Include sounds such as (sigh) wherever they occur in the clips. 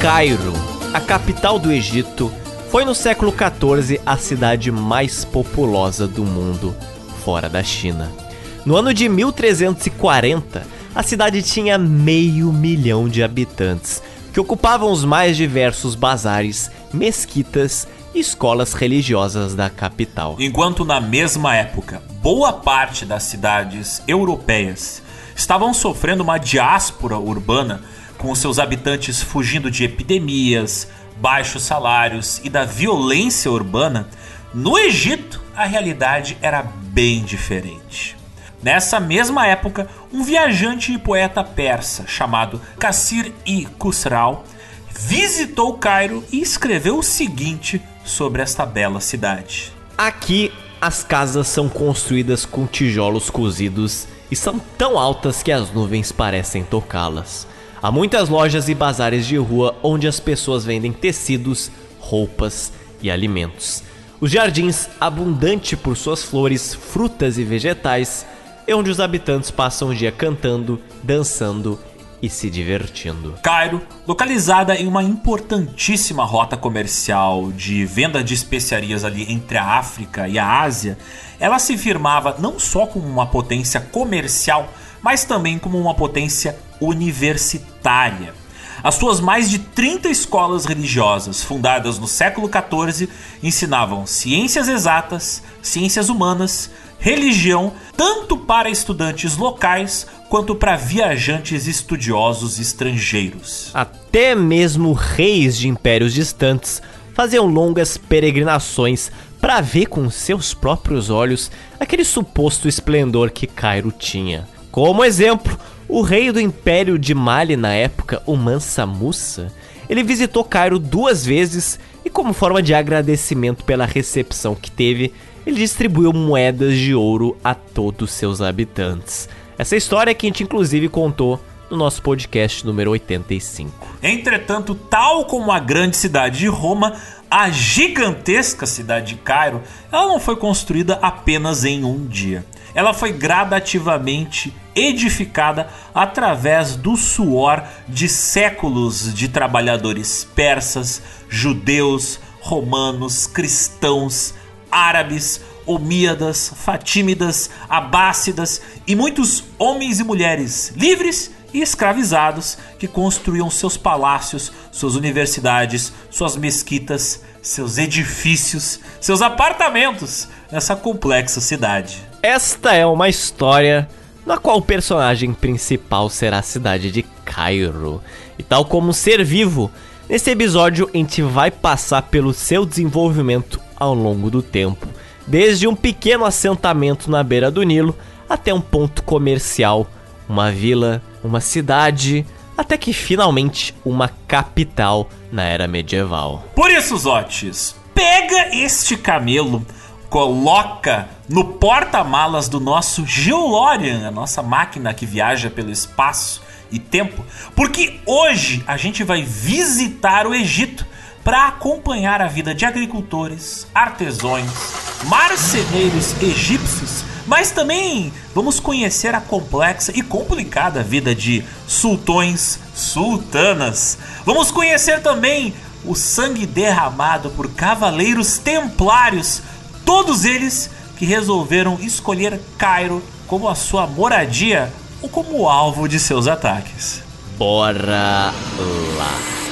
Cairo, a capital do Egito, foi no século XIV a cidade mais populosa do mundo, fora da China. No ano de 1340, a cidade tinha meio milhão de habitantes, que ocupavam os mais diversos bazares, mesquitas e escolas religiosas da capital. Enquanto na mesma época, boa parte das cidades europeias estavam sofrendo uma diáspora urbana, com seus habitantes fugindo de epidemias, baixos salários e da violência urbana, no Egito a realidade era bem diferente. Nessa mesma época, um viajante e poeta persa chamado Kassir i Khusrau visitou Cairo e escreveu o seguinte sobre esta bela cidade. Aqui as casas são construídas com tijolos cozidos e são tão altas que as nuvens parecem tocá-las. Há muitas lojas e bazares de rua onde as pessoas vendem tecidos, roupas e alimentos. Os jardins, abundante por suas flores, frutas e vegetais, é onde os habitantes passam o dia cantando, dançando e se divertindo. Cairo, localizada em uma importantíssima rota comercial de venda de especiarias ali entre a África e a Ásia, ela se firmava não só como uma potência comercial, mas também como uma potência universitária. As suas mais de 30 escolas religiosas, fundadas no século XIV, ensinavam ciências exatas, ciências humanas, religião, tanto para estudantes locais quanto para viajantes estudiosos estrangeiros. Até mesmo reis de impérios distantes faziam longas peregrinações para ver com seus próprios olhos aquele suposto esplendor que Cairo tinha. Como exemplo, o rei do Império de Mali na época, o Mansa Musa, ele visitou Cairo duas vezes e como forma de agradecimento pela recepção que teve, ele distribuiu moedas de ouro a todos seus habitantes. Essa história que a gente inclusive contou no nosso podcast número 85. Entretanto, tal como a grande cidade de Roma, a gigantesca cidade de Cairo, ela não foi construída apenas em um dia. Ela foi gradativamente edificada através do suor de séculos de trabalhadores persas, judeus, romanos, cristãos, árabes, omíadas, fatímidas, abássidas e muitos homens e mulheres livres e escravizados que construíam seus palácios, suas universidades, suas mesquitas, seus edifícios, seus apartamentos nessa complexa cidade. Esta é uma história na qual o personagem principal será a cidade de Cairo. E tal como um ser vivo, nesse episódio a gente vai passar pelo seu desenvolvimento ao longo do tempo, desde um pequeno assentamento na beira do Nilo até um ponto comercial, uma vila, uma cidade, até que finalmente uma capital na era medieval. Por isso, Zotes, pega este camelo, coloca no porta-malas do nosso Geolorian, a nossa máquina que viaja pelo espaço e tempo, porque hoje a gente vai visitar o Egito para acompanhar a vida de agricultores, artesãos, marceneiros egípcios, mas também vamos conhecer a complexa e complicada vida de sultões, sultanas. Vamos conhecer também o sangue derramado por cavaleiros templários, todos eles que resolveram escolher Cairo como a sua moradia ou como alvo de seus ataques. Bora lá!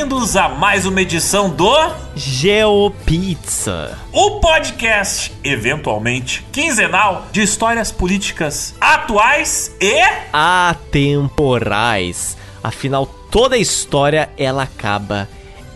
Bem-vindos a mais uma edição do GeoPizza, o podcast, eventualmente quinzenal, de histórias políticas atuais e atemporais. Afinal, toda história ela acaba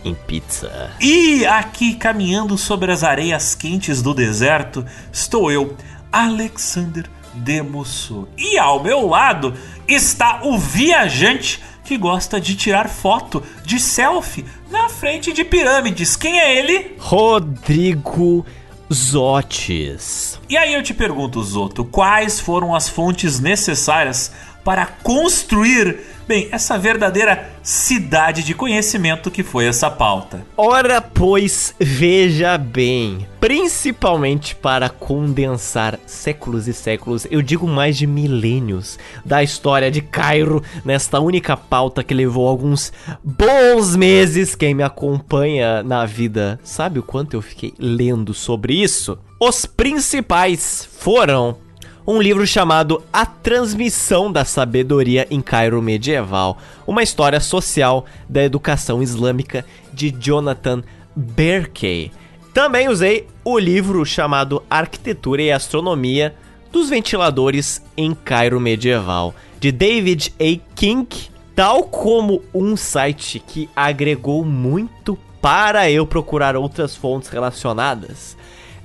em pizza. E aqui caminhando sobre as areias quentes do deserto, estou eu, Alexander Demosso. E ao meu lado está o viajante que gosta de tirar foto de selfie na frente de pirâmides. Quem é ele? Rodrigo Zotes. E aí eu te pergunto, Zoto, quais foram as fontes necessárias para construir, bem, essa verdadeira cidade de conhecimento que foi essa pauta? Ora, pois, veja bem, principalmente para condensar séculos e séculos, eu digo mais de milênios, da história de Cairo nesta única pauta que levou alguns bons meses. Quem me acompanha na vida sabe o quanto eu fiquei lendo sobre isso? Os principais foram um livro chamado A Transmissão da Sabedoria em Cairo Medieval, uma história social da educação islâmica de Jonathan Berkey. Também usei o livro chamado Arquitetura e Astronomia dos Ventiladores em Cairo Medieval, de David A. King, tal como um site que agregou muito para eu procurar outras fontes relacionadas.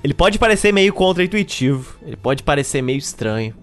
Ele pode parecer meio contra-intuitivo, ele pode parecer meio estranho,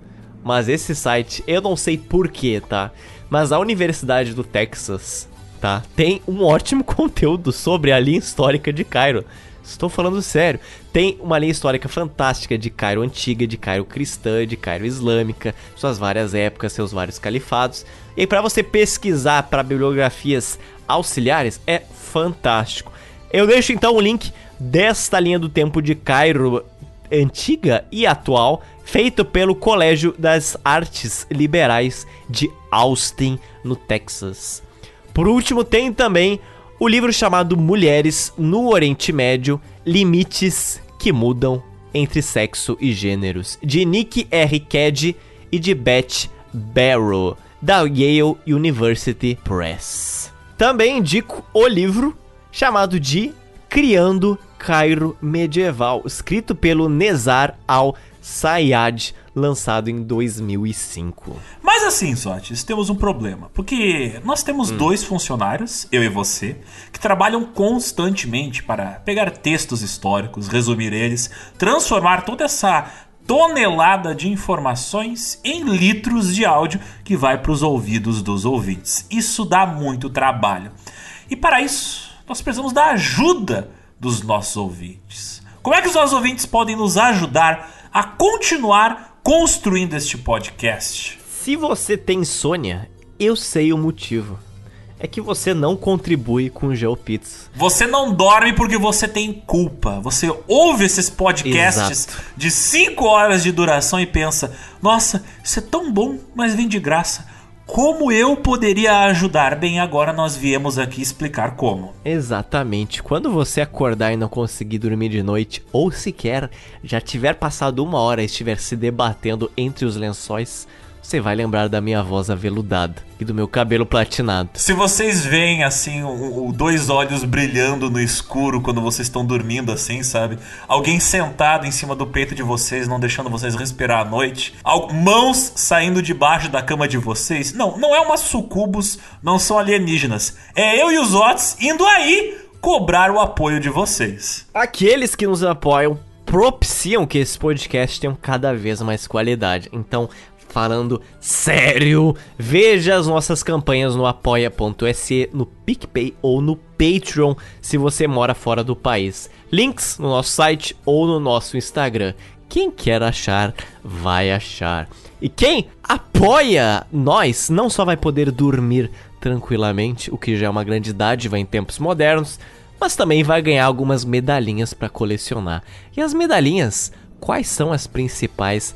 mas esse site, eu não sei porquê, tá? Mas a Universidade do Texas, tá? Tem um ótimo (laughs) conteúdo sobre a linha histórica de Cairo. Estou falando sério. Tem uma linha histórica fantástica de Cairo antiga, de Cairo cristã, de Cairo islâmica, suas várias épocas, seus vários califados. E para você pesquisar para bibliografias auxiliares é fantástico. Eu deixo então o link desta linha do tempo de Cairo antiga e atual, feito pelo Colégio das Artes Liberais de Austin, no Texas. Por último, tem também o livro chamado Mulheres no Oriente Médio: Limites que Mudam entre Sexo e Gêneros, de Nick R. Keddy e de Beth Barrow, da Yale University Press. Também indico o livro chamado de Criando Cairo Medieval, escrito pelo Nezar Al-Sayad, lançado em 2005. Mas assim, Sotes, temos um problema. Porque nós temos hum. dois funcionários, eu e você, que trabalham constantemente para pegar textos históricos, resumir eles, transformar toda essa tonelada de informações em litros de áudio que vai para os ouvidos dos ouvintes. Isso dá muito trabalho. E para isso, nós precisamos da ajuda dos nossos ouvintes. Como é que os nossos ouvintes podem nos ajudar a continuar construindo este podcast? Se você tem insônia, eu sei o motivo. É que você não contribui com o GeoPizza. Você não dorme porque você tem culpa. Você ouve esses podcasts Exato. de 5 horas de duração e pensa: nossa, isso é tão bom, mas vem de graça. Como eu poderia ajudar? Bem, agora nós viemos aqui explicar como. Exatamente. Quando você acordar e não conseguir dormir de noite, ou sequer já tiver passado uma hora e estiver se debatendo entre os lençóis, você vai lembrar da minha voz aveludada e do meu cabelo platinado. Se vocês veem assim, o, o, dois olhos brilhando no escuro quando vocês estão dormindo assim, sabe? Alguém sentado em cima do peito de vocês, não deixando vocês respirar à noite. Mãos saindo debaixo da cama de vocês. Não, não é uma sucubus, não são alienígenas. É eu e os Otis indo aí cobrar o apoio de vocês. Aqueles que nos apoiam propiciam que esse podcast tenha cada vez mais qualidade. Então, falando sério, veja as nossas campanhas no apoia.se, no PicPay ou no Patreon se você mora fora do país. Links no nosso site ou no nosso Instagram. Quem quer achar, vai achar. E quem apoia nós não só vai poder dormir tranquilamente, o que já é uma grande dádiva em tempos modernos, mas também vai ganhar algumas medalhinhas para colecionar. E as medalhinhas, quais são as principais?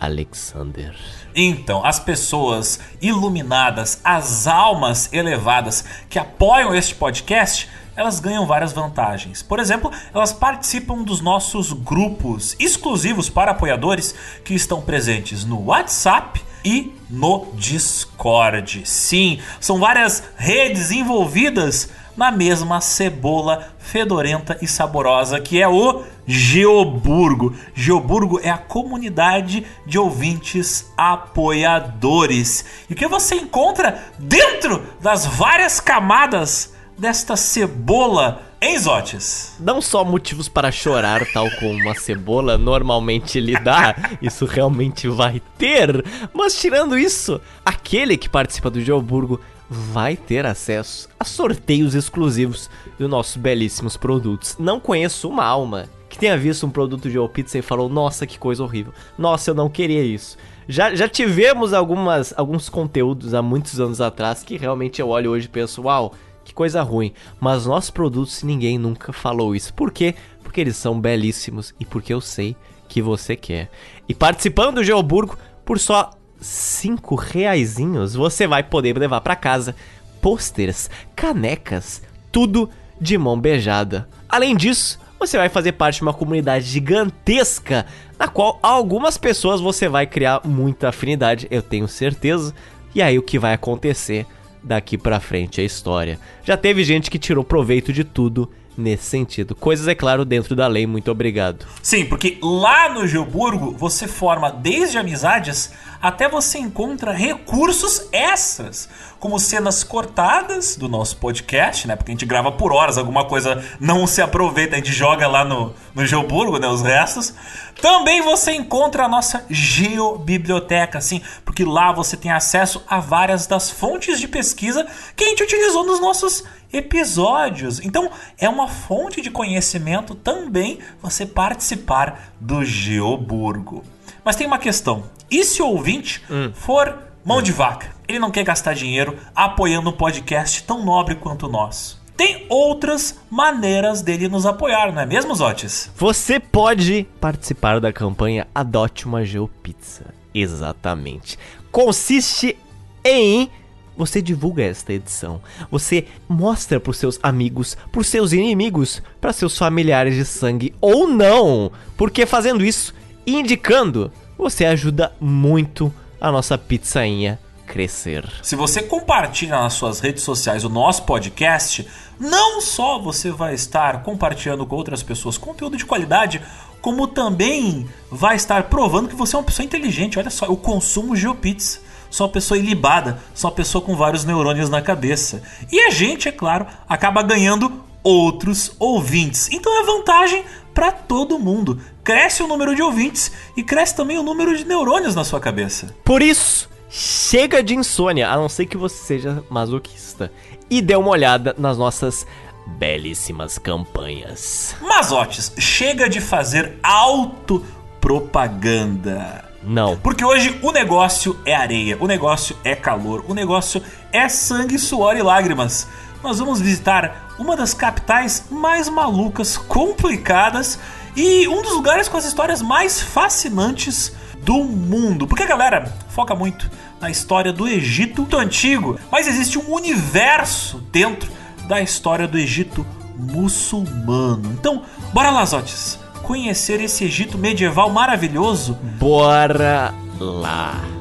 Alexander. Então, as pessoas iluminadas, as almas elevadas que apoiam este podcast, elas ganham várias vantagens. Por exemplo, elas participam dos nossos grupos exclusivos para apoiadores que estão presentes no WhatsApp e no Discord. Sim, são várias redes envolvidas na mesma cebola fedorenta e saborosa que é o Geoburgo. Geoburgo é a comunidade de ouvintes apoiadores. E o que você encontra dentro das várias camadas desta cebola em Zotes? Não só motivos para chorar, tal como uma cebola normalmente lhe dá, (laughs) isso realmente vai ter, mas tirando isso, aquele que participa do Geoburgo vai ter acesso a sorteios exclusivos dos nossos belíssimos produtos. Não conheço uma alma que tenha visto um produto de Pizza e falou: Nossa, que coisa horrível. Nossa, eu não queria isso. Já, já tivemos algumas, alguns conteúdos há muitos anos atrás que realmente eu olho hoje e penso: Uau, que coisa ruim. Mas nossos produtos, ninguém nunca falou isso. Por quê? Porque eles são belíssimos e porque eu sei que você quer. E participando do Geoburgo, por só cinco reaisinhos, você vai poder levar para casa pôsteres, canecas, tudo de mão beijada. Além disso, você vai fazer parte de uma comunidade gigantesca, na qual algumas pessoas você vai criar muita afinidade, eu tenho certeza. E aí o que vai acontecer daqui para frente é história. Já teve gente que tirou proveito de tudo nesse sentido. Coisas, é claro, dentro da lei. Muito obrigado. Sim, porque lá no Geoburgo você forma desde amizades até você encontra recursos extras, como cenas cortadas do nosso podcast, né? Porque a gente grava por horas, alguma coisa não se aproveita, a gente joga lá no, no Geoburgo, né? Os restos. Também você encontra a nossa geobiblioteca, assim, porque lá você tem acesso a várias das fontes de pesquisa que a gente utilizou nos nossos episódios. Então, é uma fonte de conhecimento também você participar do Geoburgo. Mas tem uma questão. E se o ouvinte hum. for mão de vaca? Ele não quer gastar dinheiro apoiando um podcast tão nobre quanto o nosso. Tem outras maneiras dele nos apoiar, não é mesmo, Zotes? Você pode participar da campanha Adote uma GeoPizza. Exatamente. Consiste em você divulga esta edição. Você mostra para os seus amigos, para os seus inimigos, para seus familiares de sangue ou não, porque fazendo isso, indicando você ajuda muito a nossa pizzainha crescer. Se você compartilha nas suas redes sociais o nosso podcast, não só você vai estar compartilhando com outras pessoas conteúdo de qualidade, como também vai estar provando que você é uma pessoa inteligente. Olha só, eu consumo GeoPizza. Sou uma pessoa ilibada, sou uma pessoa com vários neurônios na cabeça. E a gente, é claro, acaba ganhando outros ouvintes. Então é vantagem para todo mundo. Cresce o número de ouvintes e cresce também o número de neurônios na sua cabeça. Por isso, chega de insônia, a não ser que você seja masoquista. E dê uma olhada nas nossas belíssimas campanhas. Mazotes, chega de fazer autopropaganda. Não. Porque hoje o negócio é areia, o negócio é calor, o negócio é sangue, suor e lágrimas. Nós vamos visitar uma das capitais mais malucas, complicadas e um dos lugares com as histórias mais fascinantes do mundo. Porque a galera foca muito na história do Egito antigo, mas existe um universo dentro da história do Egito muçulmano. Então, bora lá, Zotes, conhecer esse Egito medieval maravilhoso? Bora lá!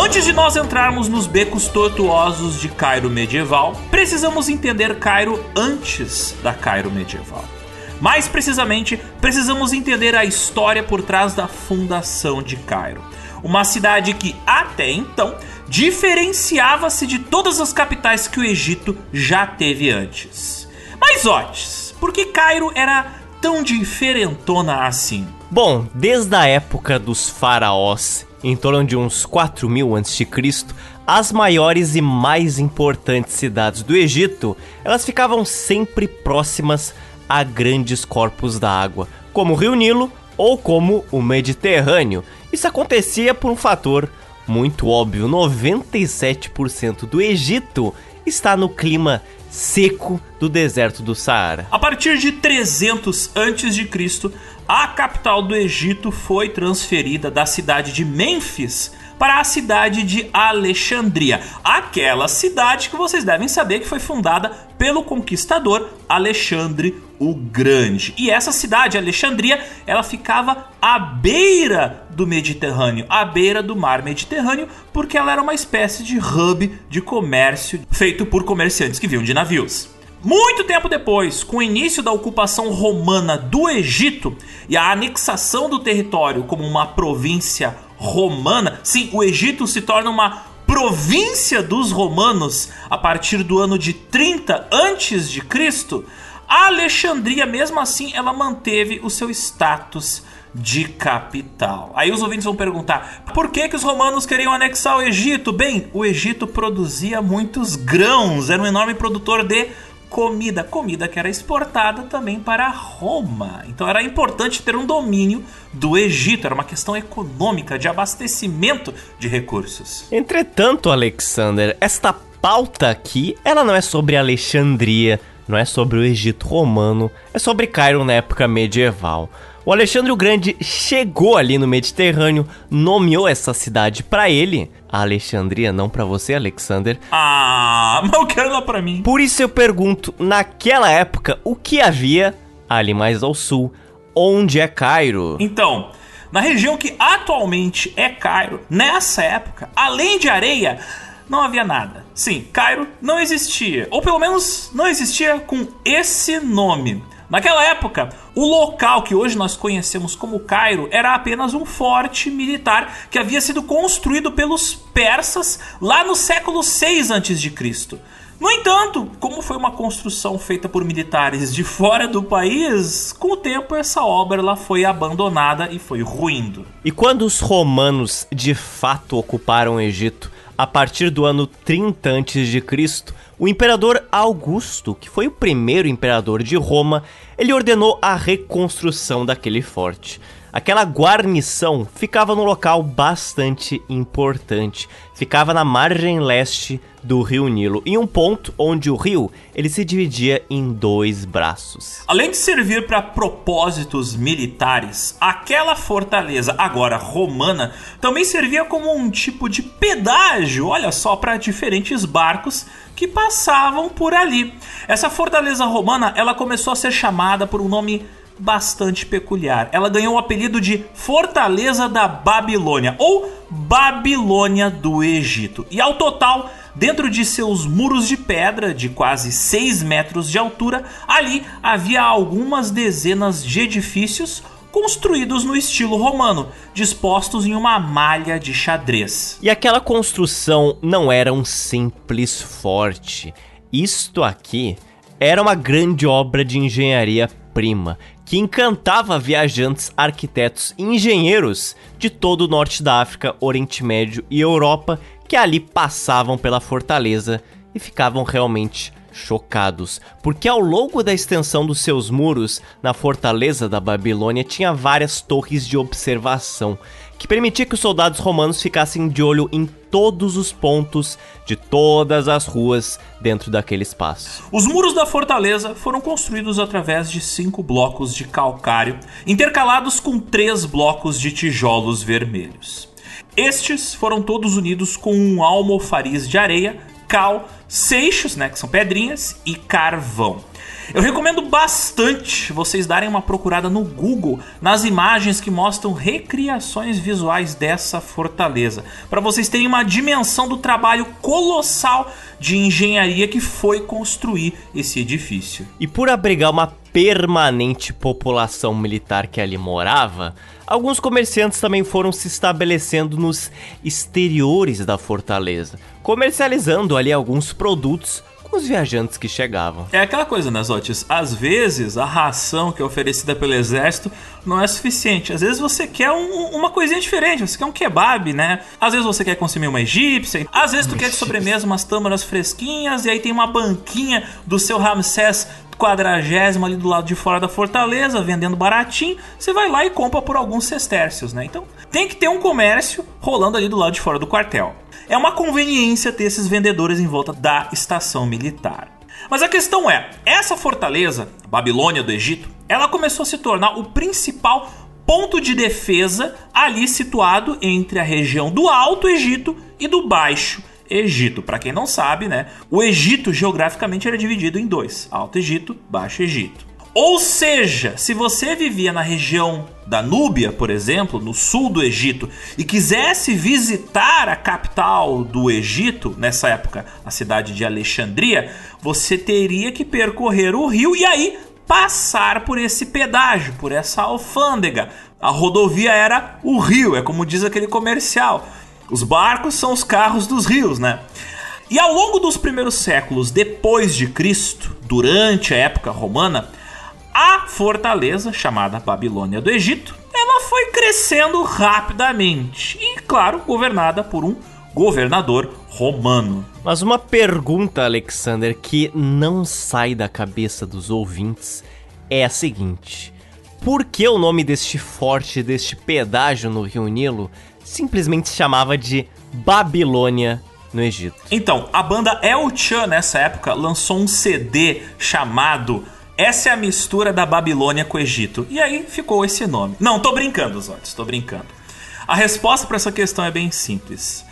Antes de nós entrarmos nos becos tortuosos de Cairo medieval, precisamos entender Cairo antes da Cairo medieval. Mais precisamente, precisamos entender a história por trás da fundação de Cairo. Uma cidade que, até então, diferenciava-se de todas as capitais que o Egito já teve antes. Mas, Otis, por que Cairo era tão diferentona assim? Bom, desde a época dos faraós em torno de uns 4000 a.C., as maiores e mais importantes cidades do Egito, elas ficavam sempre próximas a grandes corpos d'água, como o Rio Nilo ou como o Mediterrâneo. Isso acontecia por um fator muito óbvio: 97% do Egito está no clima seco do deserto do Saara. A partir de 300 a.C., a capital do Egito foi transferida da cidade de Mênfis para a cidade de Alexandria, aquela cidade que vocês devem saber que foi fundada pelo conquistador Alexandre o Grande. E essa cidade, Alexandria, ela ficava à beira do Mediterrâneo, à beira do mar Mediterrâneo, porque ela era uma espécie de hub de comércio feito por comerciantes que vinham de navios. Muito tempo depois, com o início da ocupação romana do Egito e a anexação do território como uma província romana, sim, o Egito se torna uma província dos romanos a partir do ano de 30 antes de Cristo. Alexandria, mesmo assim, ela manteve o seu status de capital. Aí os ouvintes vão perguntar: por que, que os romanos queriam anexar o Egito? Bem, o Egito produzia muitos grãos, era um enorme produtor de comida, comida que era exportada também para Roma. Então era importante ter um domínio do Egito, era uma questão econômica de abastecimento de recursos. Entretanto, Alexander, esta pauta aqui, ela não é sobre Alexandria, não é sobre o Egito romano, é sobre Cairo na época medieval. O Alexandre o Grande chegou ali no Mediterrâneo, nomeou essa cidade para ele, a Alexandria, não para você, Alexander. Ah, (laughs) mas eu quero lá para mim. Por isso eu pergunto, naquela época, o que havia ali mais ao sul? Onde é Cairo? Então, na região que atualmente é Cairo, nessa época, além de areia, não havia nada. Sim, Cairo não existia, ou pelo menos não existia com esse nome. Naquela época, o local que hoje nós conhecemos como Cairo era apenas um forte militar que havia sido construído pelos persas lá no século 6 a.C. No entanto, como foi uma construção feita por militares de fora do país, com o tempo essa obra ela foi abandonada e foi ruindo. E quando os romanos de fato ocuparam o Egito, a partir do ano 30 a.C., o imperador Augusto, que foi o primeiro imperador de Roma, ele ordenou a reconstrução daquele forte. Aquela guarnição ficava num local bastante importante. Ficava na margem leste do rio Nilo, em um ponto onde o rio ele se dividia em dois braços. Além de servir para propósitos militares, aquela fortaleza, agora romana, também servia como um tipo de pedágio, olha só, para diferentes barcos que passavam por ali. Essa fortaleza romana, ela começou a ser chamada por um nome bastante peculiar. Ela ganhou o apelido de Fortaleza da Babilônia ou Babilônia do Egito. E ao total, dentro de seus muros de pedra de quase 6 metros de altura, ali havia algumas dezenas de edifícios construídos no estilo romano, dispostos em uma malha de xadrez. E aquela construção não era um simples forte. Isto aqui era uma grande obra de engenharia prima que encantava viajantes, arquitetos e engenheiros de todo o norte da África, Oriente Médio e Europa que ali passavam pela fortaleza e ficavam realmente chocados, porque ao longo da extensão dos seus muros, na fortaleza da Babilônia tinha várias torres de observação que permitia que os soldados romanos ficassem de olho em todos os pontos de todas as ruas dentro daquele espaço. Os muros da fortaleza foram construídos através de cinco blocos de calcário, intercalados com três blocos de tijolos vermelhos. Estes foram todos unidos com um almofariz de areia, cal, seixos, né, que são pedrinhas, e carvão. Eu recomendo bastante vocês darem uma procurada no Google nas imagens que mostram recriações visuais dessa fortaleza, para vocês terem uma dimensão do trabalho colossal de engenharia que foi construir esse edifício. E por abrigar uma permanente população militar que ali morava, alguns comerciantes também foram se estabelecendo nos exteriores da fortaleza, comercializando ali alguns produtos com os viajantes que chegavam. É aquela coisa, né, Zotis? Às vezes a ração que é oferecida pelo exército não é suficiente. Às vezes você quer um, uma coisinha diferente, você quer um kebab, né? Às vezes você quer consumir uma egípcia, às vezes tu quer de sobremesa umas tâmaras fresquinhas e aí tem uma banquinha do seu Ramsés quadragésimo ali do lado de fora da fortaleza, vendendo baratinho, você vai lá e compra por alguns sestércios, né? Então tem que ter um comércio rolando ali do lado de fora do quartel. É uma conveniência ter esses vendedores em volta da estação militar. Mas a questão é, essa fortaleza, Babilônia do Egito, ela começou a se tornar o principal ponto de defesa ali situado entre a região do Alto Egito e do Baixo Egito. Para quem não sabe, né, o Egito geograficamente era dividido em dois: Alto Egito, Baixo Egito. Ou seja, se você vivia na região da Núbia, por exemplo, no sul do Egito, e quisesse visitar a capital do Egito, nessa época, a cidade de Alexandria, você teria que percorrer o rio e aí passar por esse pedágio, por essa alfândega. A rodovia era o rio, é como diz aquele comercial. Os barcos são os carros dos rios, né? E ao longo dos primeiros séculos depois de Cristo, durante a época romana, a fortaleza chamada Babilônia do Egito, ela foi crescendo rapidamente e, claro, governada por um governador romano. Mas uma pergunta, Alexander, que não sai da cabeça dos ouvintes é a seguinte: por que o nome deste forte, deste pedágio no Rio Nilo, simplesmente se chamava de Babilônia no Egito? Então, a banda El Chan nessa época lançou um CD chamado essa é a mistura da Babilônia com o Egito. E aí ficou esse nome. Não, tô brincando, Zotes, tô brincando. A resposta para essa questão é bem simples.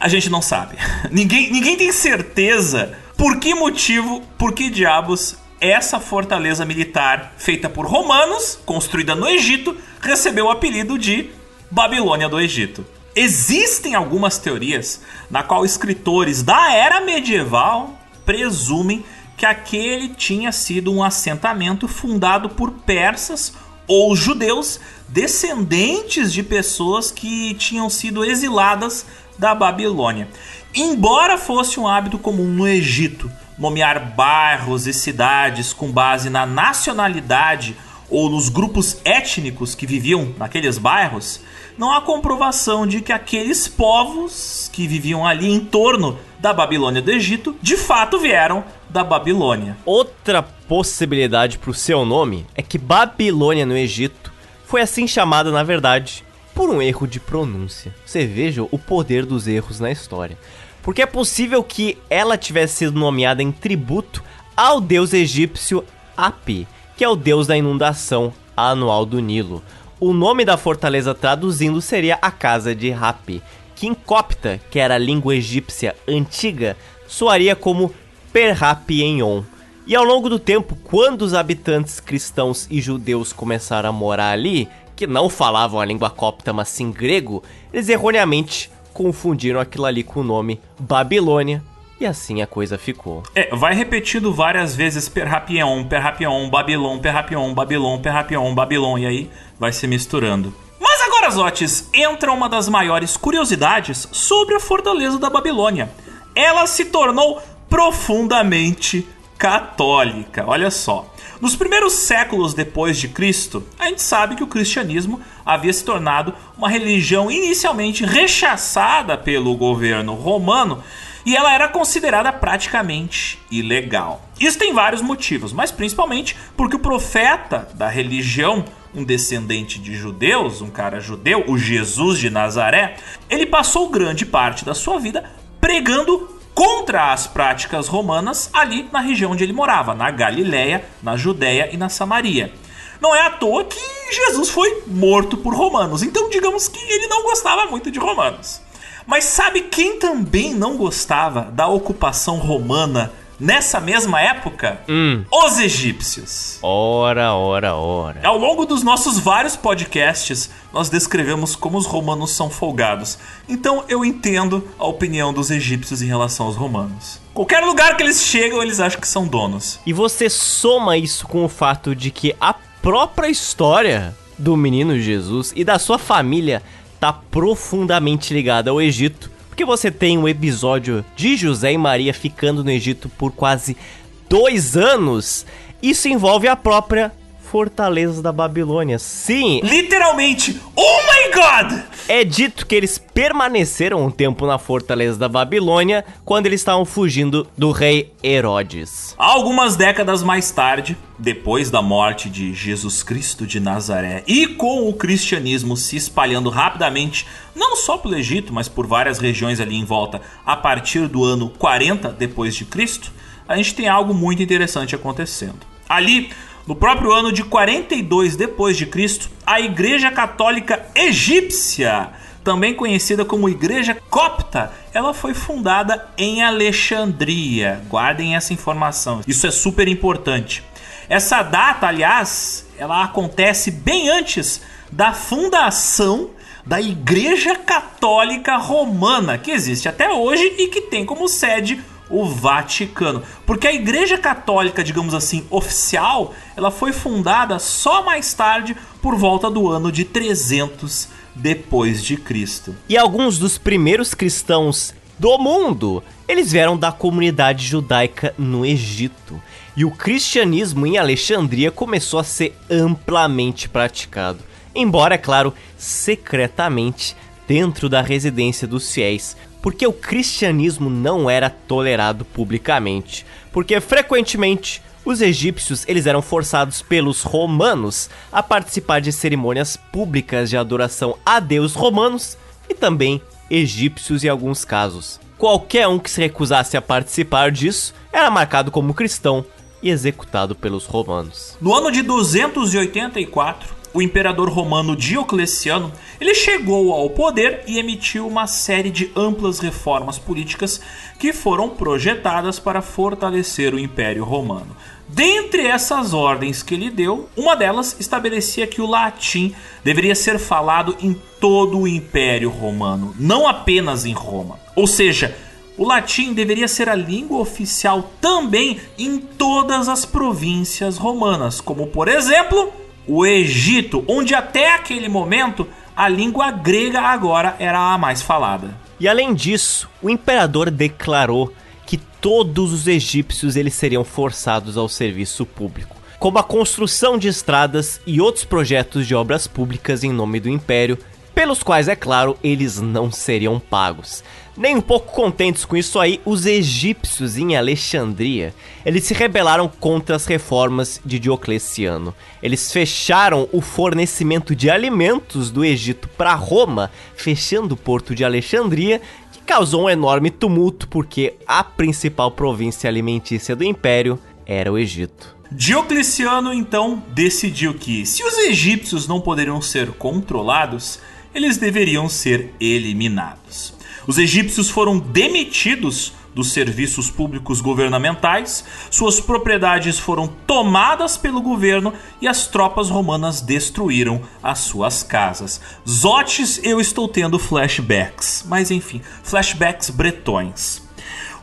A gente não sabe. (laughs) Ninguém, ninguém tem certeza por que motivo, por que diabos essa fortaleza militar feita por romanos, construída no Egito, recebeu o apelido de Babilônia do Egito. Existem algumas teorias na qual escritores da era medieval presumem que aquele tinha sido um assentamento fundado por persas ou judeus descendentes de pessoas que tinham sido exiladas da Babilônia. Embora fosse um hábito comum no Egito nomear bairros e cidades com base na nacionalidade ou nos grupos étnicos que viviam naqueles bairros, não há comprovação de que aqueles povos que viviam ali em torno da Babilônia do Egito de fato vieram da Babilônia. Outra possibilidade para o seu nome é que Babilônia no Egito foi assim chamada, na verdade, por um erro de pronúncia. Você veja o poder dos erros na história. Porque é possível que ela tivesse sido nomeada em tributo ao deus egípcio Api, que é o deus da inundação anual do Nilo. O nome da fortaleza traduzindo seria a Casa de Hapi, que em copta, que era a língua egípcia antiga, soaria como Perhapienhon. E ao longo do tempo, quando os habitantes cristãos e judeus começaram a morar ali, que não falavam a língua copta, mas sim grego, eles erroneamente confundiram aquilo ali com o nome Babilônia, e assim a coisa ficou. É, vai repetindo várias vezes Perrapion, Perrapion, Babilon, Perrapion, Babilon, Perrapion, Babilon, e aí vai se misturando. Mas agora, Zotes, entra uma das maiores curiosidades sobre a fortaleza da Babilônia. Ela se tornou profundamente católica. Olha só. Nos primeiros séculos depois de Cristo, a gente sabe que o cristianismo havia se tornado uma religião inicialmente rechaçada pelo governo romano e ela era considerada praticamente ilegal. Isso tem vários motivos, mas principalmente porque o profeta da religião, um descendente de judeus, um cara judeu, o Jesus de Nazaré, ele passou grande parte da sua vida pregando contra as práticas romanas ali na região onde ele morava, na Galiléia, na Judéia e na Samaria. Não é à toa que Jesus foi morto por romanos, então digamos que ele não gostava muito de romanos. Mas sabe quem também não gostava da ocupação romana nessa mesma época? Hum. Os egípcios. Ora, ora, ora. Ao longo dos nossos vários podcasts, nós descrevemos como os romanos são folgados. Então eu entendo a opinião dos egípcios em relação aos romanos. Qualquer lugar que eles chegam, eles acham que são donos. E você soma isso com o fato de que a própria história do menino Jesus e da sua família está profundamente ligada ao Egito, porque você tem um episódio de José e Maria ficando no Egito por quase dois anos. Isso envolve a própria fortaleza da Babilônia. Sim. Literalmente. Oh my god! É dito que eles permaneceram um tempo na fortaleza da Babilônia quando eles estavam fugindo do rei Herodes. Algumas décadas mais tarde, depois da morte de Jesus Cristo de Nazaré e com o cristianismo se espalhando rapidamente, não só pelo Egito, mas por várias regiões ali em volta, a partir do ano 40 depois de Cristo, a gente tem algo muito interessante acontecendo. Ali, no próprio ano de 42 depois de Cristo, a Igreja Católica Egípcia, também conhecida como Igreja Copta, ela foi fundada em Alexandria. Guardem essa informação. Isso é super importante. Essa data, aliás, ela acontece bem antes da fundação da Igreja Católica Romana, que existe até hoje e que tem como sede o Vaticano. Porque a Igreja Católica, digamos assim, oficial, ela foi fundada só mais tarde, por volta do ano de 300 depois de Cristo. E alguns dos primeiros cristãos do mundo. Eles vieram da comunidade judaica no Egito. E o cristianismo em Alexandria começou a ser amplamente praticado. Embora, é claro, secretamente dentro da residência dos fiéis, porque o cristianismo não era tolerado publicamente, porque frequentemente os egípcios eles eram forçados pelos romanos a participar de cerimônias públicas de adoração a deus romanos e também egípcios em alguns casos. Qualquer um que se recusasse a participar disso era marcado como cristão e executado pelos romanos. No ano de 284, o imperador romano Diocleciano, ele chegou ao poder e emitiu uma série de amplas reformas políticas que foram projetadas para fortalecer o Império Romano. Dentre essas ordens que ele deu, uma delas estabelecia que o latim deveria ser falado em todo o Império Romano, não apenas em Roma. Ou seja, o latim deveria ser a língua oficial também em todas as províncias romanas, como por exemplo o Egito, onde até aquele momento a língua grega agora era a mais falada. E além disso, o imperador declarou que todos os egípcios eles seriam forçados ao serviço público, como a construção de estradas e outros projetos de obras públicas em nome do império, pelos quais, é claro, eles não seriam pagos. Nem um pouco contentes com isso aí, os egípcios em Alexandria, eles se rebelaram contra as reformas de Diocleciano. Eles fecharam o fornecimento de alimentos do Egito para Roma, fechando o porto de Alexandria, que causou um enorme tumulto porque a principal província alimentícia do império era o Egito. Diocleciano então decidiu que, se os egípcios não poderiam ser controlados, eles deveriam ser eliminados. Os egípcios foram demitidos dos serviços públicos governamentais, suas propriedades foram tomadas pelo governo e as tropas romanas destruíram as suas casas. Zotes, eu estou tendo flashbacks, mas enfim, flashbacks bretões.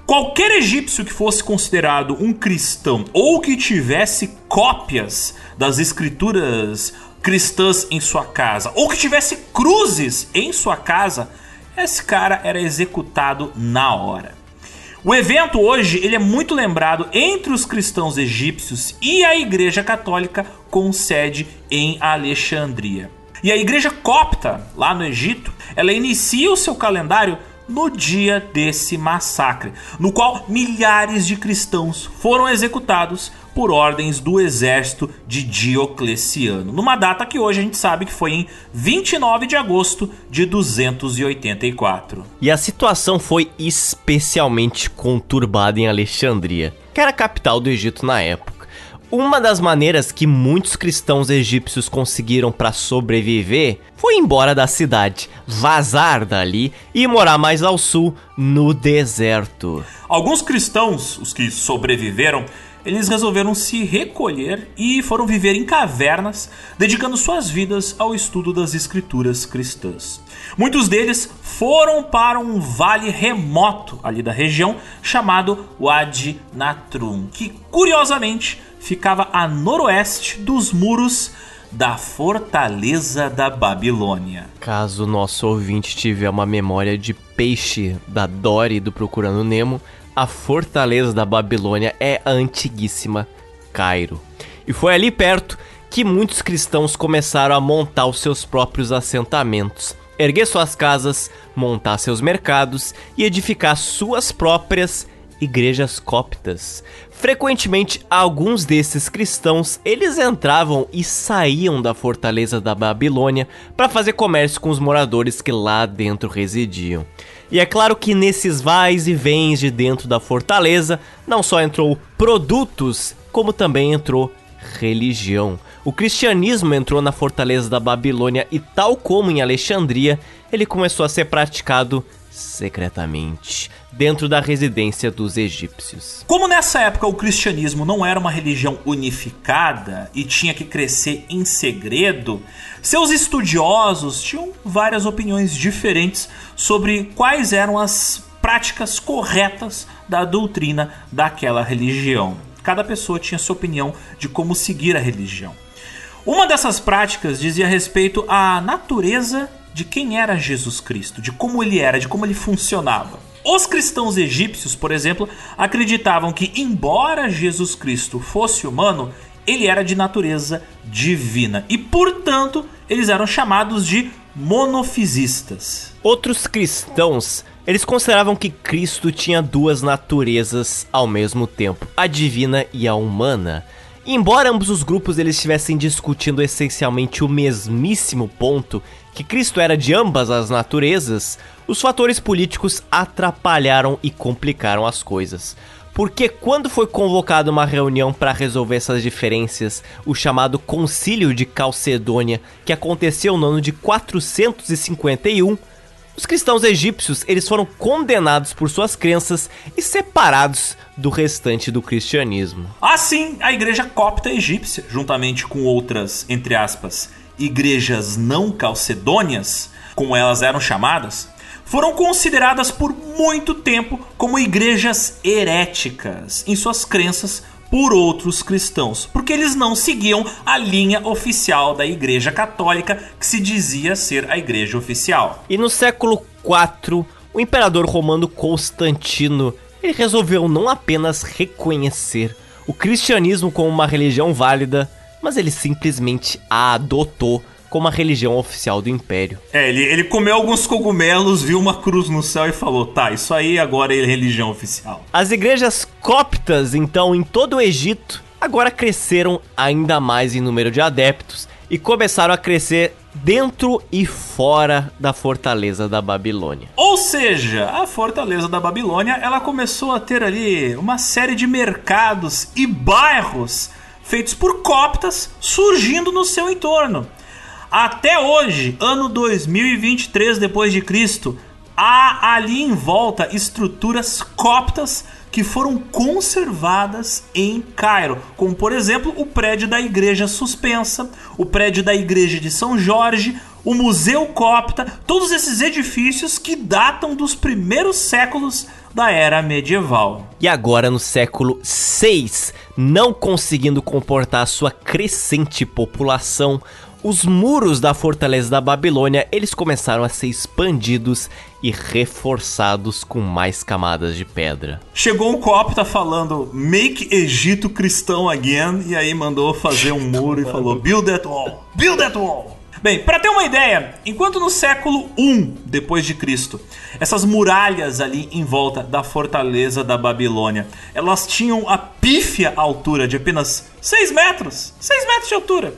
Qualquer egípcio que fosse considerado um cristão ou que tivesse cópias das escrituras cristãs em sua casa ou que tivesse cruzes em sua casa esse cara era executado na hora. O evento hoje ele é muito lembrado entre os cristãos egípcios e a Igreja Católica com sede em Alexandria. E a Igreja Copta, lá no Egito, ela inicia o seu calendário no dia desse massacre, no qual milhares de cristãos foram executados por ordens do exército de Diocleciano, numa data que hoje a gente sabe que foi em 29 de agosto de 284. E a situação foi especialmente conturbada em Alexandria, que era a capital do Egito na época. Uma das maneiras que muitos cristãos egípcios conseguiram para sobreviver foi embora da cidade, vazar dali e morar mais ao sul, no deserto. Alguns cristãos, os que sobreviveram, eles resolveram se recolher e foram viver em cavernas, dedicando suas vidas ao estudo das escrituras cristãs. Muitos deles foram para um vale remoto ali da região chamado Wadi Natrum, que curiosamente ficava a noroeste dos muros da Fortaleza da Babilônia. Caso nosso ouvinte tiver uma memória de peixe da Dory do Procurando Nemo, a fortaleza da Babilônia é a antiguíssima Cairo. E foi ali perto que muitos cristãos começaram a montar os seus próprios assentamentos, erguer suas casas, montar seus mercados e edificar suas próprias igrejas coptas. Frequentemente, alguns desses cristãos, eles entravam e saíam da fortaleza da Babilônia para fazer comércio com os moradores que lá dentro residiam. E é claro que nesses vais e vens de dentro da fortaleza, não só entrou produtos, como também entrou religião. O cristianismo entrou na fortaleza da Babilônia e, tal como em Alexandria, ele começou a ser praticado secretamente dentro da residência dos egípcios. Como nessa época o cristianismo não era uma religião unificada e tinha que crescer em segredo, seus estudiosos tinham várias opiniões diferentes sobre quais eram as práticas corretas da doutrina daquela religião. Cada pessoa tinha sua opinião de como seguir a religião. Uma dessas práticas dizia respeito à natureza de quem era Jesus Cristo, de como ele era, de como ele funcionava. Os cristãos egípcios, por exemplo, acreditavam que, embora Jesus Cristo fosse humano, ele era de natureza divina e, portanto, eles eram chamados de monofisistas. Outros cristãos, eles consideravam que Cristo tinha duas naturezas ao mesmo tempo, a divina e a humana. Embora ambos os grupos eles estivessem discutindo essencialmente o mesmíssimo ponto, que Cristo era de ambas as naturezas, os fatores políticos atrapalharam e complicaram as coisas. Porque quando foi convocada uma reunião para resolver essas diferenças, o chamado Concílio de Calcedônia, que aconteceu no ano de 451, os cristãos egípcios eles foram condenados por suas crenças e separados do restante do cristianismo. Assim, a igreja copta egípcia, juntamente com outras, entre aspas, igrejas não calcedônias, como elas eram chamadas, foram consideradas por muito tempo como igrejas heréticas em suas crenças por outros cristãos, porque eles não seguiam a linha oficial da Igreja Católica, que se dizia ser a igreja oficial. E no século IV, o imperador romano Constantino ele resolveu não apenas reconhecer o cristianismo como uma religião válida, mas ele simplesmente a adotou como a religião oficial do império. É, ele, ele comeu alguns cogumelos, viu uma cruz no céu e falou: tá, isso aí agora é religião oficial. As igrejas coptas, então, em todo o Egito, agora cresceram ainda mais em número de adeptos e começaram a crescer dentro e fora da fortaleza da Babilônia. Ou seja, a fortaleza da Babilônia, ela começou a ter ali uma série de mercados e bairros feitos por coptas surgindo no seu entorno. Até hoje, ano 2023 depois de Cristo, há ali em volta estruturas coptas que foram conservadas em Cairo, como por exemplo o prédio da igreja suspensa, o prédio da igreja de São Jorge, o Museu Copta, todos esses edifícios que datam dos primeiros séculos da era medieval. E agora no século 6, não conseguindo comportar sua crescente população, os muros da fortaleza da Babilônia, eles começaram a ser expandidos e reforçados com mais camadas de pedra. Chegou um copta falando Make Egito cristão again e aí mandou fazer um muro e falou Build that wall. Build that wall. Bem, para ter uma ideia, enquanto no século I depois de Cristo, essas muralhas ali em volta da fortaleza da Babilônia, elas tinham a pífia altura de apenas 6 metros, 6 metros de altura.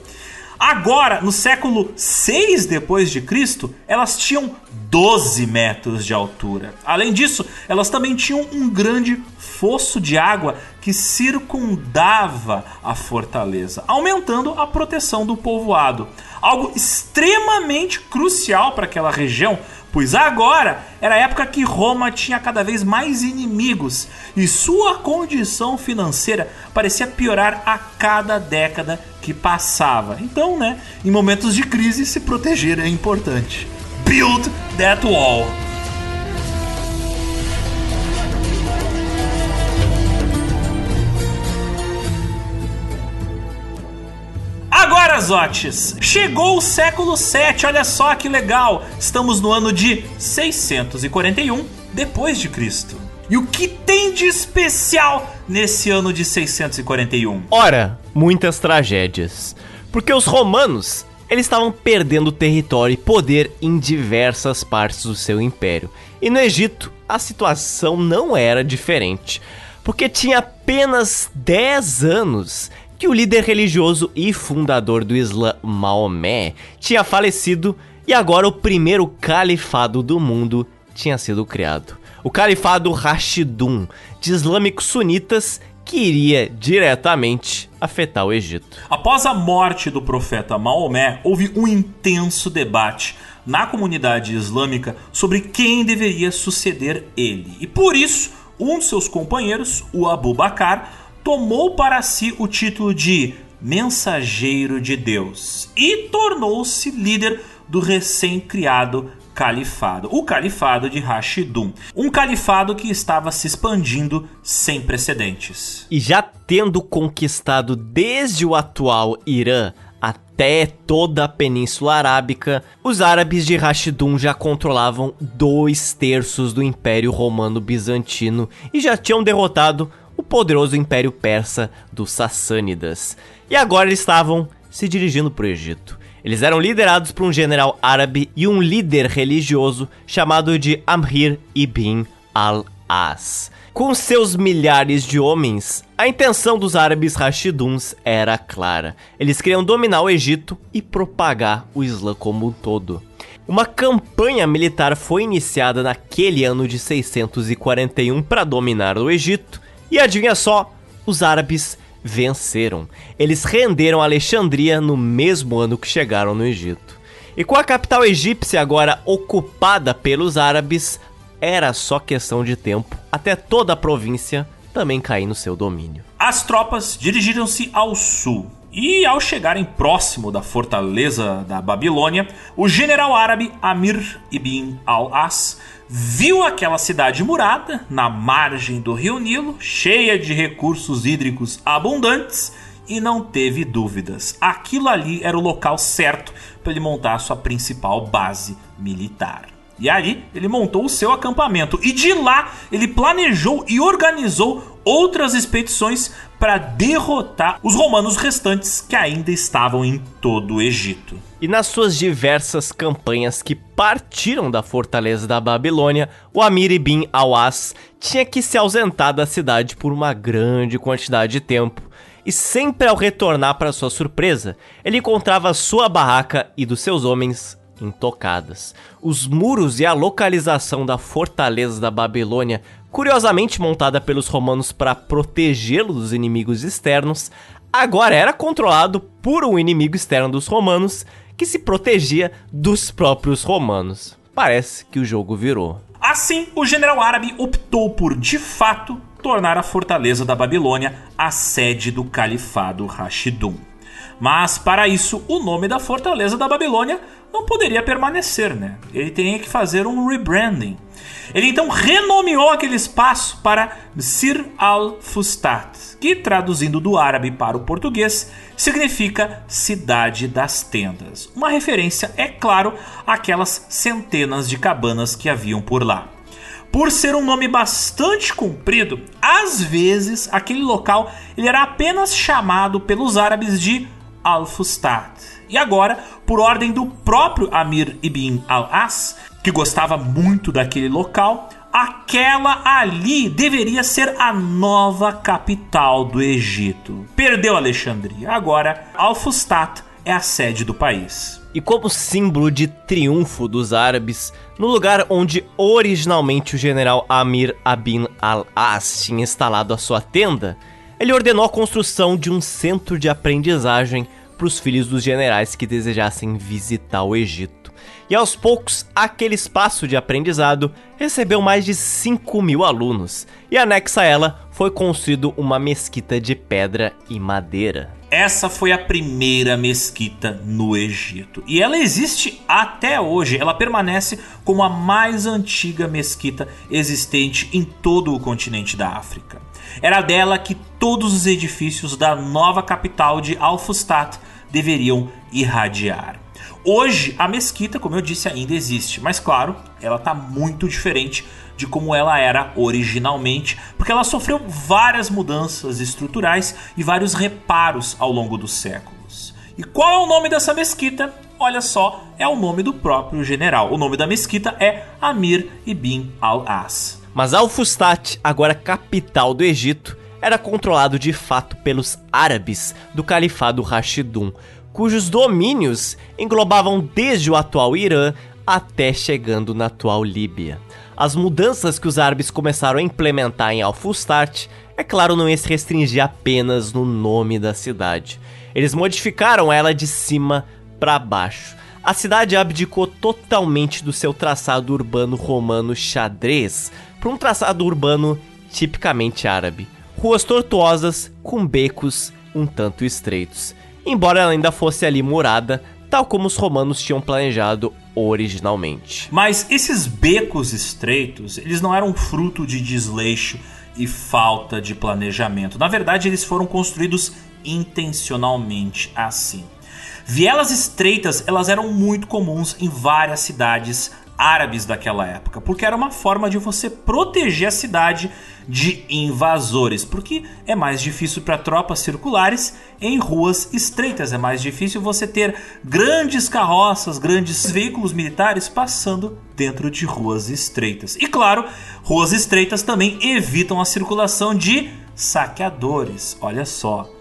Agora, no século 6 depois de Cristo, elas tinham 12 metros de altura. Além disso, elas também tinham um grande fosso de água que circundava a fortaleza, aumentando a proteção do povoado. Algo extremamente crucial para aquela região, pois agora era a época que Roma tinha cada vez mais inimigos e sua condição financeira parecia piorar a cada década que passava. Então, né, em momentos de crise, se proteger é importante. Build that wall. Agora, Zotes, chegou o século 7, olha só que legal. Estamos no ano de 641 depois de Cristo. E o que tem de especial nesse ano de 641? Ora, muitas tragédias. Porque os romanos, eles estavam perdendo território e poder em diversas partes do seu império. E no Egito, a situação não era diferente. Porque tinha apenas 10 anos que o líder religioso e fundador do Islã, Maomé, tinha falecido e agora o primeiro califado do mundo tinha sido criado. O califado Rashidun, de islâmicos sunitas, que iria diretamente afetar o Egito. Após a morte do profeta Maomé, houve um intenso debate na comunidade islâmica sobre quem deveria suceder ele. E por isso, um de seus companheiros, o Abu Bakr, tomou para si o título de Mensageiro de Deus e tornou-se líder do recém-criado califado, o califado de Rashidun, um califado que estava se expandindo sem precedentes. E já tendo conquistado desde o atual Irã até toda a Península Arábica, os árabes de Rashidun já controlavam dois terços do Império Romano Bizantino e já tinham derrotado o poderoso Império Persa dos Sassânidas. E agora eles estavam se dirigindo para o Egito. Eles eram liderados por um general árabe e um líder religioso chamado de Amr ibn al-As. Com seus milhares de homens, a intenção dos árabes Rashiduns era clara. Eles queriam dominar o Egito e propagar o Islã como um todo. Uma campanha militar foi iniciada naquele ano de 641 para dominar o Egito, e adivinha só, os árabes venceram. Eles renderam Alexandria no mesmo ano que chegaram no Egito. E com a capital egípcia agora ocupada pelos árabes, era só questão de tempo até toda a província também cair no seu domínio. As tropas dirigiram-se ao sul. E ao chegarem próximo da fortaleza da Babilônia, o general árabe Amir ibn al-As viu aquela cidade murada na margem do rio Nilo, cheia de recursos hídricos abundantes, e não teve dúvidas. Aquilo ali era o local certo para ele montar sua principal base militar. E aí ele montou o seu acampamento e de lá ele planejou e organizou outras expedições para derrotar os romanos restantes que ainda estavam em todo o Egito. E nas suas diversas campanhas que partiram da fortaleza da Babilônia, o Amir ibn Awas tinha que se ausentar da cidade por uma grande quantidade de tempo. E sempre ao retornar para sua surpresa, ele encontrava sua barraca e dos seus homens intocadas. Os muros e a localização da fortaleza da Babilônia, curiosamente montada pelos romanos para protegê-lo dos inimigos externos, agora era controlado por um inimigo externo dos romanos que se protegia dos próprios romanos. Parece que o jogo virou. Assim, o general árabe optou por, de fato, tornar a fortaleza da Babilônia a sede do califado Rashidun. Mas para isso, o nome da fortaleza da Babilônia não poderia permanecer, né? Ele teria que fazer um rebranding. Ele então renomeou aquele espaço para Sir al-Fustat, que traduzindo do árabe para o português significa Cidade das Tendas. Uma referência, é claro, àquelas centenas de cabanas que haviam por lá. Por ser um nome bastante comprido, às vezes aquele local ele era apenas chamado pelos árabes de Al-Fustat. E agora, por ordem do próprio Amir ibn al-As, que gostava muito daquele local, aquela ali deveria ser a nova capital do Egito. Perdeu Alexandria, agora Al-Fustat é a sede do país. E como símbolo de triunfo dos árabes, no lugar onde originalmente o general Amir Abin al-As tinha instalado a sua tenda, ele ordenou a construção de um centro de aprendizagem para os filhos dos generais que desejassem visitar o Egito. E aos poucos, aquele espaço de aprendizado recebeu mais de 5 mil alunos, e anexa a ela foi construído uma mesquita de pedra e madeira. Essa foi a primeira mesquita no Egito. E ela existe até hoje. Ela permanece como a mais antiga mesquita existente em todo o continente da África. Era dela que todos os edifícios da nova capital de Al-Fustat deveriam irradiar. Hoje a mesquita, como eu disse, ainda existe, mas claro, ela está muito diferente de como ela era originalmente, porque ela sofreu várias mudanças estruturais e vários reparos ao longo dos séculos. E qual é o nome dessa mesquita? Olha só, é o nome do próprio general. O nome da mesquita é Amir ibn al-As. Mas Al-Fustat, agora capital do Egito, era controlado de fato pelos árabes do Califado Rashidun, cujos domínios englobavam desde o atual Irã até chegando na atual Líbia. As mudanças que os árabes começaram a implementar em Al-Fustat, é claro, não ia se restringir apenas no nome da cidade. Eles modificaram ela de cima para baixo. A cidade abdicou totalmente do seu traçado urbano romano xadrez para um traçado urbano tipicamente árabe. Ruas tortuosas com becos um tanto estreitos, embora ela ainda fosse ali murada, tal como os romanos tinham planejado originalmente. Mas esses becos estreitos, eles não eram fruto de desleixo e falta de planejamento. Na verdade, eles foram construídos intencionalmente assim. Vielas estreitas, elas eram muito comuns em várias cidades árabes daquela época, porque era uma forma de você proteger a cidade de invasores, porque é mais difícil para tropas circulares em ruas estreitas, é mais difícil você ter grandes carroças, grandes veículos militares passando dentro de ruas estreitas. E claro, ruas estreitas também evitam a circulação de saqueadores. Olha só.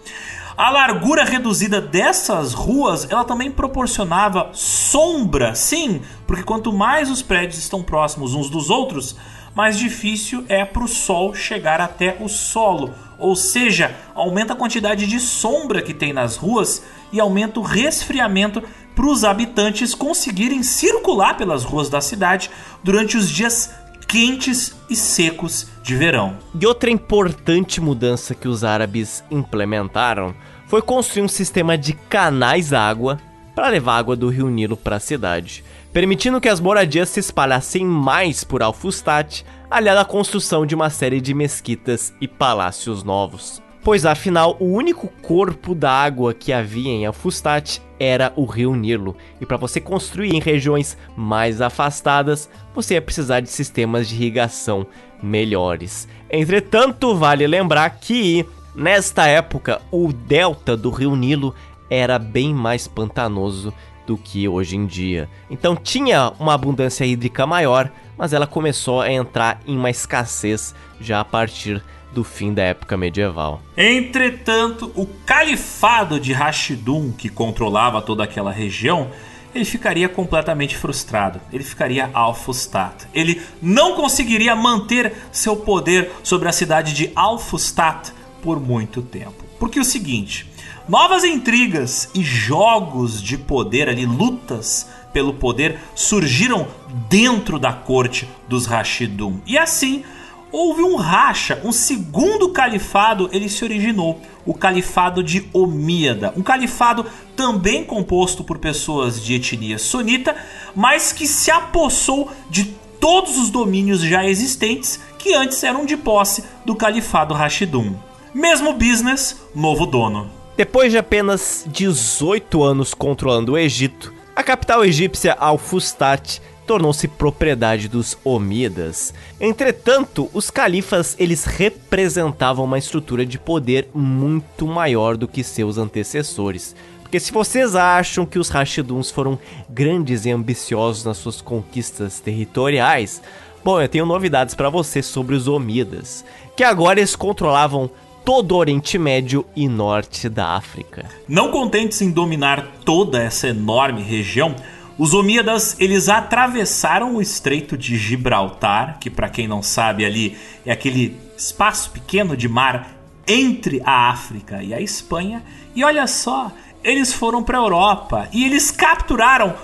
A largura reduzida dessas ruas, ela também proporcionava sombra, sim, porque quanto mais os prédios estão próximos uns dos outros, mais difícil é para o sol chegar até o solo. Ou seja, aumenta a quantidade de sombra que tem nas ruas e aumenta o resfriamento para os habitantes conseguirem circular pelas ruas da cidade durante os dias quentes e secos de verão. E outra importante mudança que os árabes implementaram foi construir um sistema de canais água para levar água do rio Nilo para a cidade permitindo que as moradias se espalhassem mais por Al-Fustat, aliado à construção de uma série de mesquitas e palácios novos. Pois afinal, o único corpo da água que havia em Al-Fustat era o rio Nilo, e para você construir em regiões mais afastadas, você ia precisar de sistemas de irrigação melhores. Entretanto, vale lembrar que nesta época o delta do rio Nilo era bem mais pantanoso do que hoje em dia. Então tinha uma abundância hídrica maior, mas ela começou a entrar em uma escassez já a partir do fim da época medieval. Entretanto, o califado de Rashidun, que controlava toda aquela região, ele ficaria completamente frustrado. Ele ficaria Al-Fustat. Ele não conseguiria manter seu poder sobre a cidade de Al-Fustat por muito tempo. Porque é o seguinte, Novas intrigas e jogos de poder ali, lutas pelo poder, surgiram dentro da corte dos Rashidun. E assim, houve um racha, um segundo califado, ele se originou, o califado de Omíada, um califado também composto por pessoas de etnia sunita, mas que se apossou de todos os domínios já existentes que antes eram de posse do califado Rashidun. Mesmo business, novo dono. Depois de apenas 18 anos controlando o Egito, a capital egípcia Al-Fustat tornou-se propriedade dos Omíadas. Entretanto, os califas eles representavam uma estrutura de poder muito maior do que seus antecessores. Porque se vocês acham que os Rashiduns foram grandes e ambiciosos nas suas conquistas territoriais, bom, eu tenho novidades para vocês sobre os Omíadas, que agora eles controlavam todo o Oriente Médio e norte da África. Não contentes em dominar toda essa enorme região, os Omíadas eles atravessaram o Estreito de Gibraltar, que para quem não sabe ali é aquele espaço pequeno de mar entre a África e a Espanha, e olha só, eles foram para a Europa e eles capturaram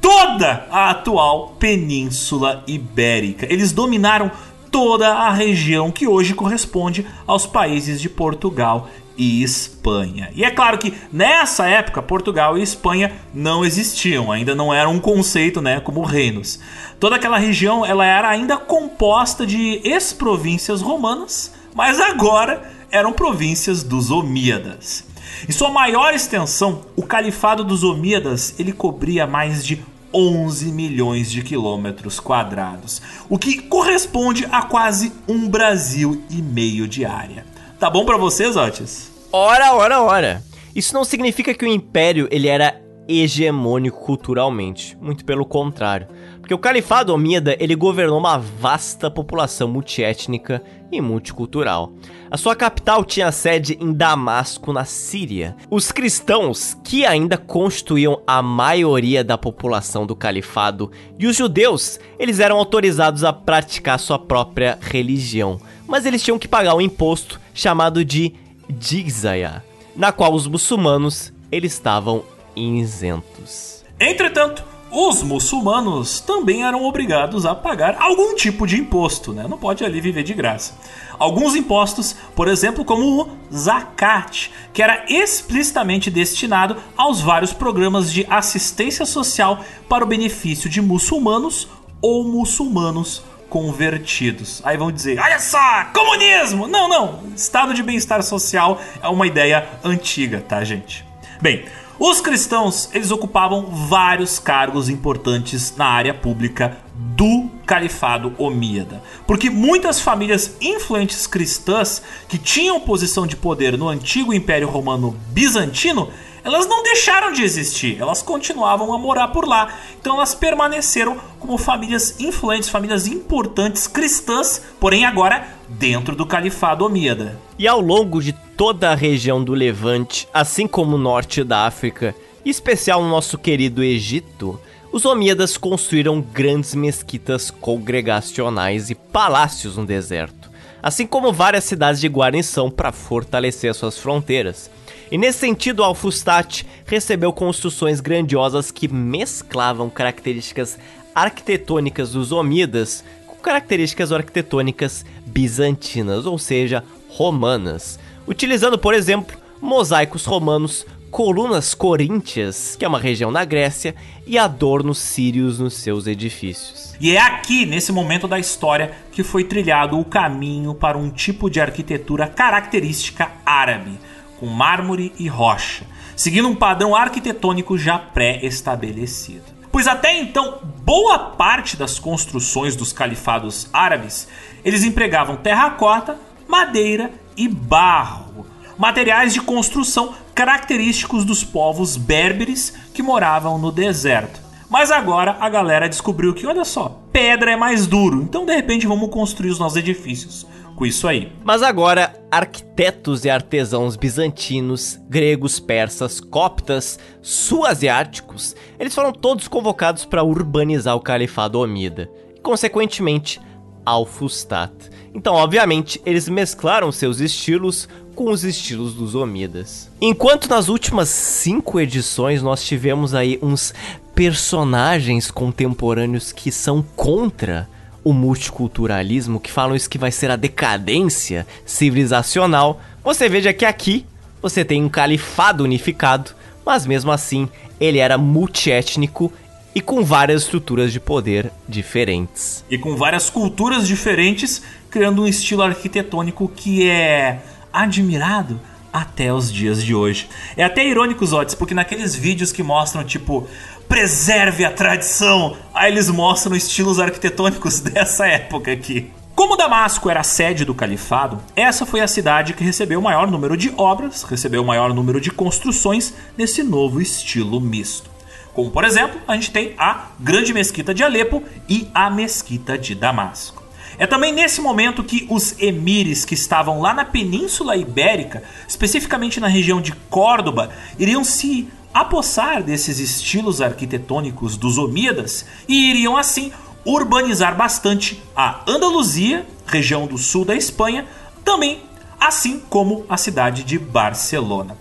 toda a atual Península Ibérica. Eles dominaram toda a região que hoje corresponde aos países de Portugal e Espanha. E é claro que nessa época Portugal e Espanha não existiam, ainda não era um conceito, né, como reinos. Toda aquela região ela era ainda composta de ex-províncias romanas, mas agora eram províncias dos Omíadas. Em sua maior extensão, o califado dos Omíadas ele cobria mais de 11 milhões de quilômetros quadrados, o que corresponde a quase um Brasil e meio de área. Tá bom para vocês, Otis? Ora, ora, ora. Isso não significa que o império ele era hegemônico culturalmente, muito pelo contrário. Porque o Califado Omíada ele governou uma vasta população multiétnica e multicultural. A sua capital tinha sede em Damasco, na Síria. Os cristãos, que ainda constituíam a maioria da população do califado, e os judeus, eles eram autorizados a praticar sua própria religião, mas eles tinham que pagar um imposto chamado de jizya, na qual os muçulmanos eles estavam isentos. Entretanto, os muçulmanos também eram obrigados a pagar algum tipo de imposto, né? Não pode ali viver de graça. Alguns impostos, por exemplo, como o zakat, que era explicitamente destinado aos vários programas de assistência social para o benefício de muçulmanos ou muçulmanos convertidos. Aí vão dizer: olha só, comunismo! Não, não, estado de bem-estar social é uma ideia antiga, tá, gente? Bem, Os cristãos, eles ocupavam vários cargos importantes na área pública do califado omíada, porque muitas famílias influentes cristãs que tinham posição de poder no antigo Império Romano Bizantino, elas não deixaram de existir, elas continuavam a morar por lá. Então elas permaneceram como famílias influentes, famílias importantes cristãs, porém agora dentro do califado omíada. E ao longo de toda a região do Levante, assim como o norte da África, em especial no nosso querido Egito, os Omíadas construíram grandes mesquitas congregacionais e palácios no deserto, assim como várias cidades de guarnição para fortalecer suas fronteiras. E nesse sentido, Al-Fustat recebeu construções grandiosas que mesclavam características arquitetônicas dos Omíadas com características arquitetônicas bizantinas, ou seja, romanas utilizando, por exemplo, mosaicos romanos, colunas coríntias, que é uma região na Grécia, e adornos sírios nos seus edifícios. E é aqui, nesse momento da história, que foi trilhado o caminho para um tipo de arquitetura característica árabe, com mármore e rocha, seguindo um padrão arquitetônico já pré-estabelecido. Pois até então, boa parte das construções dos califados árabes, eles empregavam terracota, madeira e barro, materiais de construção característicos dos povos berberes que moravam no deserto. Mas agora a galera descobriu que, olha só, pedra é mais duro, então de repente vamos construir os nossos edifícios com isso aí. Mas agora, arquitetos e artesãos bizantinos, gregos, persas, coptas, sul-asiáticos, eles foram todos convocados para urbanizar o califado Omida e, consequentemente, Al-Fustat. Então, obviamente, eles mesclaram seus estilos com os estilos dos Omíadas. Enquanto nas últimas cinco edições nós tivemos aí uns personagens contemporâneos que são contra o multiculturalismo, que falam isso que vai ser a decadência civilizacional, você veja que aqui você tem um califado unificado, mas mesmo assim ele era multiétnico e com várias estruturas de poder diferentes. E com várias culturas diferentes, criando um estilo arquitetônico que é admirado até os dias de hoje. É até irônico, Zotes, porque naqueles vídeos que mostram, tipo, preserve a tradição, aí eles mostram estilos arquitetônicos (laughs) dessa época aqui. Como Damasco era a sede do califado, essa foi a cidade que recebeu o maior número de obras, recebeu o maior número de construções nesse novo estilo misto. Como por exemplo, a gente tem a Grande Mesquita de Alepo e a Mesquita de Damasco. É também nesse momento que os emires que estavam lá na Península Ibérica, especificamente na região de Córdoba, iriam se apossar desses estilos arquitetônicos dos Omíadas e iriam assim urbanizar bastante a Andaluzia, região do sul da Espanha, também assim como a cidade de Barcelona.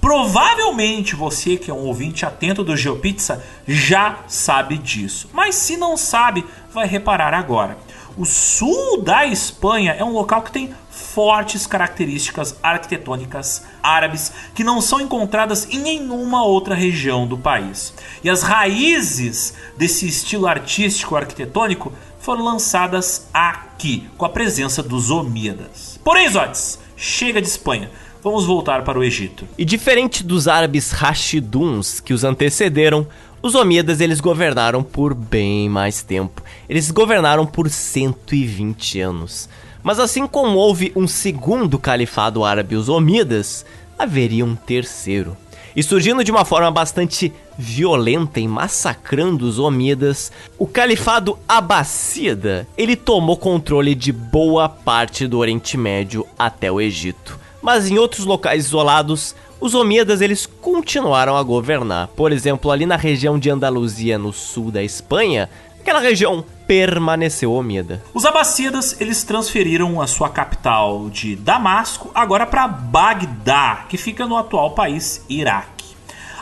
Provavelmente você que é um ouvinte atento do GeoPizza já sabe disso, mas se não sabe, vai reparar agora. O sul da Espanha é um local que tem fortes características arquitetônicas árabes que não são encontradas em nenhuma outra região do país. E as raízes desse estilo artístico arquitetônico foram lançadas aqui, com a presença dos Omíadas. Porém, Zotes, chega de Espanha. Vamos voltar para o Egito. E diferente dos árabes Rashiduns que os antecederam, os Omíadas eles governaram por bem mais tempo. Eles governaram por 120 anos. Mas assim como houve um segundo califado árabe, os Omíadas, haveria um terceiro. E surgindo de uma forma bastante violenta e massacrando os Omíadas, o califado Abássida, ele tomou controle de boa parte do Oriente Médio até o Egito mas em outros locais isolados, os Omíadas eles continuaram a governar. Por exemplo, ali na região de Andaluzia, no sul da Espanha, aquela região permaneceu omida. Os Abássidas eles transferiram a sua capital de Damasco agora para Bagdá, que fica no atual país Iraque.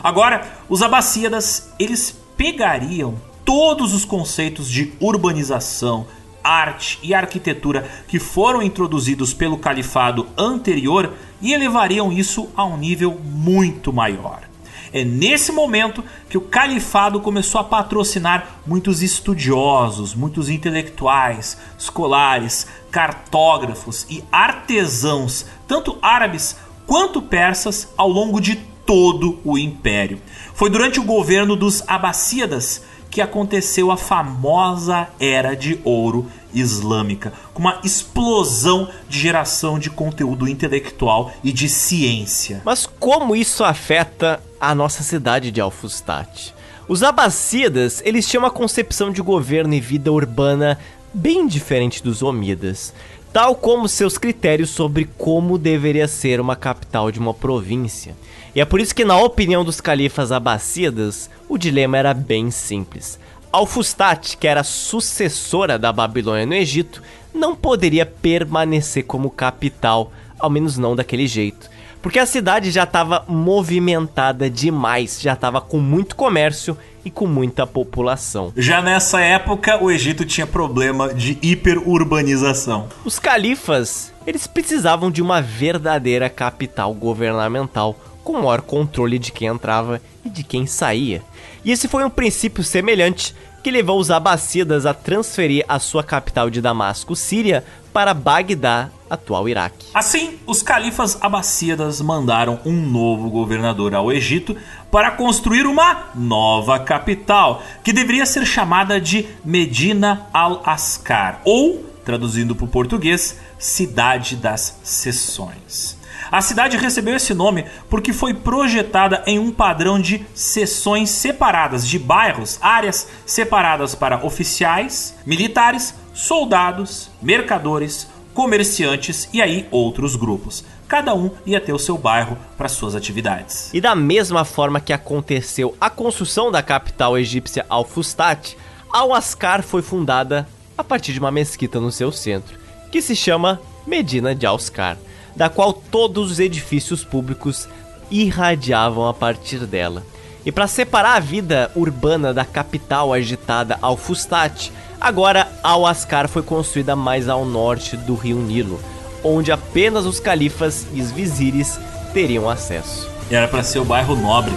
Agora, os Abássidas eles pegariam todos os conceitos de urbanização, arte e arquitetura que foram introduzidos pelo califado anterior e elevariam isso a um nível muito maior. É nesse momento que o califado começou a patrocinar muitos estudiosos, muitos intelectuais, escolares, cartógrafos e artesãos, tanto árabes quanto persas, ao longo de todo o império. Foi durante o governo dos Abássidas que aconteceu a famosa Era de Ouro Islâmica, com uma explosão de geração de conteúdo intelectual e de ciência. Mas como isso afeta a nossa cidade de Alfustat? Os Abássidas, eles tinham uma concepção de governo e vida urbana bem diferente dos Omidas, tal como seus critérios sobre como deveria ser uma capital de uma província. E é por isso que, na opinião dos califas abássidas, o dilema era bem simples. Alfustat, que era sucessora da Babilônia no Egito, não poderia permanecer como capital, ao menos não daquele jeito. Porque a cidade já estava movimentada demais, já estava com muito comércio e com muita população. Já nessa época, o Egito tinha problema de hiperurbanização. Os califas, eles precisavam de uma verdadeira capital governamental com maior controle de quem entrava e de quem saía. E esse foi um princípio semelhante que levou os abássidas a transferir a sua capital de Damasco, Síria, para Bagdá, atual Iraque. Assim, os califas abássidas mandaram um novo governador ao Egito para construir uma nova capital, que deveria ser chamada de Medina al-Ascar, ou, traduzindo para o português, Cidade das Seções. A cidade recebeu esse nome porque foi projetada em um padrão de seções separadas, de bairros, áreas separadas para oficiais, militares, soldados, mercadores, comerciantes e aí outros grupos. Cada um ia ter o seu bairro para suas atividades. E da mesma forma que aconteceu a construção da capital egípcia Al-Fustat, Al-Ascar foi fundada a partir de uma mesquita no seu centro, que se chama Medina de Al-Ascar da qual todos os edifícios públicos irradiavam a partir dela. E para separar a vida urbana da capital agitada Al-Fustat, agora Al-Ascar foi construída mais ao norte do rio Nilo, onde apenas os califas e os vizires teriam acesso. Era para ser o bairro nobre.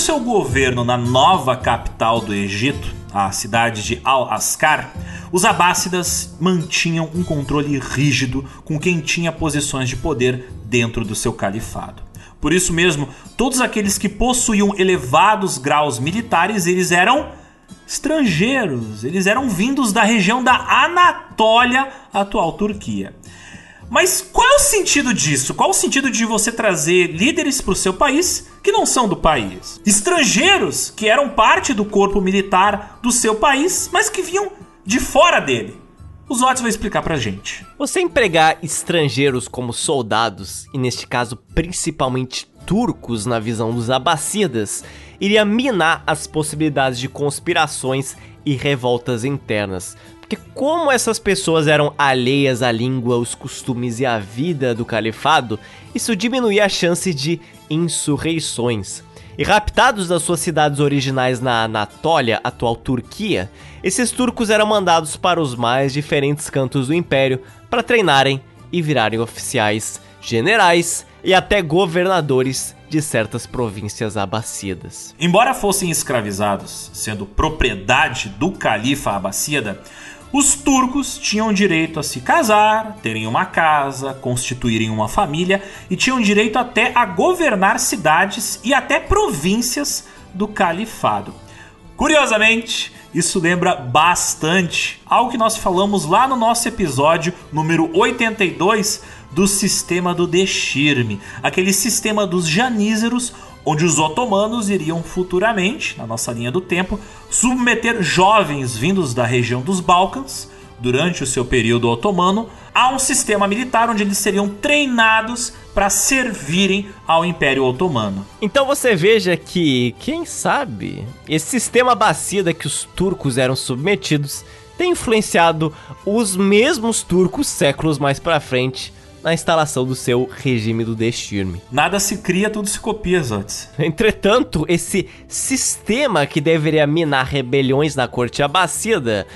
Seu governo na nova capital do Egito, a cidade de Al-Ascar, os abássidas mantinham um controle rígido com quem tinha posições de poder dentro do seu califado. Por isso mesmo, todos aqueles que possuíam elevados graus militares, eles eram estrangeiros, eles eram vindos da região da Anatólia, atual Turquia. Mas qual é o sentido disso? Qual é o sentido de você trazer líderes para o seu país que não são do país? Estrangeiros que eram parte do corpo militar do seu país, mas que vinham de fora dele. Os Otis vai explicar pra gente. Você empregar estrangeiros como soldados, e neste caso principalmente turcos na visão dos abássidas, iria minar as possibilidades de conspirações e revoltas internas, porque como essas pessoas eram alheias à língua, os costumes e à vida do califado, isso diminuía a chance de insurreições. E raptados das suas cidades originais na Anatólia, atual Turquia, esses turcos eram mandados para os mais diferentes cantos do império para treinarem e virarem oficiais, generais e até governadores de certas províncias abássidas. Embora fossem escravizados, sendo propriedade do califa abássida, os turcos tinham direito a se casar, terem uma casa, constituírem uma família e tinham direito até a governar cidades e até províncias do califado. Curiosamente, isso lembra bastante algo que nós falamos lá no nosso episódio número 82 do sistema do Deshirme, aquele sistema dos janízeros onde os otomanos iriam futuramente, na nossa linha do tempo, submeter jovens vindos da região dos Balcãs, durante o seu período otomano, a um sistema militar onde eles seriam treinados para servirem ao Império Otomano. Então você veja que, quem sabe, esse sistema bacida que os turcos eram submetidos tem influenciado os mesmos turcos séculos mais para frente na instalação do seu regime do Deshirme. Nada se cria, tudo se copia, Zotes. Entretanto, esse sistema que deveria minar rebeliões na corte abássida,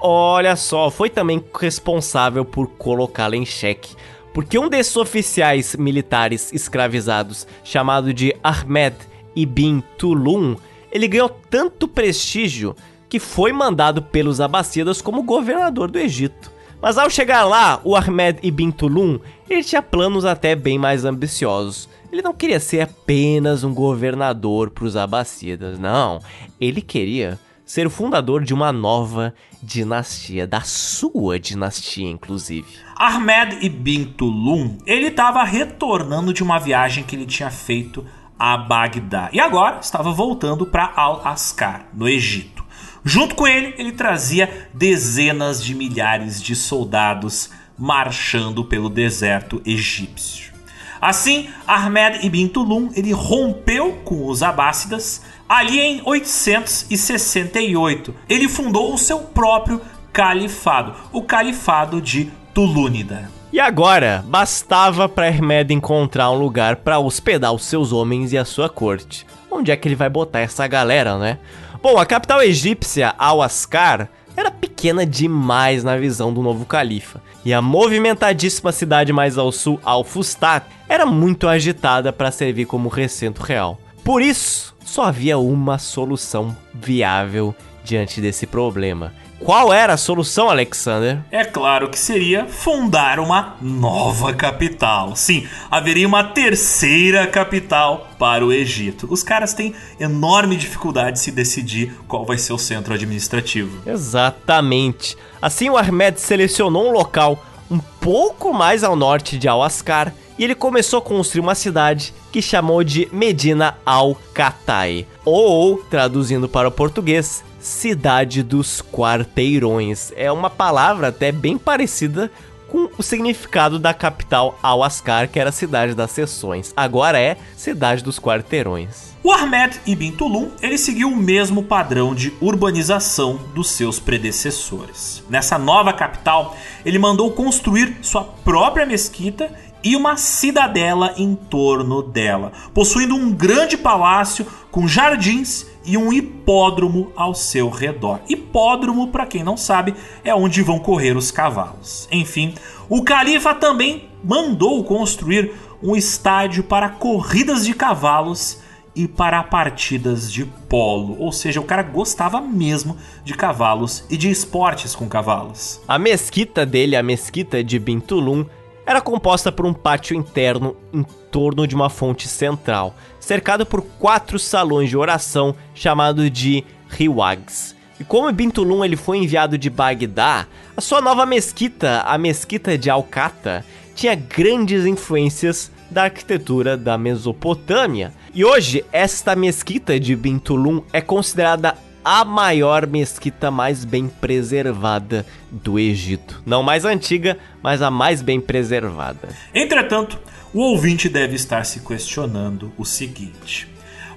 olha só, foi também responsável por colocá-la em xeque. Porque um desses oficiais militares escravizados, chamado de Ahmed ibn Tulun, ele ganhou tanto prestígio que foi mandado pelos Abássidas como governador do Egito. Mas ao chegar lá, o Ahmed Ibn Tulum, ele tinha planos até bem mais ambiciosos. Ele não queria ser apenas um governador para os Abássidas, não. Ele queria ser o fundador de uma nova dinastia, da sua dinastia, inclusive. Ahmed Ibn Tulum, ele estava retornando de uma viagem que ele tinha feito a Bagdá e agora estava voltando para Al-Ascar, no Egito. Junto com ele, ele trazia dezenas de milhares de soldados marchando pelo deserto egípcio. Assim, Ahmed ibn Tulum ele rompeu com os Abássidas ali em 868. Ele fundou o seu próprio califado, o califado de Tulúnida. E agora, bastava para Ahmed encontrar um lugar para hospedar os seus homens e a sua corte. Onde é que ele vai botar essa galera, né? Bom, a capital egípcia, Al-Ascar, era pequena demais na visão do novo califa, e a movimentadíssima cidade mais ao sul, Al-Fustat, era muito agitada para servir como recinto real. Por isso, só havia uma solução viável diante desse problema, qual era a solução, Alexander? É claro que seria fundar uma nova capital. Sim, haveria uma terceira capital para o Egito. Os caras têm enorme dificuldade de se decidir qual vai ser o centro administrativo. Exatamente. Assim, o Ahmed selecionou um local um pouco mais ao norte de Al-Ascar e ele começou a construir uma cidade que chamou de Medina al-Qatai, ou, traduzindo para o português, Cidade dos Quarteirões. É uma palavra até bem parecida com o significado da capital Al-Ascar, que era a cidade das seções. Agora é Cidade dos Quarteirões. O Ahmed Ibn Tulum ele seguiu o mesmo padrão de urbanização dos seus predecessores. Nessa nova capital, ele mandou construir sua própria mesquita e uma cidadela em torno dela, possuindo um grande palácio com jardins e um hipódromo ao seu redor. Hipódromo, para quem não sabe, é onde vão correr os cavalos. Enfim, o califa também mandou construir um estádio para corridas de cavalos e para partidas de polo. Ou seja, o cara gostava mesmo de cavalos e de esportes com cavalos. A mesquita dele, a mesquita de Bintulum, era composta por um pátio interno em torno de uma fonte central, cercado por quatro salões de oração chamados de riwags. E como Bintulum ele foi enviado de Bagdá, a sua nova mesquita, a mesquita de Al-Qata, tinha grandes influências da arquitetura da Mesopotâmia. E hoje, esta mesquita de Bintulum é considerada a maior mesquita mais bem preservada do Egito. Não mais antiga, mas a mais bem preservada. Entretanto, o ouvinte deve estar se questionando o seguinte: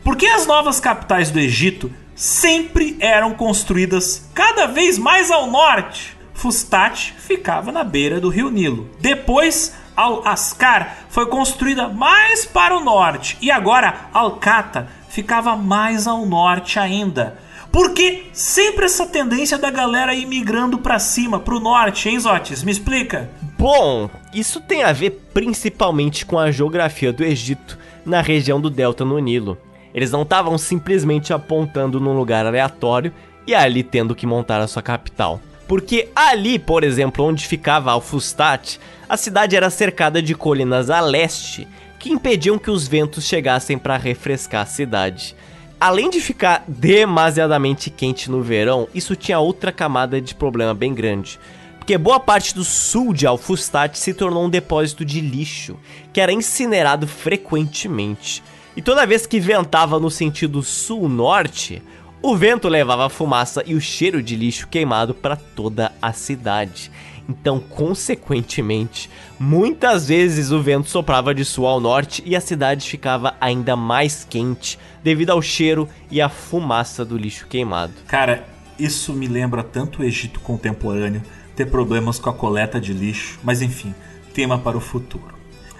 por que as novas capitais do Egito sempre eram construídas cada vez mais ao norte? Fustat ficava na beira do rio Nilo. Depois, Al-Ascar foi construída mais para o norte e agora Al-Qata ficava mais ao norte ainda. Por que sempre essa tendência da galera ir migrando para cima, para o norte, hein, Zotes? Me explica. Bom, isso tem a ver principalmente com a geografia do Egito na região do delta no Nilo. Eles não estavam simplesmente apontando num lugar aleatório e ali tendo que montar a sua capital. Porque ali, por exemplo, onde ficava Alfustat, a cidade era cercada de colinas a leste que impediam que os ventos chegassem para refrescar a cidade. Além de ficar demasiadamente quente no verão, isso tinha outra camada de problema bem grande. Porque boa parte do sul de Alfustat se tornou um depósito de lixo, que era incinerado frequentemente. E toda vez que ventava no sentido sul-norte, o vento levava a fumaça e o cheiro de lixo queimado para toda a cidade. Então, consequentemente, muitas vezes o vento soprava de sul ao norte e a cidade ficava ainda mais quente devido ao cheiro e à fumaça do lixo queimado. Cara, isso me lembra tanto o Egito contemporâneo ter problemas com a coleta de lixo, mas enfim, tema para o futuro.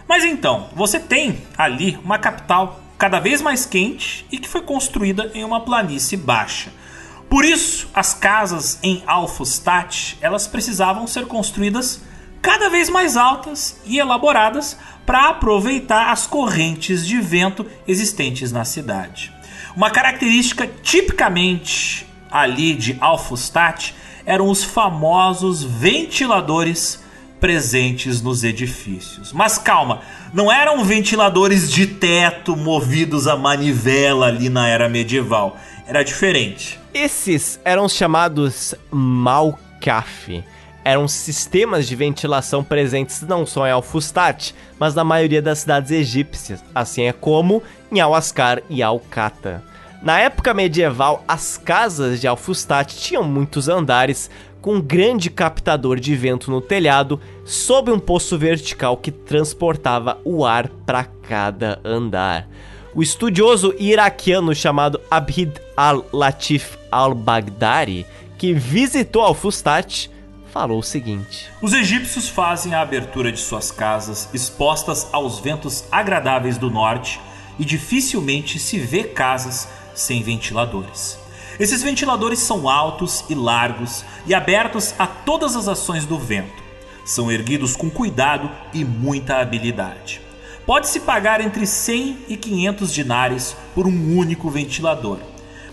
Mas então, você tem ali uma capital cada vez mais quente e que foi construída em uma planície baixa. Por isso, as casas em Alfostat, elas precisavam ser construídas cada vez mais altas e elaboradas para aproveitar as correntes de vento existentes na cidade. Uma característica tipicamente ali de Alfustat eram os famosos ventiladores presentes nos edifícios. Mas calma, não eram ventiladores de teto movidos a manivela ali na era medieval. Era diferente. Esses eram os chamados Malkaf. Eram sistemas de ventilação presentes não só em Alfustat, mas na maioria das cidades egípcias, assim é como em Al-Ascar e Al-Kata. Na época medieval, as casas de Alfustat tinham muitos andares, com um grande captador de vento no telhado, sob um poço vertical que transportava o ar para cada andar. O estudioso iraquiano chamado Abid al-Latif al-Baghdadi, que visitou Alfustat, falou o seguinte: Os egípcios fazem a abertura de suas casas expostas aos ventos agradáveis do norte e dificilmente se vê casas sem ventiladores. Esses ventiladores são altos e largos e abertos a todas as ações do vento. São erguidos com cuidado e muita habilidade. Pode-se pagar entre 100 e 500 dinares por um único ventilador,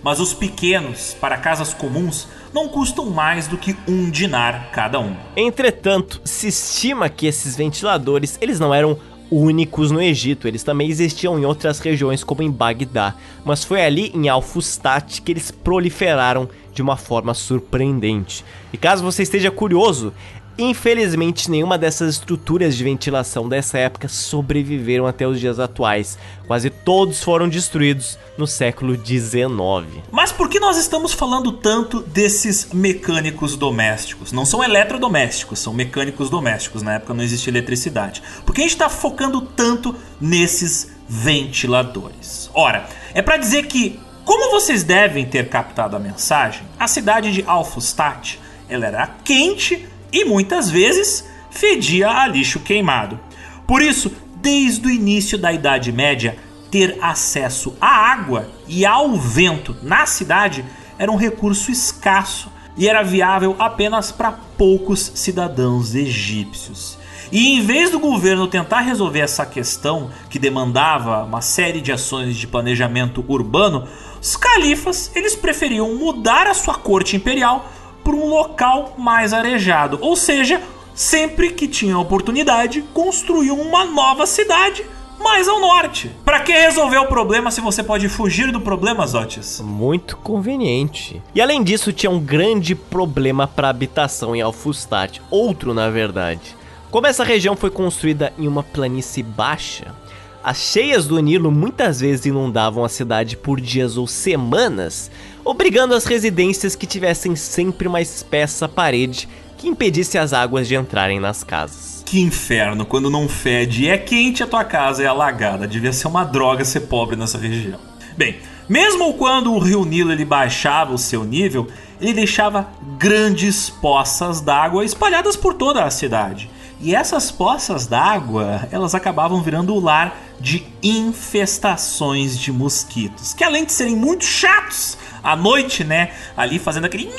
mas os pequenos, para casas comuns, não custam mais do que um dinar cada um. Entretanto, se estima que esses ventiladores eles não eram únicos no Egito, eles também existiam em outras regiões como em Bagdá, mas foi ali em Al-Fustat que eles proliferaram de uma forma surpreendente. E caso você esteja curioso, Infelizmente, nenhuma dessas estruturas de ventilação dessa época sobreviveram até os dias atuais. Quase todos foram destruídos no século XIX. Mas por que nós estamos falando tanto desses mecânicos domésticos? Não são eletrodomésticos, são mecânicos domésticos. Na época não existia eletricidade. Por que a gente está focando tanto nesses ventiladores? Ora, é para dizer que, como vocês devem ter captado a mensagem, a cidade de Alfustat ela era quente e muitas vezes fedia a lixo queimado. Por isso, desde o início da Idade Média, ter acesso à água e ao vento na cidade era um recurso escasso e era viável apenas para poucos cidadãos egípcios. E em vez do governo tentar resolver essa questão, que demandava uma série de ações de planejamento urbano, os califas eles preferiam mudar a sua corte imperial por um local mais arejado. Ou seja, sempre que tinha oportunidade, construíam uma nova cidade mais ao norte. Para que resolver o problema se você pode fugir do problema, Zotis? Muito conveniente. E além disso, tinha um grande problema para habitação em Alfustat, outro na verdade. Como essa região foi construída em uma planície baixa, as cheias do Nilo muitas vezes inundavam a cidade por dias ou semanas, obrigando as residências que tivessem sempre uma espessa parede que impedisse as águas de entrarem nas casas. Que inferno, quando não fede e é quente a tua casa é alagada. Devia ser uma droga ser pobre nessa região. Bem, mesmo quando o rio Nilo ele baixava o seu nível, ele deixava grandes poças d'água espalhadas por toda a cidade. E essas poças d'água, elas acabavam virando o lar de infestações de mosquitos, que além de serem muito chatos, à noite, né? Ali fazendo aquele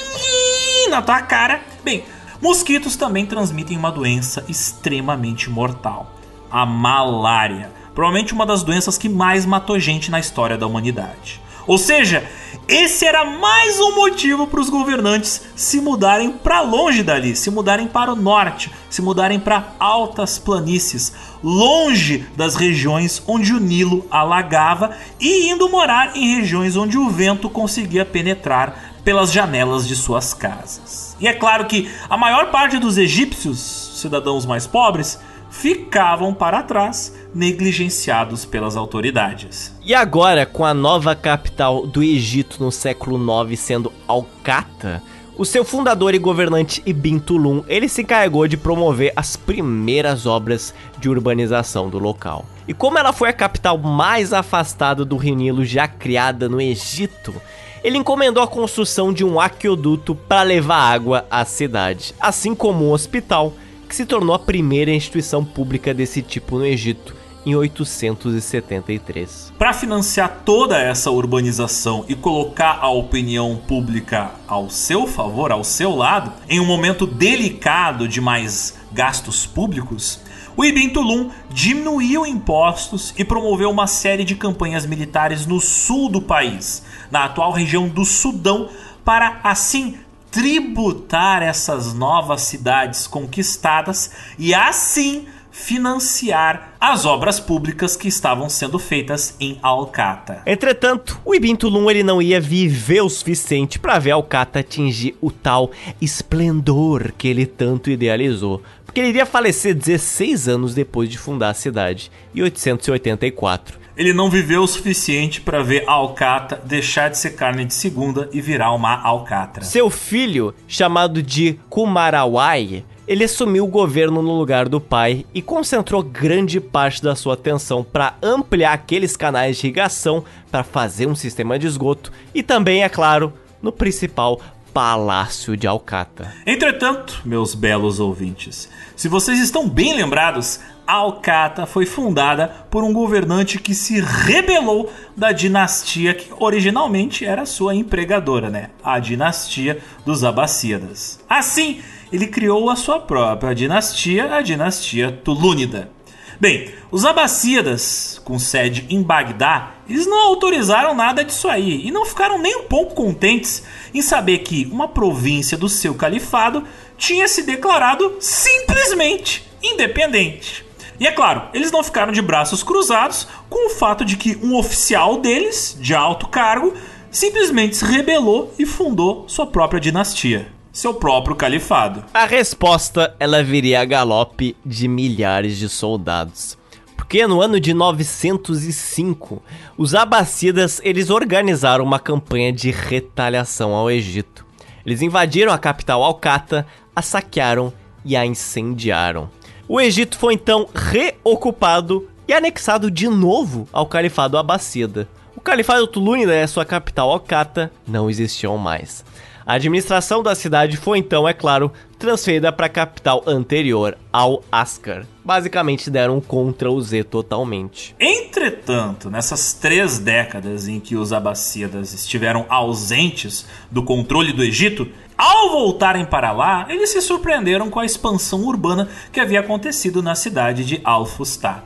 na tua cara. Bem, mosquitos também transmitem uma doença extremamente mortal: a malária. Provavelmente uma das doenças que mais matou gente na história da humanidade. Ou seja, esse era mais um motivo para os governantes se mudarem para longe dali, se mudarem para o norte, se mudarem para altas planícies, longe das regiões onde o Nilo alagava e indo morar em regiões onde o vento conseguia penetrar pelas janelas de suas casas. E é claro que a maior parte dos egípcios, cidadãos mais pobres, ficavam para trás, negligenciados pelas autoridades. E agora, com a nova capital do Egito no século IX sendo Al-Qata, o seu fundador e governante Ibn Tulum, ele se encarregou de promover as primeiras obras de urbanização do local. E como ela foi a capital mais afastada do Rio Nilo já criada no Egito, ele encomendou a construção de um aqueduto para levar água à cidade, assim como um hospital que se tornou a primeira instituição pública desse tipo no Egito em 873. Para financiar toda essa urbanização e colocar a opinião pública ao seu favor, ao seu lado, em um momento delicado de mais gastos públicos, o Ibn Tulum diminuiu impostos e promoveu uma série de campanhas militares no sul do país, na atual região do Sudão, para assim tributar essas novas cidades conquistadas e assim financiar as obras públicas que estavam sendo feitas em Alcata. Entretanto, o Ibn Tulum ele não ia viver o suficiente para ver Alcata atingir o tal esplendor que ele tanto idealizou, porque ele iria falecer 16 anos depois de fundar a cidade, em 884. Ele não viveu o suficiente para ver Alcata deixar de ser carne de segunda e virar uma alcatra. Seu filho, chamado de Kumarawai, ele assumiu o governo no lugar do pai e concentrou grande parte da sua atenção para ampliar aqueles canais de irrigação para fazer um sistema de esgoto e também, é claro, no principal Palácio de Alcata. Entretanto, meus belos ouvintes, se vocês estão bem lembrados, Alcata foi fundada por um governante que se rebelou da dinastia que originalmente era sua empregadora, né? A dinastia dos Abássidas. Assim, ele criou a sua própria dinastia, a dinastia Tulúnida. Bem, os Abássidas, com sede em Bagdá, eles não autorizaram nada disso aí e não ficaram nem um pouco contentes em saber que uma província do seu califado tinha se declarado simplesmente independente. E é claro, eles não ficaram de braços cruzados com o fato de que um oficial deles, de alto cargo, simplesmente se rebelou e fundou sua própria dinastia seu próprio califado. A resposta ela viria a galope de milhares de soldados. Porque no ano de 905, os Abássidas eles organizaram uma campanha de retaliação ao Egito. Eles invadiram a capital Alcata, a saquearam e a incendiaram. O Egito foi então reocupado e anexado de novo ao Califado Abássida. O Califado Tulúnida e a sua capital Alcata não existiam mais. A administração da cidade foi então, é claro, transferida para a capital anterior, ao Ascar. Basicamente deram um Ctrl Z totalmente. Entretanto, nessas três décadas em que os Abássidas estiveram ausentes do controle do Egito, ao voltarem para lá, eles se surpreenderam com a expansão urbana que havia acontecido na cidade de Al-Fustat.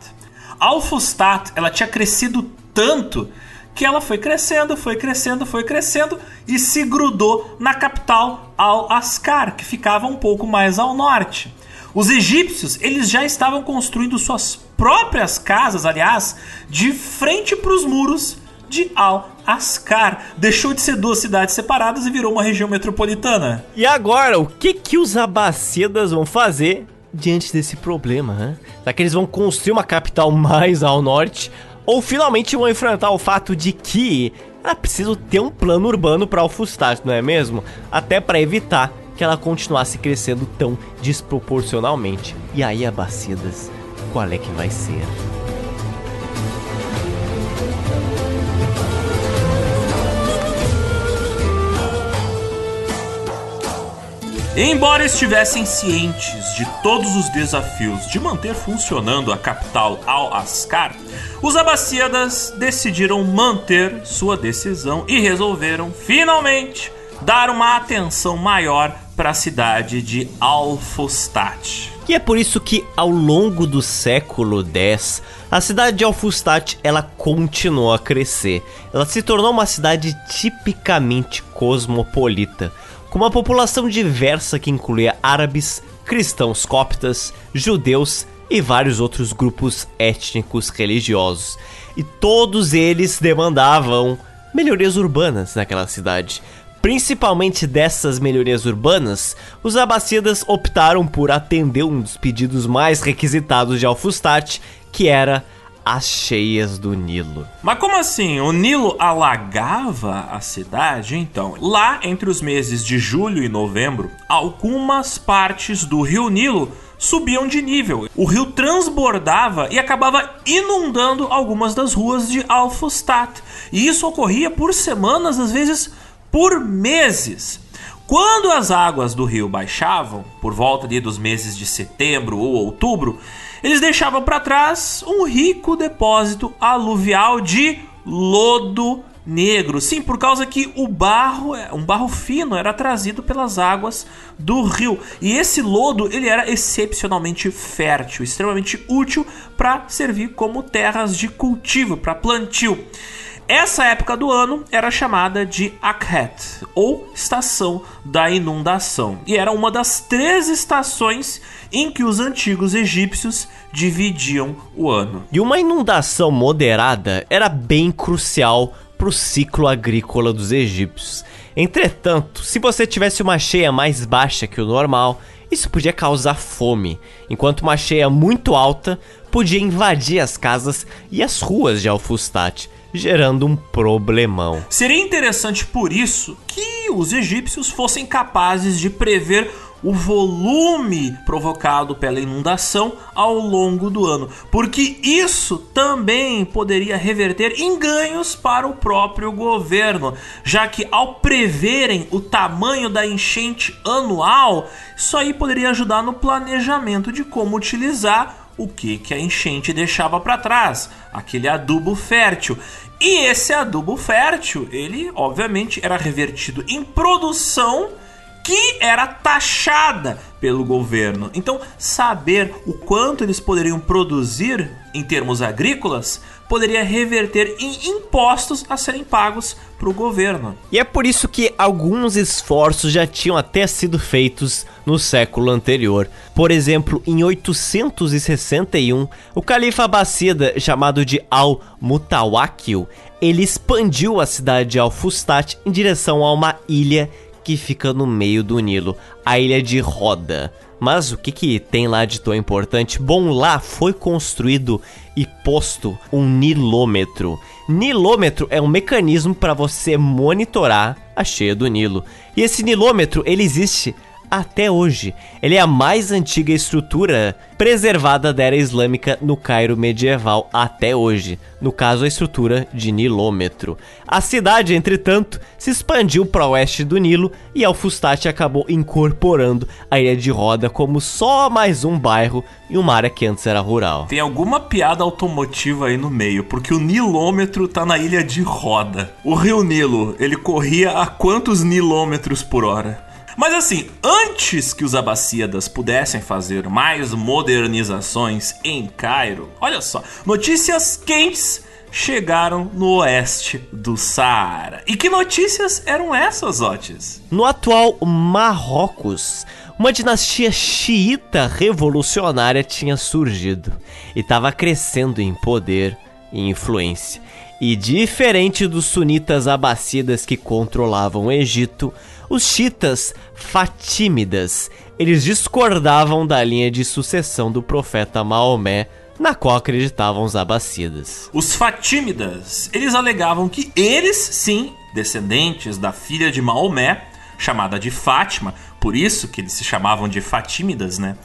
Al-Fustat, ela tinha crescido tanto que ela foi crescendo, foi crescendo, foi crescendo e se grudou na capital Al-Ascar, que ficava um pouco mais ao norte. Os egípcios, eles já estavam construindo suas próprias casas, aliás, de frente para os muros de Al-Ascar. Deixou de ser duas cidades separadas e virou uma região metropolitana. E agora, o que que os abássidas vão fazer diante desse problema? Hein? Será que eles vão construir uma capital mais ao norte? ou finalmente vão enfrentar o fato de que ela precisa ter um plano urbano para Alfustat, não é mesmo? Até para evitar que ela continuasse crescendo tão desproporcionalmente. E aí, Abacidas, qual é que vai ser? Embora estivessem cientes de todos os desafios de manter funcionando a capital Al-Ascar, os Abássidas decidiram manter sua decisão e resolveram finalmente dar uma atenção maior para a cidade de Al-Fustat. E é por isso que ao longo do século X, a cidade de Al-Fustat ela continuou a crescer. Ela se tornou uma cidade tipicamente cosmopolita com uma população diversa que incluía árabes, cristãos coptas, judeus e vários outros grupos étnicos religiosos. E todos eles demandavam melhorias urbanas naquela cidade. Principalmente dessas melhorias urbanas, os Abássidas optaram por atender um dos pedidos mais requisitados de Alfustat, que era as cheias do Nilo. Mas como assim? O Nilo alagava a cidade? Então, lá entre os meses de julho e novembro, algumas partes do rio Nilo subiam de nível. O rio transbordava e acabava inundando algumas das ruas de Alfostat. E isso ocorria por semanas, às vezes por meses. Quando as águas do rio baixavam, por volta dos meses de setembro ou outubro, eles deixavam para trás um rico depósito aluvial de lodo negro. Sim, por causa que o barro, é, um barro fino, era trazido pelas águas do rio. E esse lodo, ele era excepcionalmente fértil, extremamente útil para servir como terras de cultivo, para plantio. Essa época do ano era chamada de Akhet, ou Estação da Inundação, e era uma das três estações em que os antigos egípcios dividiam o ano. E uma inundação moderada era bem crucial para o ciclo agrícola dos egípcios. Entretanto, se você tivesse uma cheia mais baixa que o normal, isso podia causar fome, enquanto uma cheia muito alta podia invadir as casas e as ruas de Alfustat, gerando um problemão. Seria interessante por isso que os egípcios fossem capazes de prever o volume provocado pela inundação ao longo do ano, porque isso também poderia reverter em ganhos para o próprio governo, já que ao preverem o tamanho da enchente anual, isso aí poderia ajudar no planejamento de como utilizar o que, que a enchente deixava para trás, aquele adubo fértil. E esse adubo fértil, ele obviamente era revertido em produção que era taxada pelo governo. Então, saber o quanto eles poderiam produzir em termos agrícolas poderia reverter em impostos a serem pagos para o governo. E é por isso que alguns esforços já tinham até sido feitos no século anterior. Por exemplo, em 861, o califa abássida chamado de Al-Mutawakkil, ele expandiu a cidade de Al-Fustat em direção a uma ilha que fica no meio do Nilo, a ilha de Roda. Mas o que, que tem lá de tão importante? Bom, lá foi construído e posto um nilômetro. Nilômetro é um mecanismo para você monitorar a cheia do Nilo. E esse nilômetro ele existe até hoje. Ele é a mais antiga estrutura preservada da era islâmica no Cairo medieval até hoje, no caso a estrutura de nilômetro. A cidade, entretanto, se expandiu para o oeste do Nilo e Al-Fustat acabou incorporando a ilha de Roda como só mais um bairro em uma área que antes era rural. Tem alguma piada automotiva aí no meio, porque o nilômetro tá na ilha de Roda. O rio Nilo, ele corria a quantos nilômetros por hora? Mas assim, antes que os Abássidas pudessem fazer mais modernizações em Cairo, olha só, notícias quentes chegaram no oeste do Saara. E que notícias eram essas, Otis? No atual Marrocos, uma dinastia xiita revolucionária tinha surgido e estava crescendo em poder e influência. E diferente dos sunitas abacidas que controlavam o Egito, os chitas fatímidas, eles discordavam da linha de sucessão do profeta Maomé, na qual acreditavam os abacidas. Os fatímidas, eles alegavam que eles, sim, descendentes da filha de Maomé, chamada de Fátima, por isso que eles se chamavam de fatímidas, né?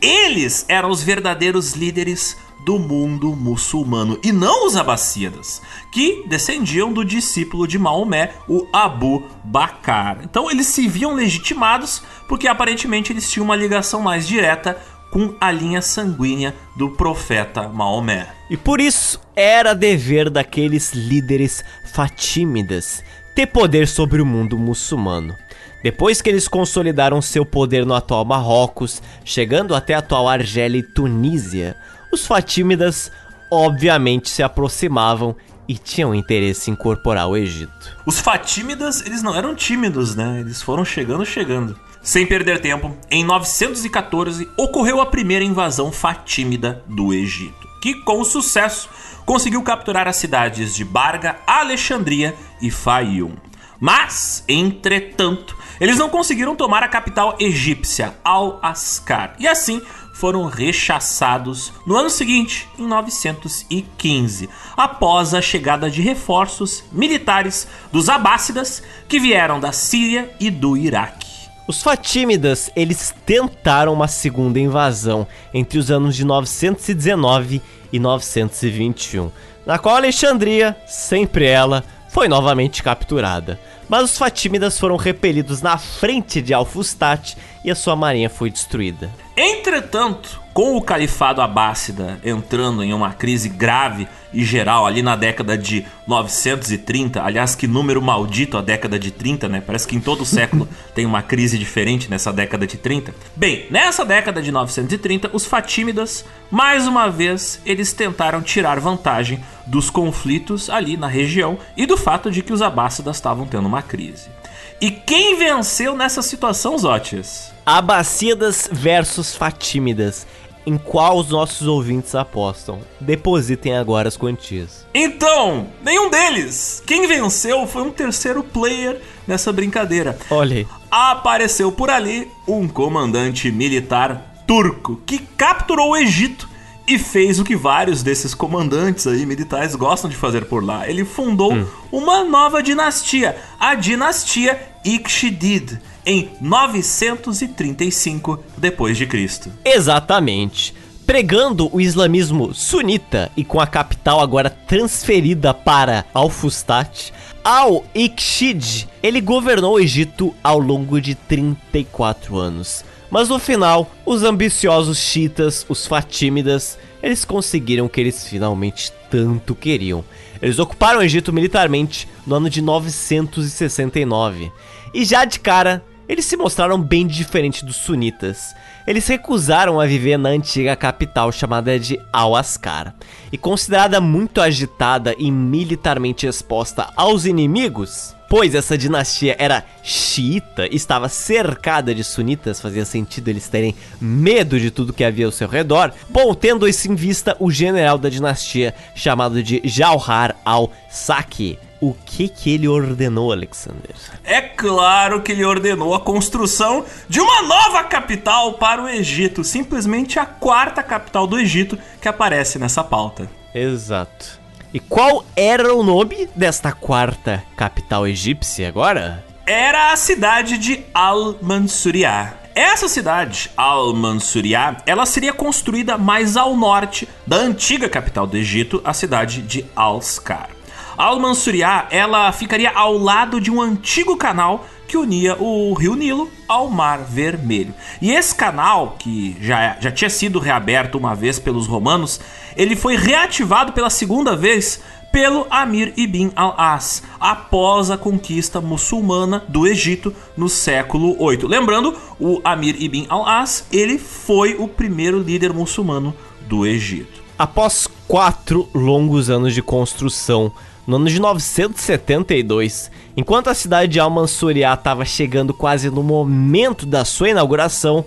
Eles eram os verdadeiros líderes do mundo muçulmano e não os abássidas, que descendiam do discípulo de Maomé, o Abu Bakr. Então eles se viam legitimados porque aparentemente eles tinham uma ligação mais direta com a linha sanguínea do profeta Maomé. E por isso era dever daqueles líderes fatímidas ter poder sobre o mundo muçulmano. Depois que eles consolidaram seu poder no atual Marrocos, chegando até a atual Argélia e Tunísia, os Fatímidas obviamente se aproximavam e tinham interesse em incorporar o Egito. Os Fatímidas, eles não eram tímidos, né? Eles foram chegando, chegando. Sem perder tempo, em 914 ocorreu a primeira invasão fatímida do Egito, que com sucesso conseguiu capturar as cidades de Barga, Alexandria e Fayum. Mas, entretanto, eles não conseguiram tomar a capital egípcia, Al-Ascar, e assim foram rechaçados no ano seguinte, em 915, após a chegada de reforços militares dos Abássidas que vieram da Síria e do Iraque. Os Fatímidas, eles tentaram uma segunda invasão entre os anos de 919 e 921, na qual Alexandria, sempre ela, foi novamente capturada. Mas os Fatímidas foram repelidos na frente de Alfustat e a sua marinha foi destruída. Entretanto, com o califado abássida entrando em uma crise grave e geral ali na década de 930, aliás, que número maldito a década de 30, né? Parece que em todo século (laughs) tem uma crise diferente nessa década de 30. Bem, nessa década de 930, os Fatímidas, mais uma vez, eles tentaram tirar vantagem dos conflitos ali na região e do fato de que os abássidas estavam tendo uma crise. E quem venceu nessa situação, Zótias? Abássidas versus Fatímidas. Em qual os nossos ouvintes apostam? Depositem agora as quantias. Então, nenhum deles. Quem venceu foi um terceiro player nessa brincadeira. Olha aí. Apareceu por ali um comandante militar turco que capturou o Egito e fez o que vários desses comandantes aí militares gostam de fazer por lá. Ele fundou hum. uma nova dinastia, a dinastia Ikhshidid, em 935 depois de Cristo. Exatamente. Pregando o islamismo sunita e com a capital agora transferida para Al-Fustat, Al-Ikhshid, ele governou o Egito ao longo de 34 anos. Mas no final, os ambiciosos chiitas, os fatímidas, eles conseguiram o que eles finalmente tanto queriam. Eles ocuparam o Egito militarmente no ano de 969. E já de cara, eles se mostraram bem diferentes dos sunitas. Eles recusaram a viver na antiga capital chamada de Al-Ascar. E considerada muito agitada e militarmente exposta aos inimigos, pois essa dinastia era xiita, estava cercada de sunitas, fazia sentido eles terem medo de tudo que havia ao seu redor. Bom, tendo isso em vista, o general da dinastia, chamado de Jauhar al-Saki, o que que ele ordenou, Alexander? É claro que ele ordenou a construção de uma nova capital para o Egito, simplesmente a quarta capital do Egito que aparece nessa pauta. Exato. E qual era o nome desta quarta capital egípcia agora? Era a cidade de Al-Mansuriah. Essa cidade, Al-Mansuriah, ela seria construída mais ao norte da antiga capital do Egito, a cidade de Al-Skar. Al-Mansuriah, ela ficaria ao lado de um antigo canal que unia o Rio Nilo ao Mar Vermelho. E esse canal, que já, já tinha sido reaberto uma vez pelos romanos, ele foi reativado pela segunda vez pelo Amir ibn al-As, após a conquista muçulmana do Egito no século 8. Lembrando, o Amir ibn al-As, ele foi o primeiro líder muçulmano do Egito. Após quatro longos anos de construção, no ano de 972, enquanto a cidade de Al-Mansuriah estava chegando quase no momento da sua inauguração,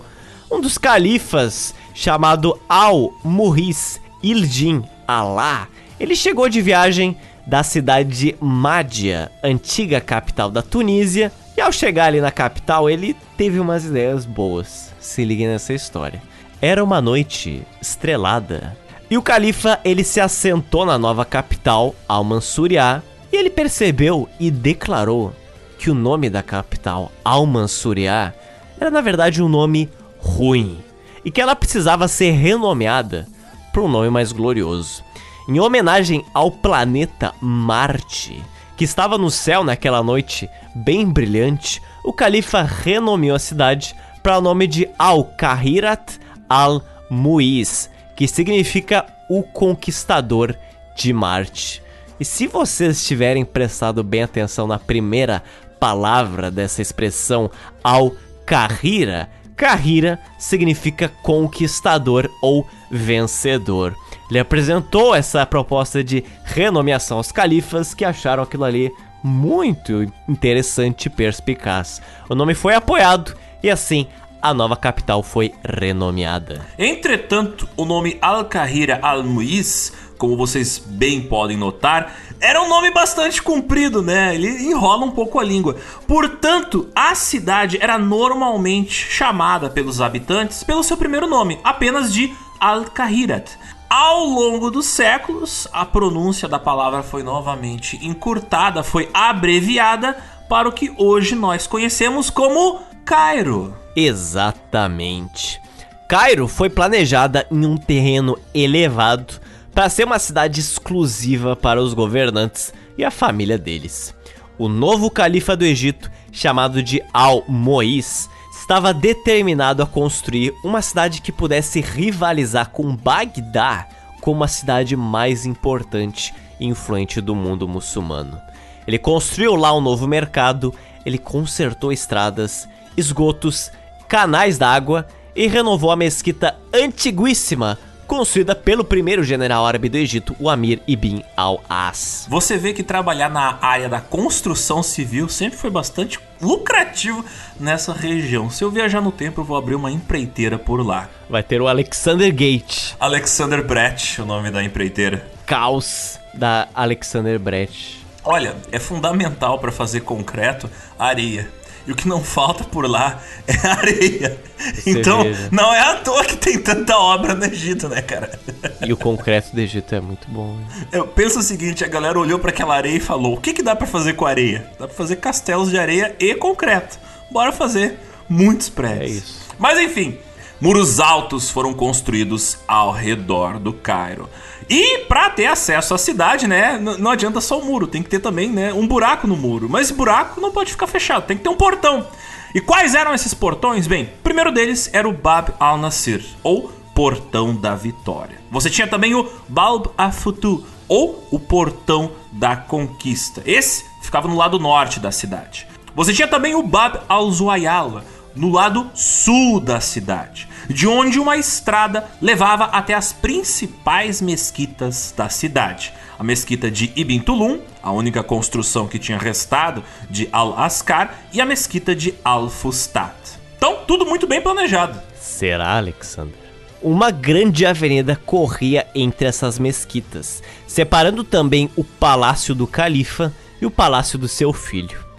um dos califas, chamado Al-Muhis Ildin Alá, ele chegou de viagem da cidade de Mádia, antiga capital da Tunísia, e ao chegar ali na capital, ele teve umas ideias boas. Se liguem nessa história. Era uma noite estrelada e o califa, ele se assentou na nova capital, Al-Mansuriah, e ele percebeu e declarou que o nome da capital, Al-Mansuriah, era na verdade um nome ruim e que ela precisava ser renomeada para um nome mais glorioso. Em homenagem ao planeta Marte, que estava no céu naquela noite bem brilhante, o califa renomeou a cidade para o nome de Al-Kahirat al-Muiz, que significa o conquistador de Marte. E se vocês tiverem prestado bem atenção na primeira palavra dessa expressão, ao Kahira, Kahira significa conquistador ou vencedor. Ele apresentou essa proposta de renomeação aos califas que acharam aquilo ali muito interessante e perspicaz. O nome foi apoiado e assim a nova capital foi renomeada. Entretanto, o nome Al-Kahira Al-Muiz, como vocês bem podem notar, era um nome bastante comprido, né? Ele enrola um pouco a língua. Portanto, a cidade era normalmente chamada pelos habitantes pelo seu primeiro nome, apenas de Al-Kahirat. Ao longo dos séculos, a pronúncia da palavra foi novamente encurtada, foi abreviada para o que hoje nós conhecemos como Cairo. Exatamente. Cairo foi planejada em um terreno elevado para ser uma cidade exclusiva para os governantes e a família deles. O novo califa do Egito, chamado de Al-Mois, estava determinado a construir uma cidade que pudesse rivalizar com Bagdá como a cidade mais importante e influente do mundo muçulmano. Ele construiu lá um novo mercado, ele consertou estradas, esgotos, canais d'água e renovou a mesquita antiguíssima construída pelo primeiro general árabe do Egito, o Amir ibn al-As. Você vê que trabalhar na área da construção civil sempre foi bastante lucrativo nessa região. Se eu viajar no tempo, eu vou abrir uma empreiteira por lá. Vai ter o Alexander Gate. Alexander Brett, o nome da empreiteira. Caos da Alexander Brett. Olha, é fundamental para fazer concreto areia. E o que não falta por lá é (laughs) areia. Então, não é à toa que tem tanta obra no Egito, né, cara? E o concreto do Egito é muito bom. Né? Eu penso o seguinte, a galera olhou para aquela areia e falou: "O que que dá para fazer com areia? Dá para fazer castelos de areia e concreto. Bora fazer muitos prédios". É isso. Mas enfim, muros altos foram construídos ao redor do Cairo. E para ter acesso à cidade, né, não adianta só o muro, tem que ter também, né, um buraco no muro. Mas esse buraco não pode ficar fechado, tem que ter um portão. E quais eram esses portões? Bem, o primeiro deles era o Bab al-Nasir, ou Portão da Vitória. Você tinha também o Balb al-Futu, ou o Portão da Conquista. Esse ficava no lado norte da cidade. Você tinha também o Bab al-Zuayala, no lado sul da cidade de onde uma estrada levava até as principais mesquitas da cidade. A mesquita de Ibn Tulum, a única construção que tinha restado de Al-Ascar, e a mesquita de Al-Fustat. Então, tudo muito bem planejado. Será, Alexander? Uma grande avenida corria entre essas mesquitas, separando também o palácio do califa e o palácio do seu filho.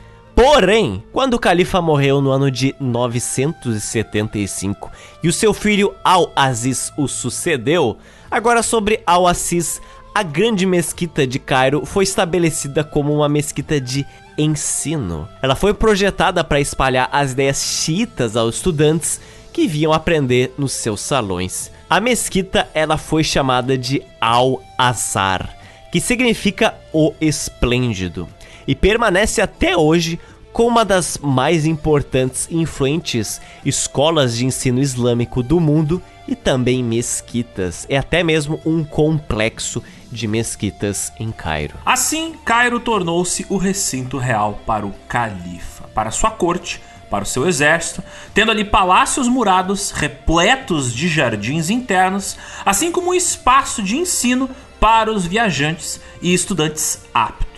Porém, quando o califa morreu no ano de 975 e o seu filho Al-Aziz o sucedeu, agora sobre Al-Aziz, a grande mesquita de Cairo foi estabelecida como uma mesquita de ensino. Ela foi projetada para espalhar as ideias xiitas aos estudantes que vinham aprender nos seus salões. A mesquita ela foi chamada de Al-Azhar, que significa o esplêndido e permanece até hoje como uma das mais importantes e influentes escolas de ensino islâmico do mundo e também mesquitas, e até mesmo um complexo de mesquitas em Cairo. Assim, Cairo tornou-se o recinto real para o califa, para sua corte, para o seu exército, tendo ali palácios murados repletos de jardins internos, assim como um espaço de ensino para os viajantes e estudantes aptos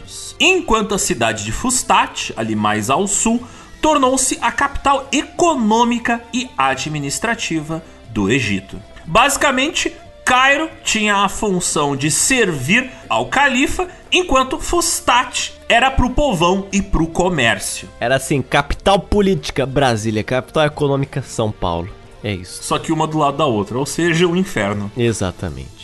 enquanto a cidade de Fustat, ali mais ao sul, tornou-se a capital econômica e administrativa do Egito. Basicamente, Cairo tinha a função de servir ao califa, enquanto Fustat era para o povão e para o comércio. Era assim, capital política Brasília, capital econômica São Paulo. É isso. Só que uma do lado da outra, ou seja, o inferno. Exatamente.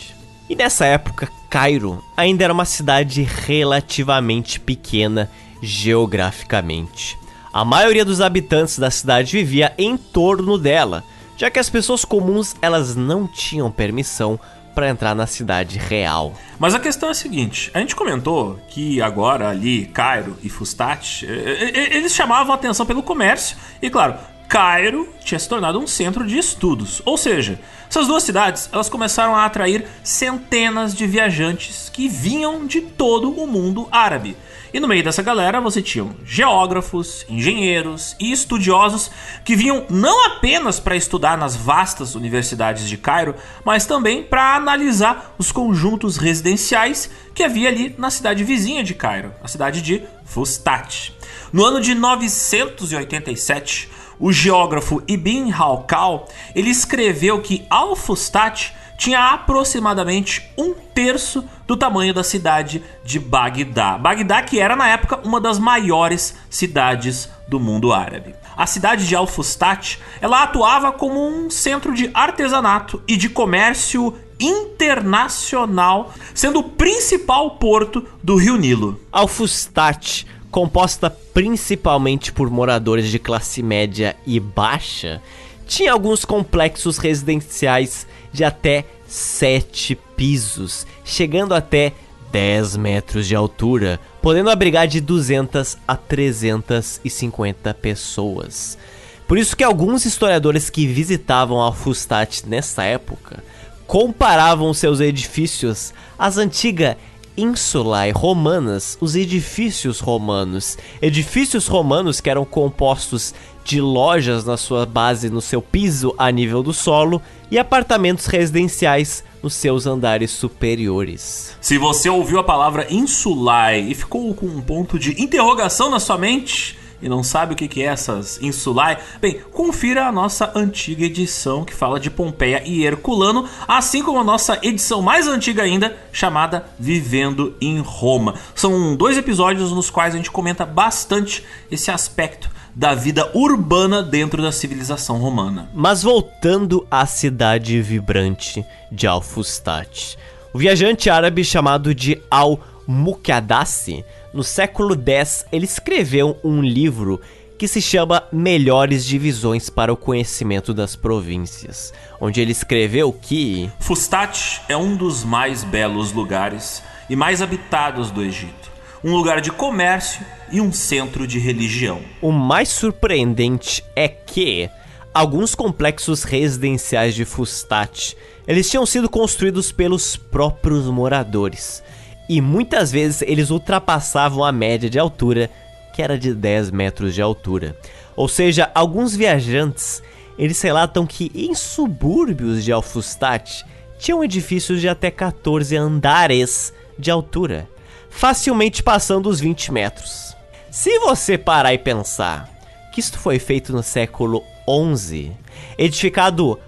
E nessa época, Cairo ainda era uma cidade relativamente pequena geograficamente. A maioria dos habitantes da cidade vivia em torno dela, já que as pessoas comuns elas não tinham permissão para entrar na cidade real. Mas a questão é a seguinte: a gente comentou que agora ali Cairo e Fustat eles chamavam atenção pelo comércio e claro Cairo tinha se tornado um centro de estudos. Ou seja, essas duas cidades elas começaram a atrair centenas de viajantes que vinham de todo o mundo árabe. E no meio dessa galera você tinha geógrafos, engenheiros e estudiosos que vinham não apenas para estudar nas vastas universidades de Cairo, mas também para analisar os conjuntos residenciais que havia ali na cidade vizinha de Cairo, a cidade de Fustat. No ano de 987, o geógrafo Ibn Halkal, ele escreveu que Al-Fustat tinha aproximadamente um terço do tamanho da cidade de Bagdá. Bagdá que era na época uma das maiores cidades do mundo árabe. A cidade de Al-Fustat, ela atuava como um centro de artesanato e de comércio internacional, sendo o principal porto do Rio Nilo. Al-Fustat composta principalmente por moradores de classe média e baixa, tinha alguns complexos residenciais de até 7 pisos, chegando até 10 metros de altura, podendo abrigar de 200 a 350 pessoas. Por isso que alguns historiadores que visitavam Alfustat nessa época comparavam seus edifícios às antigas insulae romanas, os edifícios romanos. Edifícios romanos que eram compostos de lojas na sua base, no seu piso a nível do solo, e apartamentos residenciais nos seus andares superiores. Se você ouviu a palavra insulae e ficou com um ponto de interrogação na sua mente, e não sabe o que é essas insulae, bem, confira a nossa antiga edição que fala de Pompeia e Herculano, assim como a nossa edição mais antiga ainda, chamada Vivendo em Roma. São dois episódios nos quais a gente comenta bastante esse aspecto da vida urbana dentro da civilização romana. Mas voltando à cidade vibrante de Al-Fustat, o viajante árabe chamado de Al-Muqaddasi no século X, ele escreveu um livro que se chama Melhores Divisões para o Conhecimento das Províncias, onde ele escreveu que Fustat é um dos mais belos lugares e mais habitados do Egito, um lugar de comércio e um centro de religião. O mais surpreendente é que alguns complexos residenciais de Fustat, eles tinham sido construídos pelos próprios moradores e muitas vezes eles ultrapassavam a média de altura, que era de 10 metros de altura. Ou seja, alguns viajantes eles relatam que em subúrbios de Alfustat tinham edifícios de até 14 andares de altura, facilmente passando os 20 metros. Se você parar e pensar que isto foi feito no século 11, edificado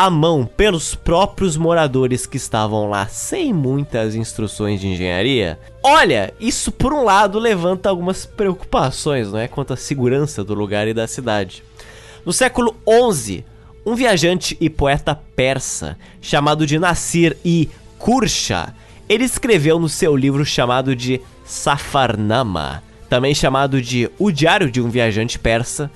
à mão pelos próprios moradores que estavam lá sem muitas instruções de engenharia. Olha, isso por um lado levanta algumas preocupações, não é, quanto à segurança do lugar e da cidade. No século 11, um viajante e poeta persa chamado de Nasir i Kursha, ele escreveu no seu livro chamado de Safarnama, também chamado de O Diário de um Viajante Persa,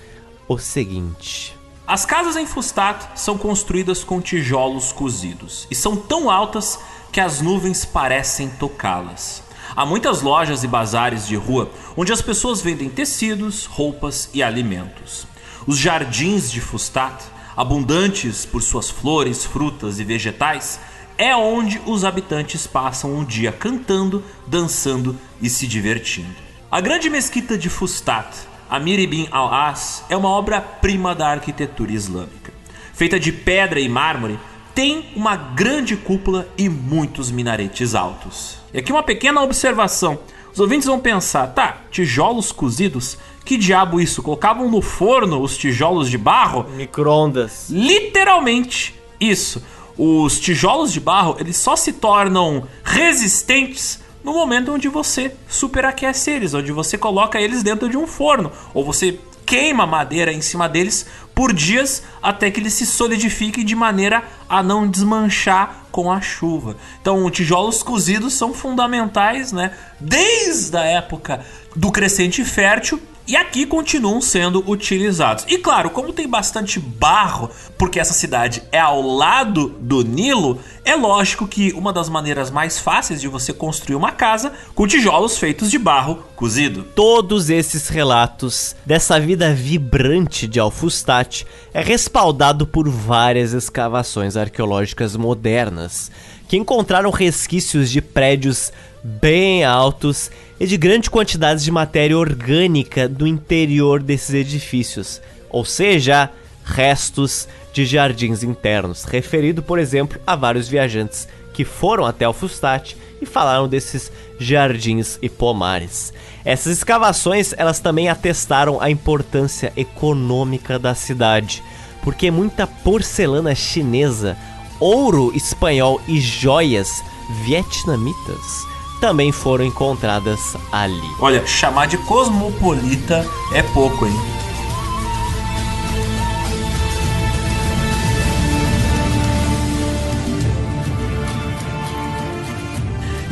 o seguinte: as casas em Fustat são construídas com tijolos cozidos e são tão altas que as nuvens parecem tocá-las. Há muitas lojas e bazares de rua onde as pessoas vendem tecidos, roupas e alimentos. Os jardins de Fustat, abundantes por suas flores, frutas e vegetais, é onde os habitantes passam o dia cantando, dançando e se divertindo. A grande mesquita de Fustat Amir ibn al-As é uma obra-prima da arquitetura islâmica. Feita de pedra e mármore, tem uma grande cúpula e muitos minaretes altos. E aqui uma pequena observação. Os ouvintes vão pensar, tá, tijolos cozidos? Que diabo isso? Colocavam no forno os tijolos de barro? Microondas. Literalmente isso. Os tijolos de barro, eles só se tornam resistentes no momento onde você superaquece eles, onde você coloca eles dentro de um forno, ou você queima madeira em cima deles por dias até que eles se solidifiquem de maneira a não desmanchar com a chuva. Então, tijolos cozidos são fundamentais, né? Desde a época do crescente fértil e aqui continuam sendo utilizados. E claro, como tem bastante barro, porque essa cidade é ao lado do Nilo, é lógico que uma das maneiras mais fáceis de você construir uma casa com tijolos feitos de barro cozido. Todos esses relatos dessa vida vibrante de Alfustat é respaldado por várias escavações arqueológicas modernas que encontraram resquícios de prédios bem altos e de grandes quantidades de matéria orgânica do interior desses edifícios, ou seja, restos de jardins internos, referido, por exemplo, a vários viajantes que foram até o e falaram desses jardins e pomares. Essas escavações, elas também atestaram a importância econômica da cidade, porque muita porcelana chinesa, ouro espanhol e joias vietnamitas também foram encontradas ali. Olha, chamar de cosmopolita é pouco, hein?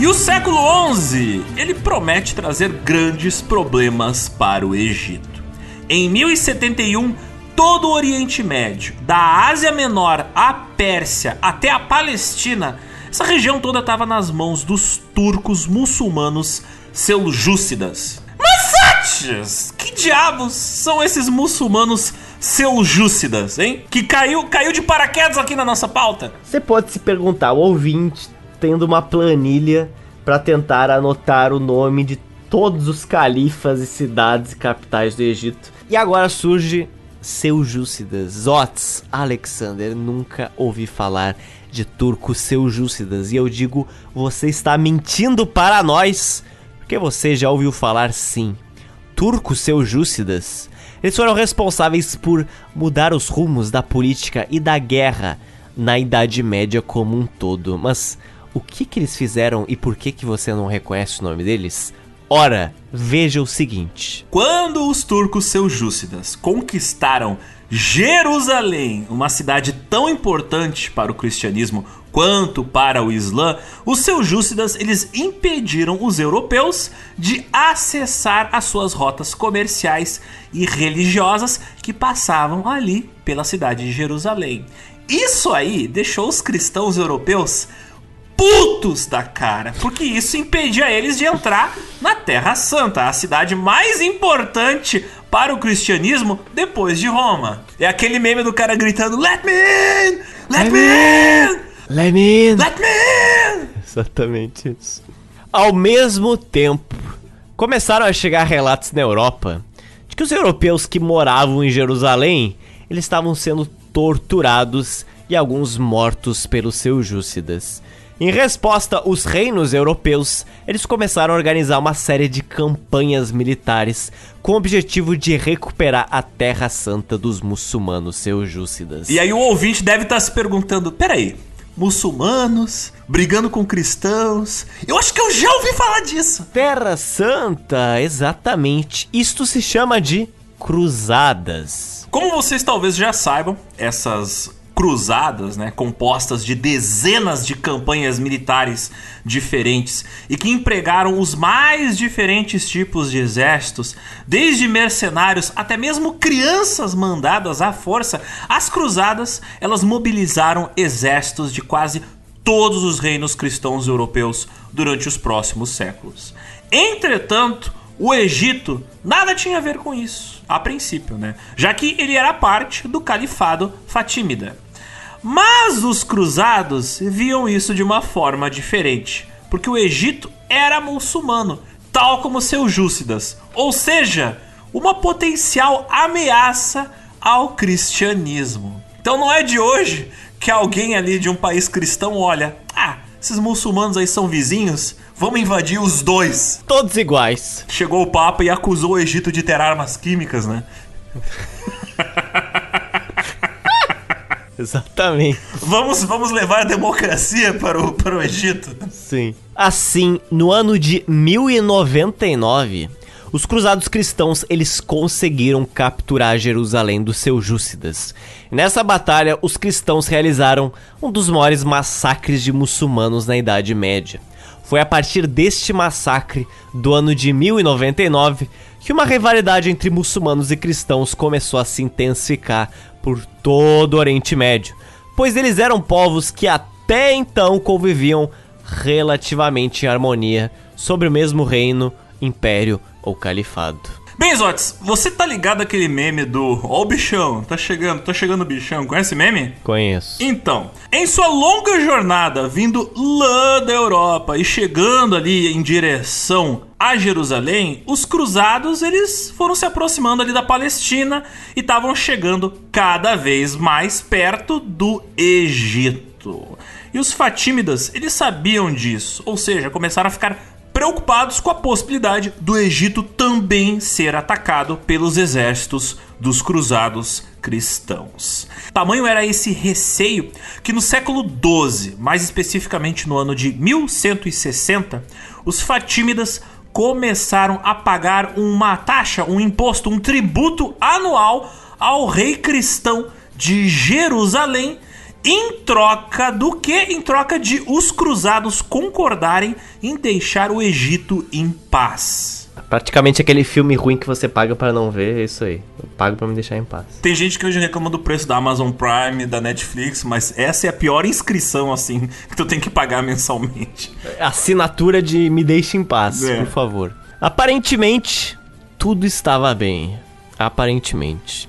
E o século XI, ele promete trazer grandes problemas para o Egito. Em 1071, todo o Oriente Médio, da Ásia Menor à Pérsia até a Palestina, essa região toda estava nas mãos dos turcos muçulmanos seljúcidas. Mas Que diabos são esses muçulmanos Seljúcidas, hein? Que caiu, caiu de paraquedas aqui na nossa pauta. Você pode se perguntar, o ouvinte tendo uma planilha para tentar anotar o nome de todos os califas e cidades e capitais do Egito. E agora surge Seljúcidas, Zots, Alexander, nunca ouvi falar de turcos seljúcidas. E eu digo, você está mentindo para nós, porque você já ouviu falar sim. Turcos seljúcidas. Eles foram responsáveis por mudar os rumos da política e da guerra na Idade Média como um todo. Mas o que que eles fizeram e por que que você não reconhece o nome deles? Ora, veja o seguinte: Quando os turcos seljúcidas conquistaram Jerusalém, uma cidade tão importante para o cristianismo quanto para o Islã, os seljúcidas eles impediram os europeus de acessar as suas rotas comerciais e religiosas que passavam ali pela cidade de Jerusalém. Isso aí deixou os cristãos europeus putos da cara, porque isso impedia eles de entrar na Terra Santa, a cidade mais importante para o cristianismo depois de Roma. É aquele meme do cara gritando: Let me in! Let, me in! Let me in! Let me in! Exatamente isso. Ao mesmo tempo, começaram a chegar relatos na Europa de que os europeus que moravam em Jerusalém, eles estavam sendo torturados e alguns mortos pelos seljúcidas. Em resposta, os reinos europeus, eles começaram a organizar uma série de campanhas militares com o objetivo de recuperar a Terra Santa dos muçulmanos seljúcidas. E aí o ouvinte deve estar se perguntando: peraí, muçulmanos brigando com cristãos? Eu acho que eu já ouvi falar disso. Terra Santa, exatamente. Isto se chama de cruzadas. Como vocês talvez já saibam, essas cruzadas, né, compostas de dezenas de campanhas militares diferentes e que empregaram os mais diferentes tipos de exércitos, desde mercenários até mesmo crianças mandadas à força. As cruzadas, elas mobilizaram exércitos de quase todos os reinos cristãos europeus durante os próximos séculos. Entretanto, o Egito nada tinha a ver com isso, a princípio, né? Já que ele era parte do califado fatímida. Mas os cruzados viam isso de uma forma diferente, porque o Egito era muçulmano, tal como Seljúcidas, ou seja, uma potencial ameaça ao cristianismo. Então não é de hoje que alguém ali de um país cristão olha, ah, esses muçulmanos aí são vizinhos, vamos invadir os dois. Todos iguais. Chegou o Papa e acusou o Egito de ter armas químicas, né? (laughs) Exatamente. Vamos, vamos levar a democracia para o, para o Egito. Sim. Assim, no ano de 1099, os cruzados cristãos eles conseguiram capturar Jerusalém dos seljúcidas. Nessa batalha, os cristãos realizaram um dos maiores massacres de muçulmanos na Idade Média. Foi a partir deste massacre do ano de 1099 que uma rivalidade entre muçulmanos e cristãos começou a se intensificar por todo o Oriente Médio, pois eles eram povos que até então conviviam relativamente em harmonia sobre o mesmo reino, império ou califado. Bem, Zotes, você tá ligado aquele meme do Ó o bichão, tá chegando, tá chegando o bichão, conhece meme? Conheço. Então, em sua longa jornada vindo lá da Europa e chegando ali em direção a Jerusalém, os cruzados eles foram se aproximando ali da Palestina e estavam chegando cada vez mais perto do Egito. E os fatímidas, eles sabiam disso, ou seja, começaram a ficar preocupados com a possibilidade do Egito também ser atacado pelos exércitos dos cruzados cristãos. Tamanho era esse receio que no século XII, mais especificamente no ano de 1160, os fatímidas começaram a pagar uma taxa, um imposto, um tributo anual ao rei cristão de Jerusalém em troca do que? Em troca de os cruzados concordarem em deixar o Egito em paz. Praticamente aquele filme ruim que você paga para não ver, é isso aí. Eu pago para me deixar em paz. Tem gente que hoje reclama do preço da Amazon Prime, da Netflix, mas essa é a pior inscrição, assim, (laughs) que tu tem que pagar mensalmente. Assinatura de Me Deixe em Paz, é. por favor. Aparentemente, tudo estava bem. Aparentemente.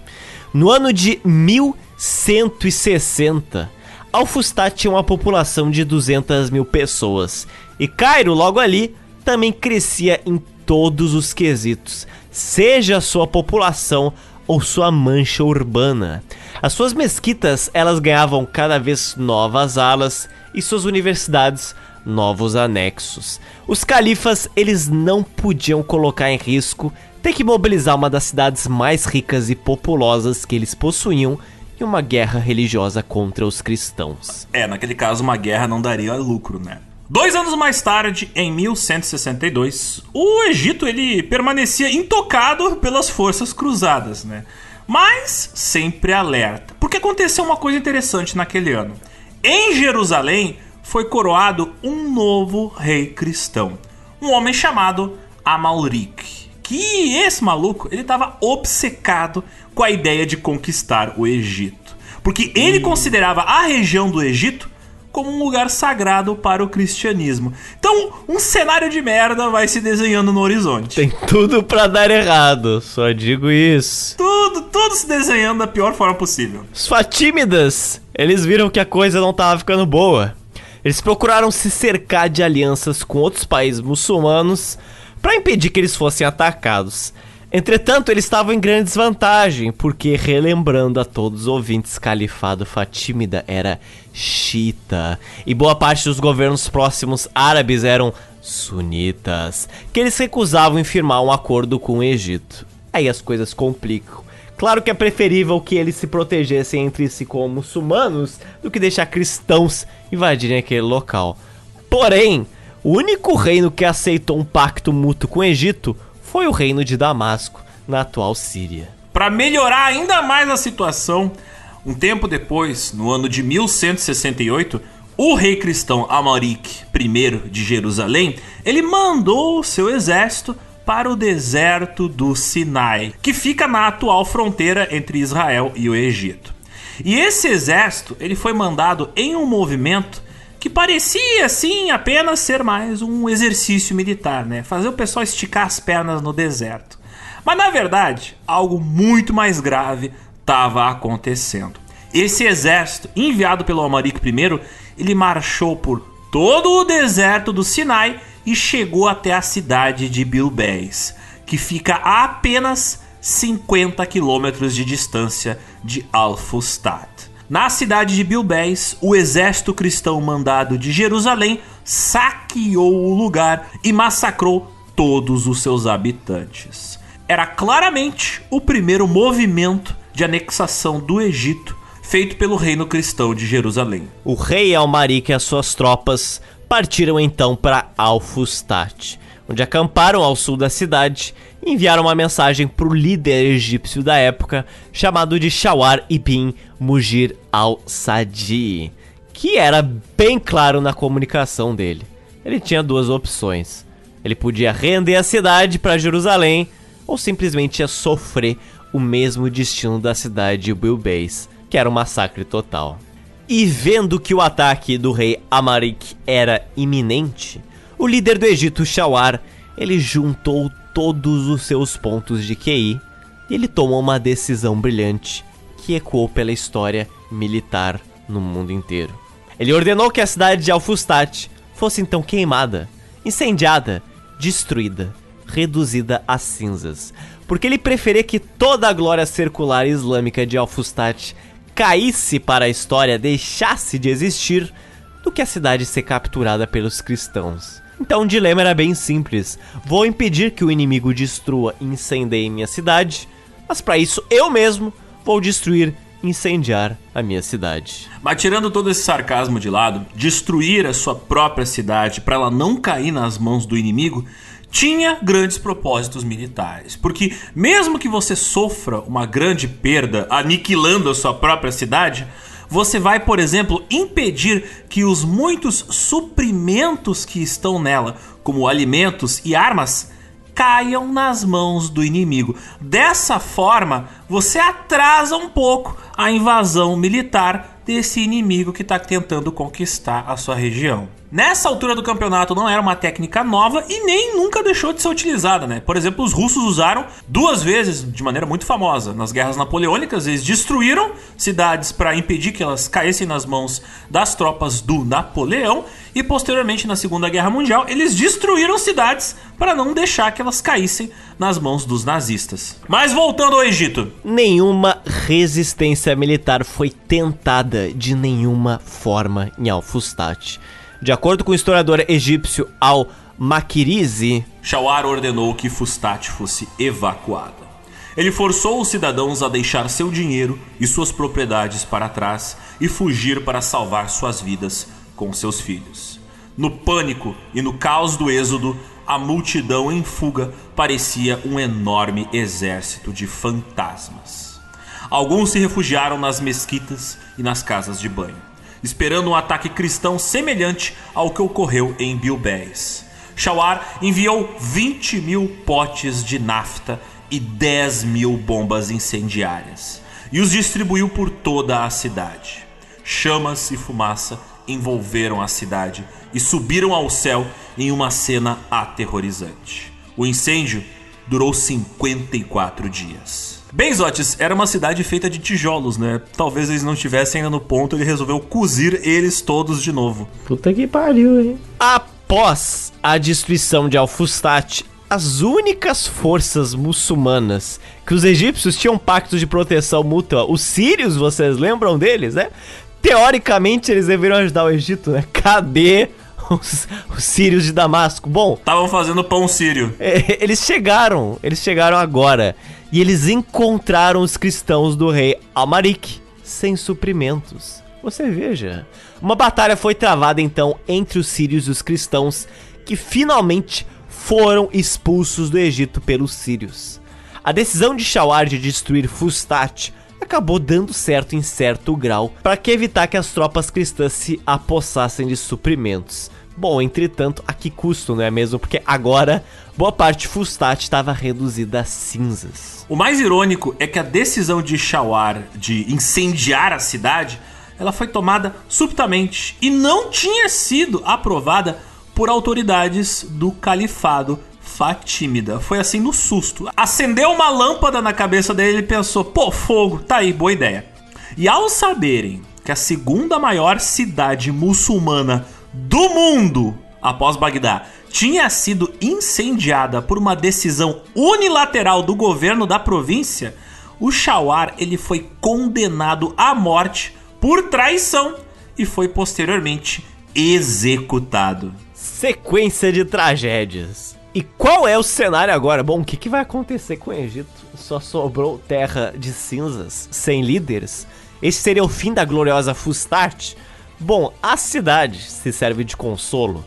No ano de 1160, Alfustat tinha uma população de 200 mil pessoas. E Cairo, logo ali, também crescia em todos os quesitos, seja sua população ou sua mancha urbana. As suas mesquitas, elas ganhavam cada vez novas alas e suas universidades novos anexos. Os califas, eles não podiam colocar em risco ter que mobilizar uma das cidades mais ricas e populosas que eles possuíam uma guerra religiosa contra os cristãos. É, naquele caso uma guerra não daria lucro, né? Dois anos mais tarde, em 1162, o Egito ele permanecia intocado pelas forças cruzadas, né? Mas sempre alerta, porque aconteceu uma coisa interessante naquele ano. Em Jerusalém foi coroado um novo rei cristão, um homem chamado Amalric. Que esse maluco ele estava obcecado com a ideia de conquistar o Egito, porque ele considerava a região do Egito como um lugar sagrado para o cristianismo. Então, um cenário de merda vai se desenhando no horizonte. Tem tudo para dar errado, só digo isso. Tudo, tudo se desenhando da pior forma possível. Os fatímidas, eles viram que a coisa não tava ficando boa. Eles procuraram se cercar de alianças com outros países muçulmanos para impedir que eles fossem atacados. Entretanto, eles estavam em grande desvantagem, porque, relembrando a todos os ouvintes, Califado Fatímida era xiita, e boa parte dos governos próximos árabes eram sunitas, que eles recusavam em firmar um acordo com o Egito. Aí as coisas complicam. Claro que é preferível que eles se protegessem entre si como muçulmanos do que deixar cristãos invadirem aquele local. Porém, o único reino que aceitou um pacto mútuo com o Egito foi o reino de Damasco, na atual Síria. Para melhorar ainda mais a situação, um tempo depois, no ano de 1168, o rei cristão Amaric I de Jerusalém, ele mandou o seu exército para o deserto do Sinai, que fica na atual fronteira entre Israel e o Egito. E esse exército, ele foi mandado em um movimento que parecia assim apenas ser mais um exercício militar, né? Fazer o pessoal esticar as pernas no deserto. Mas na verdade, algo muito mais grave estava acontecendo. Esse exército, enviado pelo Almaric I, ele marchou por todo o deserto do Sinai e chegou até a cidade de Bilbés, que fica a apenas 50 quilômetros de distância de Al-Fustat. Na cidade de Bilbés, o exército cristão mandado de Jerusalém saqueou o lugar e massacrou todos os seus habitantes. Era claramente o primeiro movimento de anexação do Egito feito pelo reino cristão de Jerusalém. O rei Almaric e as suas tropas partiram então para Al-Fustat, onde acamparam ao sul da cidade e enviaram uma mensagem para o líder egípcio da época, chamado de Shawar ibn Mujir al-Sadi, que era bem claro na comunicação dele. Ele tinha duas opções. Ele podia render a cidade para Jerusalém ou simplesmente ia sofrer o mesmo destino da cidade de Bilbais, que era um massacre total. E vendo que o ataque do rei Amarik era iminente, o líder do Egito, Shawar, ele juntou todos os seus pontos de QI e ele tomou uma decisão brilhante que ecoou pela história militar no mundo inteiro. Ele ordenou que a cidade de Alfustat fosse então queimada, incendiada, destruída, reduzida a cinzas, porque ele preferia que toda a glória circular islâmica de Alfustat caísse para a história, deixasse de existir, do que a cidade ser capturada pelos cristãos. Então o dilema era bem simples. Vou impedir que o inimigo destrua e incendeie minha cidade, mas para isso eu mesmo vou destruir incendiar a minha cidade. Mas tirando todo esse sarcasmo de lado, destruir a sua própria cidade para ela não cair nas mãos do inimigo tinha grandes propósitos militares. Porque mesmo que você sofra uma grande perda aniquilando a sua própria cidade, você vai, por exemplo, impedir que os muitos suprimentos que estão nela, como alimentos e armas, caiam nas mãos do inimigo. Dessa forma, você atrasa um pouco a invasão militar desse inimigo que está tentando conquistar a sua região. Nessa altura do campeonato não era uma técnica nova e nem nunca deixou de ser utilizada, né? Por exemplo, os russos usaram duas vezes de maneira muito famosa. Nas guerras napoleônicas, eles destruíram cidades para impedir que elas caíssem nas mãos das tropas do Napoleão e posteriormente na Segunda Guerra Mundial, eles destruíram cidades para não deixar que elas caíssem nas mãos dos nazistas. Mas voltando ao Egito, Nenhuma resistência militar foi tentada de nenhuma forma em Al-Fustat. De acordo com o historiador egípcio Al-Makirizi, Shawar ordenou que Fustat fosse evacuada. Ele forçou os cidadãos a deixar seu dinheiro e suas propriedades para trás e fugir para salvar suas vidas com seus filhos. No pânico e no caos do êxodo, a multidão em fuga parecia um enorme exército de fantasmas. Alguns se refugiaram nas mesquitas e nas casas de banho, esperando um ataque cristão semelhante ao que ocorreu em Bilbés. Shawar enviou 20 mil potes de nafta e 10 mil bombas incendiárias e os distribuiu por toda a cidade. Chamas e fumaça envolveram a cidade e subiram ao céu em uma cena aterrorizante. O incêndio durou 54 dias. Benzotes era uma cidade feita de tijolos, né? Talvez eles não estivessem ainda no ponto, ele resolveu cozir eles todos de novo. Puta que pariu, hein? após a destruição de Al-Fustat, as únicas forças muçulmanas que os egípcios tinham pactos de proteção mútua, os sírios, vocês lembram deles, né? Teoricamente eles deveriam ajudar o Egito, né? Cadê os, os sírios de Damasco? Bom, Estavam fazendo pão sírio. é, eles chegaram, eles chegaram agora e eles encontraram os cristãos do rei Almarik sem suprimentos. Você veja, uma batalha foi travada então entre os sírios e os cristãos que finalmente foram expulsos do Egito pelos sírios. A decisão de Shawar de destruir Fustat acabou dando certo em certo grau para que evitar que as tropas cristãs se apossassem de suprimentos. Bom, entretanto, a que custo, não é mesmo? Porque agora boa parte de Fustat estava reduzida a cinzas. O mais irônico é que a decisão de Shawar de incendiar a cidade, ela foi tomada subitamente e não tinha sido aprovada por autoridades do califado Fatímida. Foi assim no susto. Acendeu uma lâmpada na cabeça dele e pensou: pô, fogo, tá aí, boa ideia. E ao saberem que a segunda maior cidade muçulmana do mundo, após Bagdá, tinha sido incendiada por uma decisão unilateral do governo da província, o Shawar ele foi condenado à morte por traição e foi posteriormente executado. Sequência de tragédias. E qual é o cenário agora? Bom, o que, que vai acontecer com o Egito? Só sobrou terra de cinzas, sem líderes? Esse seria o fim da gloriosa Fustat? Bom, a cidade se serve de consolo.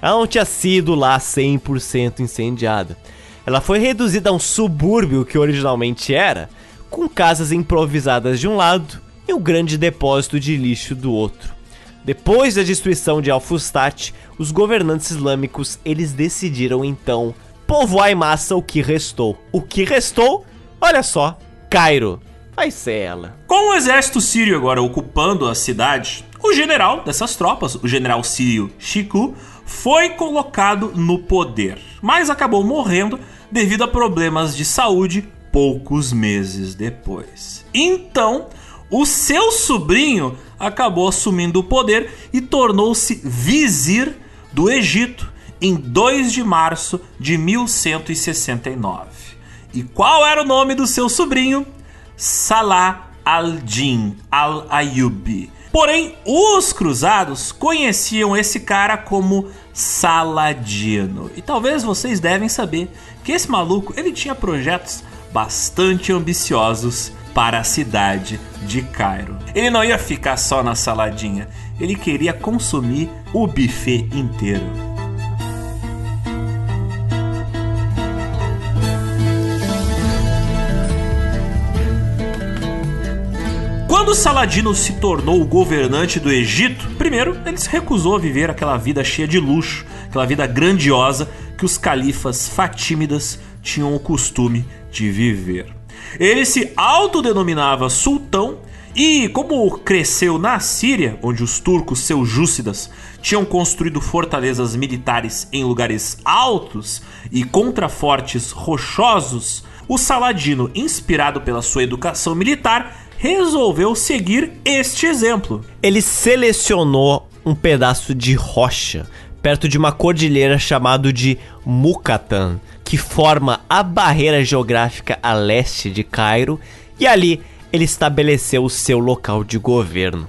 Ela não tinha sido lá 100% incendiada. Ela foi reduzida a um subúrbio que originalmente era, com casas improvisadas de um lado e um grande depósito de lixo do outro. Depois da destruição de Al-Fustat, os governantes islâmicos eles decidiram então povoar em massa o que restou. O que restou? Olha só, Cairo. Vai ser ela. Com o exército sírio agora ocupando a cidade, o general dessas tropas, o general sírio Shiku, foi colocado no poder, mas acabou morrendo devido a problemas de saúde poucos meses depois. Então, o seu sobrinho acabou assumindo o poder e tornou-se vizir do Egito em 2 de março de 1169. E qual era o nome do seu sobrinho? Salah al-Din al-Ayyubi. Porém, os cruzados conheciam esse cara como Saladino. E talvez vocês devem saber que esse maluco ele tinha projetos bastante ambiciosos para a cidade de Cairo. Ele não ia ficar só na saladinha, ele queria consumir o buffet inteiro. Quando Saladino se tornou o governante do Egito, primeiro ele se recusou a viver aquela vida cheia de luxo, aquela vida grandiosa que os califas fatímidas tinham o costume de viver. Ele se autodenominava sultão e, como cresceu na Síria, onde os turcos seljúcidas tinham construído fortalezas militares em lugares altos e contrafortes rochosos, o Saladino, inspirado pela sua educação militar, resolveu seguir este exemplo. Ele selecionou um pedaço de rocha perto de uma cordilheira chamado de Mukatan, que forma a barreira geográfica a leste de Cairo, e ali ele estabeleceu o seu local de governo.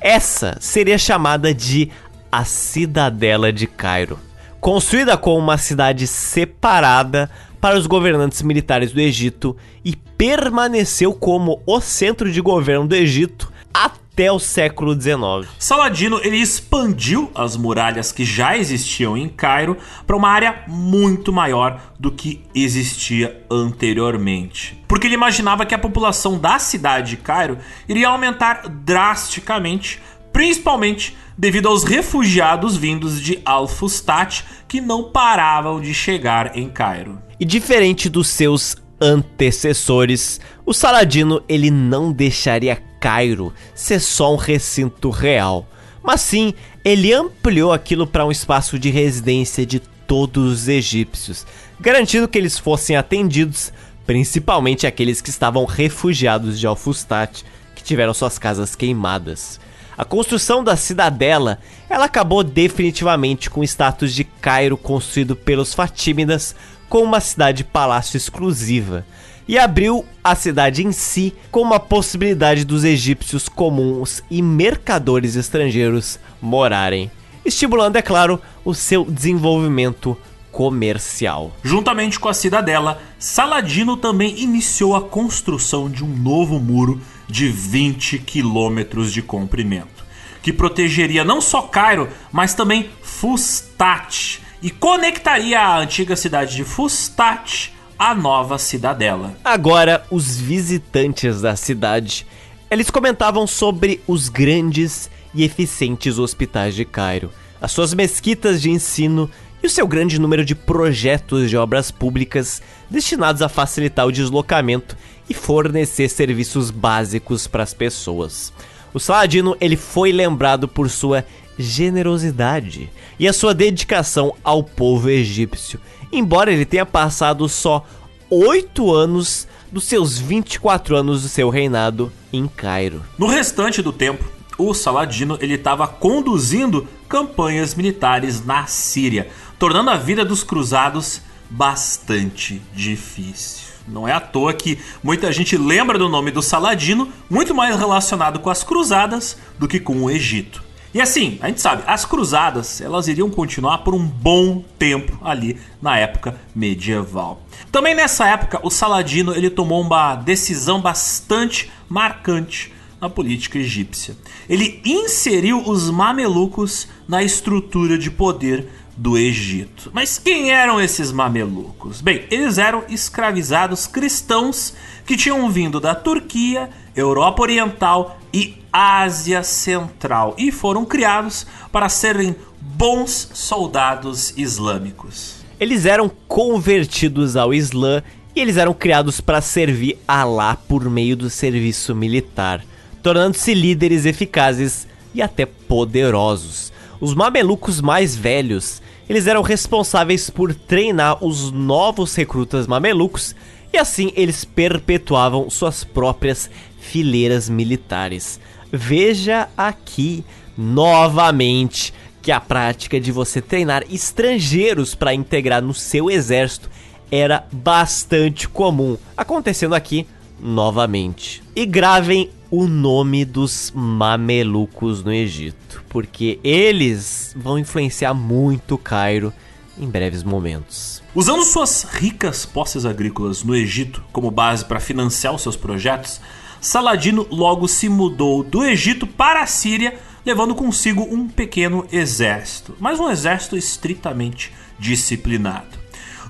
Essa seria chamada de a Cidadela de Cairo, construída como uma cidade separada para os governantes militares do Egito e permaneceu como o centro de governo do Egito até o século XIX. Saladino ele expandiu as muralhas que já existiam em Cairo para uma área muito maior do que existia anteriormente. Porque ele imaginava que a população da cidade de Cairo iria aumentar drasticamente, principalmente devido aos refugiados vindos de Al-Fustat que não paravam de chegar em Cairo. E diferente dos seus antecessores, o Saladino ele não deixaria Cairo ser só um recinto real, mas sim ele ampliou aquilo para um espaço de residência de todos os egípcios, garantindo que eles fossem atendidos, principalmente aqueles que estavam refugiados de Al-Fustat, que tiveram suas casas queimadas. A construção da cidadela, ela acabou definitivamente com o status de Cairo construído pelos Fatímidas como uma cidade-palácio exclusiva e abriu a cidade em si como a possibilidade dos egípcios comuns e mercadores estrangeiros morarem, estimulando, é claro, o seu desenvolvimento comercial. Juntamente com a cidadela, Saladino também iniciou a construção de um novo muro de 20 quilômetros de comprimento, que protegeria não só Cairo, mas também Fustat, e conectaria a antiga cidade de Fustat à nova cidadela. Agora, os visitantes da cidade, eles comentavam sobre os grandes e eficientes hospitais de Cairo, as suas mesquitas de ensino e o seu grande número de projetos de obras públicas destinados a facilitar o deslocamento e fornecer serviços básicos para as pessoas. O Saladino ele foi lembrado por sua generosidade e a sua dedicação ao povo egípcio, embora ele tenha passado só 8 anos dos seus 24 anos do seu reinado em Cairo. No restante do tempo, o Saladino ele estava conduzindo campanhas militares na Síria, tornando a vida dos cruzados bastante difícil. Não é à toa que muita gente lembra do nome do Saladino muito mais relacionado com as cruzadas do que com o Egito. E assim, a gente sabe, as cruzadas, elas iriam continuar por um bom tempo ali na época medieval. Também nessa época, o Saladino ele tomou uma decisão bastante marcante na política egípcia. Ele inseriu os mamelucos na estrutura de poder do Egito. Mas quem eram esses mamelucos? Bem, eles eram escravizados cristãos que tinham vindo da Turquia, Europa Oriental e Ásia Central e foram criados para serem bons soldados islâmicos. Eles eram convertidos ao Islã e eles eram criados para servir Alá por meio do serviço militar, tornando-se líderes eficazes e até poderosos. Os mamelucos mais velhos, eles eram responsáveis por treinar os novos recrutas mamelucos e assim eles perpetuavam suas próprias fileiras militares. Veja aqui novamente que a prática de você treinar estrangeiros para integrar no seu exército era bastante comum, acontecendo aqui novamente. E gravem o nome dos mamelucos no Egito, porque eles vão influenciar muito Cairo em breves momentos. Usando suas ricas posses agrícolas no Egito como base para financiar os seus projetos, Saladino logo se mudou do Egito para a Síria, levando consigo um pequeno exército, mas um exército estritamente disciplinado.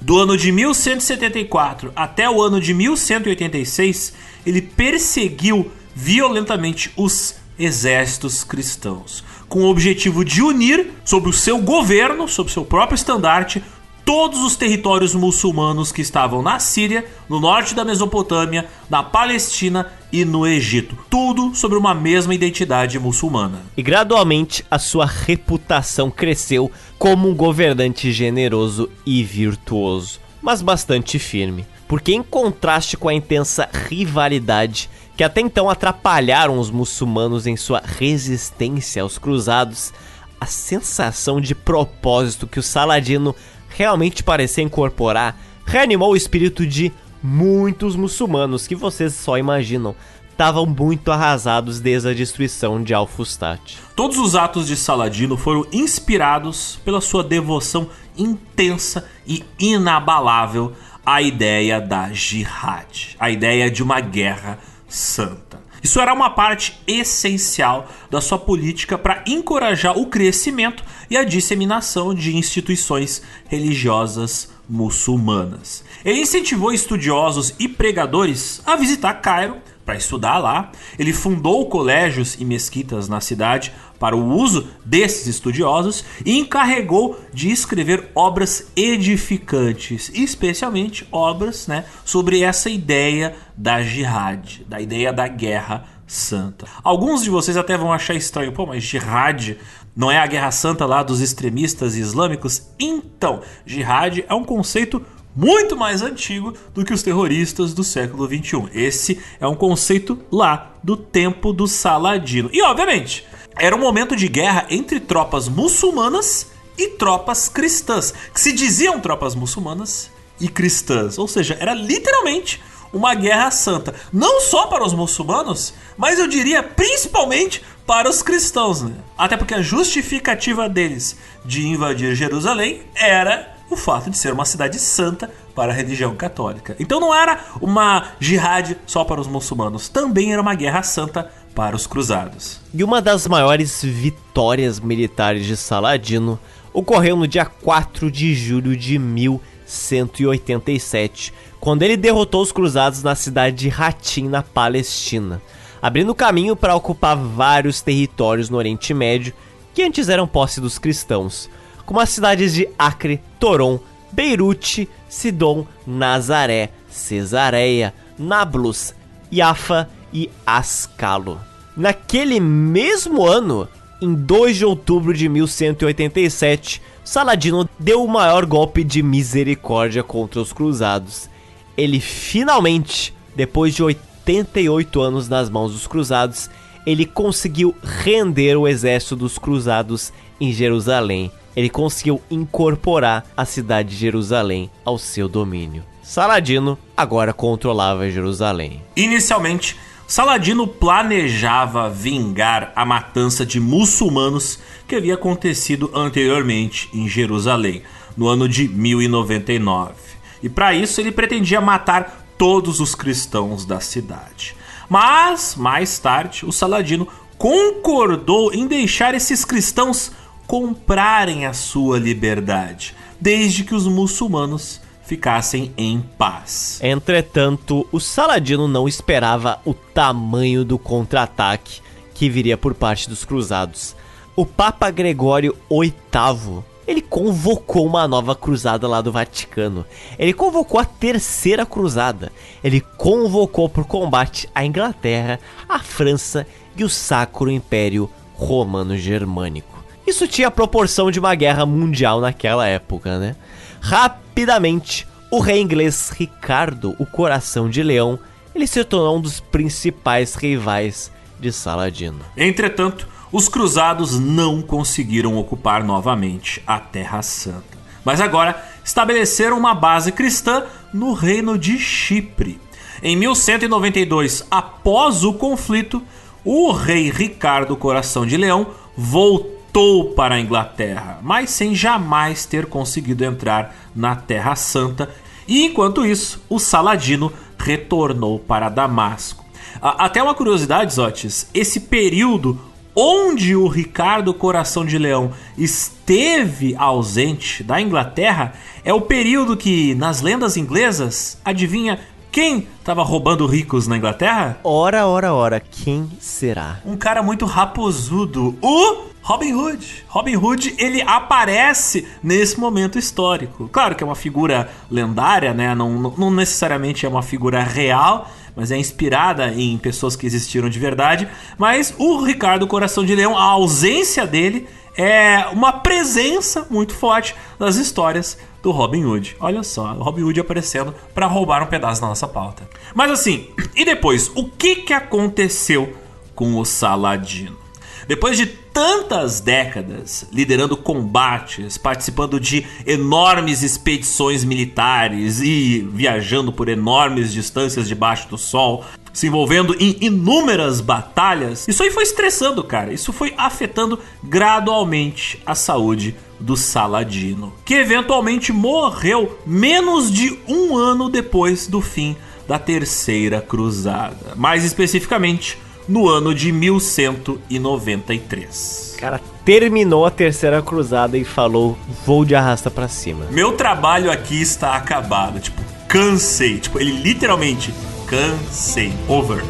Do ano de 1174 até o ano de 1186, ele perseguiu violentamente os exércitos cristãos, com o objetivo de unir, sob o seu governo, sob seu próprio estandarte, todos os territórios muçulmanos que estavam na Síria, no norte da Mesopotâmia, na Palestina e no Egito. Tudo sobre uma mesma identidade muçulmana. E gradualmente a sua reputação cresceu como um governante generoso e virtuoso, mas bastante firme. Porque, em contraste com a intensa rivalidade que até então atrapalharam os muçulmanos em sua resistência aos cruzados, a sensação de propósito que o Saladino realmente parecia incorporar reanimou o espírito de muitos muçulmanos que vocês só imaginam estavam muito arrasados desde a destruição de Al-Fustat. Todos os atos de Saladino foram inspirados pela sua devoção intensa e inabalável à ideia da jihad, a ideia de uma guerra santa. Isso era uma parte essencial da sua política para encorajar o crescimento e a disseminação de instituições religiosas muçulmanas. Ele incentivou estudiosos e pregadores a visitar Cairo para estudar lá. Ele fundou colégios e mesquitas na cidade para o uso desses estudiosos e encarregou de escrever obras edificantes, especialmente obras né, sobre essa ideia da jihad, da ideia da guerra santa. Alguns de vocês até vão achar estranho, pô, mas jihad não é a guerra santa lá dos extremistas islâmicos? Então, jihad é um conceito muito mais antigo do que os terroristas do século 21. Esse é um conceito lá do tempo do Saladino. E obviamente, era um momento de guerra entre tropas muçulmanas e tropas cristãs, que se diziam tropas muçulmanas e cristãs, ou seja, era literalmente uma guerra santa, não só para os muçulmanos, mas eu diria principalmente para os cristãos, né? Até porque a justificativa deles de invadir Jerusalém era o fato de ser uma cidade santa para a religião católica. Então não era uma jihad só para os muçulmanos, também era uma guerra santa para os cruzados. E uma das maiores vitórias militares de Saladino ocorreu no dia 4 de julho de 1187, quando ele derrotou os cruzados na cidade de Hatim, na Palestina, abrindo caminho para ocupar vários territórios no Oriente Médio que antes eram posse dos cristãos como as cidades de Acre, Toron, Beirute, Sidon, Nazaré, Cesareia, Nablus, Yafa e Ascalo. Naquele mesmo ano, em 2 de outubro de 1187, Saladino deu o maior golpe de misericórdia contra os cruzados. Ele finalmente, depois de 88 anos nas mãos dos cruzados, ele conseguiu render o exército dos cruzados em Jerusalém ele conseguiu incorporar a cidade de Jerusalém ao seu domínio. Saladino agora controlava Jerusalém. Inicialmente, Saladino planejava vingar a matança de muçulmanos que havia acontecido anteriormente em Jerusalém, no ano de 1099. E para isso ele pretendia matar todos os cristãos da cidade. Mas, mais tarde, o Saladino concordou em deixar esses cristãos comprarem a sua liberdade, desde que os muçulmanos ficassem em paz. Entretanto, o Saladino não esperava o tamanho do contra-ataque que viria por parte dos cruzados. O Papa Gregório VIII ele convocou uma nova cruzada lá do Vaticano. Ele convocou a terceira cruzada. Ele convocou para o combate a Inglaterra, a França e o Sacro Império Romano Germânico. Isso tinha a proporção de uma guerra mundial naquela época, né? Rapidamente, o rei inglês Ricardo, o Coração de Leão, ele se tornou um dos principais rivais de Saladino. Entretanto, os cruzados não conseguiram ocupar novamente a Terra Santa, mas agora estabeleceram uma base cristã no reino de Chipre. Em 1192, após o conflito, o rei Ricardo Coração de Leão voltou voltou para a Inglaterra, mas sem jamais ter conseguido entrar na Terra Santa. E enquanto isso, o Saladino retornou para Damasco. Até uma curiosidade, Zotes, esse período onde o Ricardo Coração de Leão esteve ausente da Inglaterra é o período que, nas lendas inglesas, adivinha quem estava roubando ricos na Inglaterra? Ora, ora, ora, quem será? Um cara muito raposudo, o Robin Hood. Robin Hood, ele aparece nesse momento histórico. Claro que é uma figura lendária, né? Não, não necessariamente é uma figura real, mas é inspirada em pessoas que existiram de verdade. Mas o Ricardo Coração de Leão, a ausência dele é uma presença muito forte nas histórias do Robin Hood. Olha só, Robin Hood aparecendo para roubar um pedaço da nossa pauta. Mas assim, (clears throat) e depois, o que, que aconteceu com o Saladino? Depois de tantas décadas liderando combates, participando de enormes expedições militares e viajando por enormes distâncias debaixo do sol, se envolvendo em inúmeras batalhas, isso aí foi estressando, cara. Isso foi afetando gradualmente a saúde do Saladino, que eventualmente morreu menos de um ano depois do fim da Terceira Cruzada. Mais especificamente, no ano de 1193. Cara, terminou a terceira cruzada e falou: vou de arrasta para cima. Meu trabalho aqui está acabado. Tipo, cansei. Tipo, ele literalmente cansei. Over.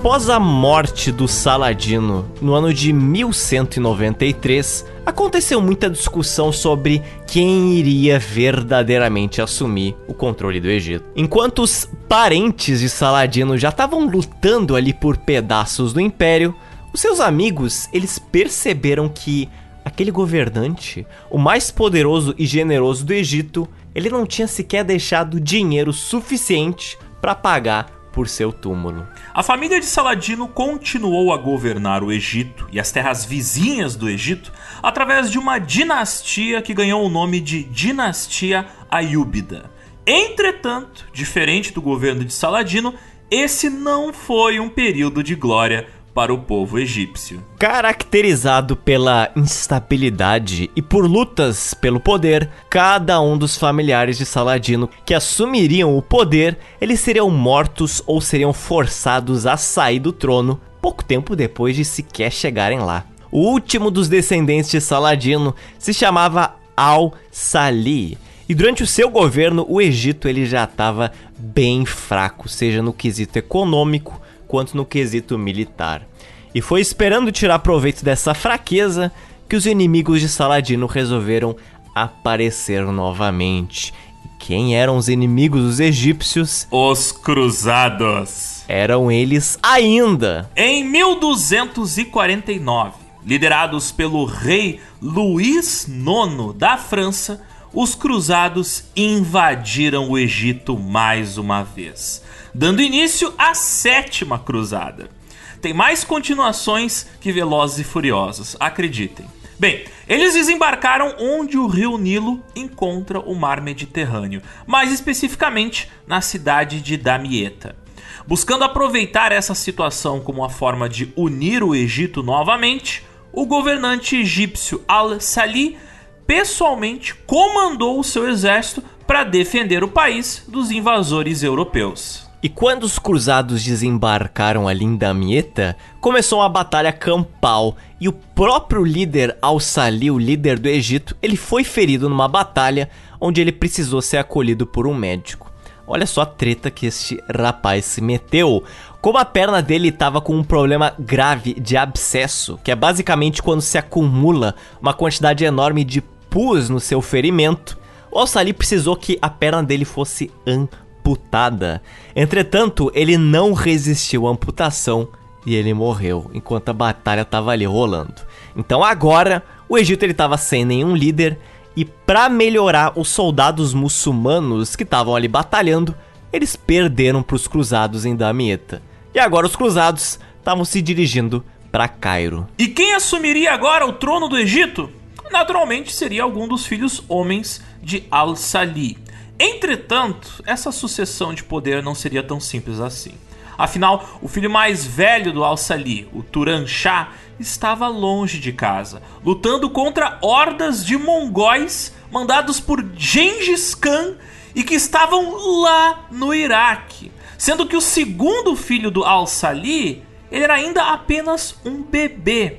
Após a morte do Saladino no ano de 1193, aconteceu muita discussão sobre quem iria verdadeiramente assumir o controle do Egito. Enquanto os parentes de Saladino já estavam lutando ali por pedaços do império, os seus amigos, eles perceberam que aquele governante, o mais poderoso e generoso do Egito, ele não tinha sequer deixado dinheiro suficiente para pagar por seu túmulo. A família de Saladino continuou a governar o Egito e as terras vizinhas do Egito através de uma dinastia que ganhou o nome de Dinastia Ayúbida. Entretanto, diferente do governo de Saladino, esse não foi um período de glória para o povo egípcio. Caracterizado pela instabilidade e por lutas pelo poder, cada um dos familiares de Saladino que assumiriam o poder, eles seriam mortos ou seriam forçados a sair do trono pouco tempo depois de sequer chegarem lá. O último dos descendentes de Saladino se chamava Al-Salih. E durante o seu governo, o Egito ele já estava bem fraco, seja no quesito econômico quanto no quesito militar. E foi esperando tirar proveito dessa fraqueza que os inimigos de Saladino resolveram aparecer novamente. E quem eram os inimigos dos egípcios? Os Cruzados. Eram eles ainda. Em 1249, liderados pelo rei Luís IX da França, os cruzados invadiram o Egito mais uma vez dando início à sétima cruzada. Tem mais continuações que Velozes e Furiosos, acreditem. Bem, eles desembarcaram onde o rio Nilo encontra o mar Mediterrâneo, mais especificamente na cidade de Damietta. Buscando aproveitar essa situação como uma forma de unir o Egito novamente, o governante egípcio Al-Salih pessoalmente comandou o seu exército para defender o país dos invasores europeus. E quando os cruzados desembarcaram ali em Damietta, começou uma batalha campal e o próprio líder Al-Salih, o líder do Egito, ele foi ferido numa batalha onde ele precisou ser acolhido por um médico. Olha só a treta que este rapaz se meteu. Como a perna dele estava com um problema grave de abscesso, que é basicamente quando se acumula uma quantidade enorme de pus no seu ferimento, o Al-Salih precisou que a perna dele fosse amputada amputada. Entretanto, ele não resistiu à amputação e ele morreu enquanto a batalha estava ali rolando. Então agora o Egito ele estava sem nenhum líder e para melhorar os soldados muçulmanos que estavam ali batalhando, eles perderam para os cruzados em Damietta. E agora os cruzados estavam se dirigindo para Cairo. E quem assumiria agora o trono do Egito? Naturalmente seria algum dos filhos homens de Al-Salih. Entretanto, essa sucessão de poder não seria tão simples assim. Afinal, o filho mais velho do Al-Salih, o Turan Shah, estava longe de casa, lutando contra hordas de mongóis mandados por Gengis Khan e que estavam lá no Iraque. Sendo que o segundo filho do Al-Salih ele era ainda apenas um bebê.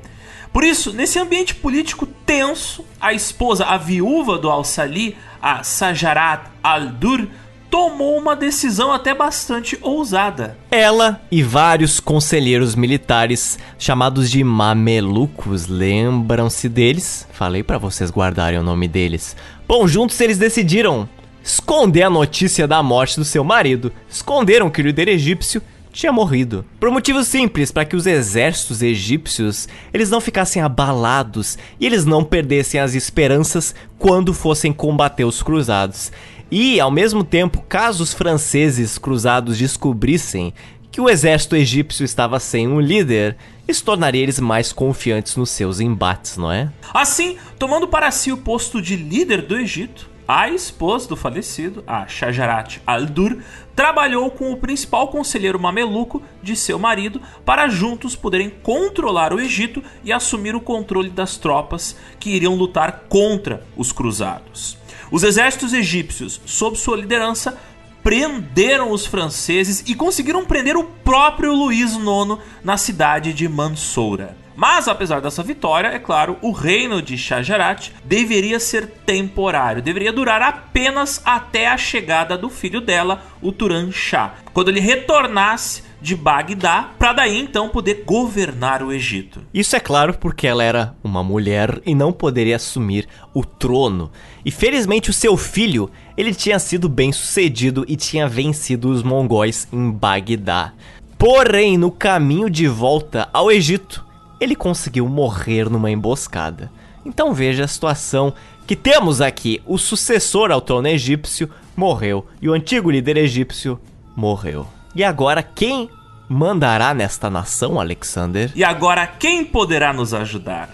Por isso, nesse ambiente político tenso, a esposa, a viúva do Al-Salih, a Sajarat al-Dur, tomou uma decisão até bastante ousada. Ela e vários conselheiros militares chamados de mamelucos, lembram-se deles? Falei para vocês guardarem o nome deles. Bom, juntos eles decidiram esconder a notícia da morte do seu marido, esconderam que o líder egípcio tinha morrido. Por motivos simples, para que os exércitos egípcios eles não ficassem abalados e eles não perdessem as esperanças quando fossem combater os cruzados. E, ao mesmo tempo, caso os franceses cruzados descobrissem que o exército egípcio estava sem um líder, isso tornaria eles mais confiantes nos seus embates, não é? Assim, tomando para si o posto de líder do Egito, a esposa do falecido, a Shajarat al-Dur, trabalhou com o principal conselheiro mameluco de seu marido para juntos poderem controlar o Egito e assumir o controle das tropas que iriam lutar contra os cruzados. Os exércitos egípcios, sob sua liderança, prenderam os franceses e conseguiram prender o próprio Luís IX na cidade de Mansoura. Mas apesar dessa vitória, é claro, o reino de Shajarat deveria ser temporário, deveria durar apenas até a chegada do filho dela, o Turan Shah, quando ele retornasse de Bagdá, para daí então poder governar o Egito. Isso é claro porque ela era uma mulher e não poderia assumir o trono. E felizmente o seu filho, ele tinha sido bem sucedido e tinha vencido os mongóis em Bagdá. Porém, no caminho de volta ao Egito, ele conseguiu morrer numa emboscada. Então veja a situação que temos aqui: o sucessor ao trono egípcio morreu e o antigo líder egípcio morreu. E agora quem mandará nesta nação, Alexander? E agora quem poderá nos ajudar?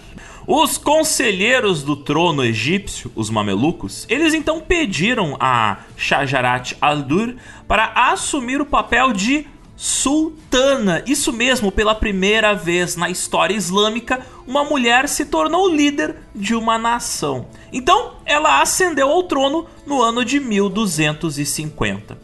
Os conselheiros do trono egípcio, os mamelucos, eles então pediram a Shajarat al-Dur para assumir o papel de sultana. Isso mesmo, pela primeira vez na história islâmica, uma mulher se tornou líder de uma nação. Então, ela ascendeu ao trono no ano de 1250.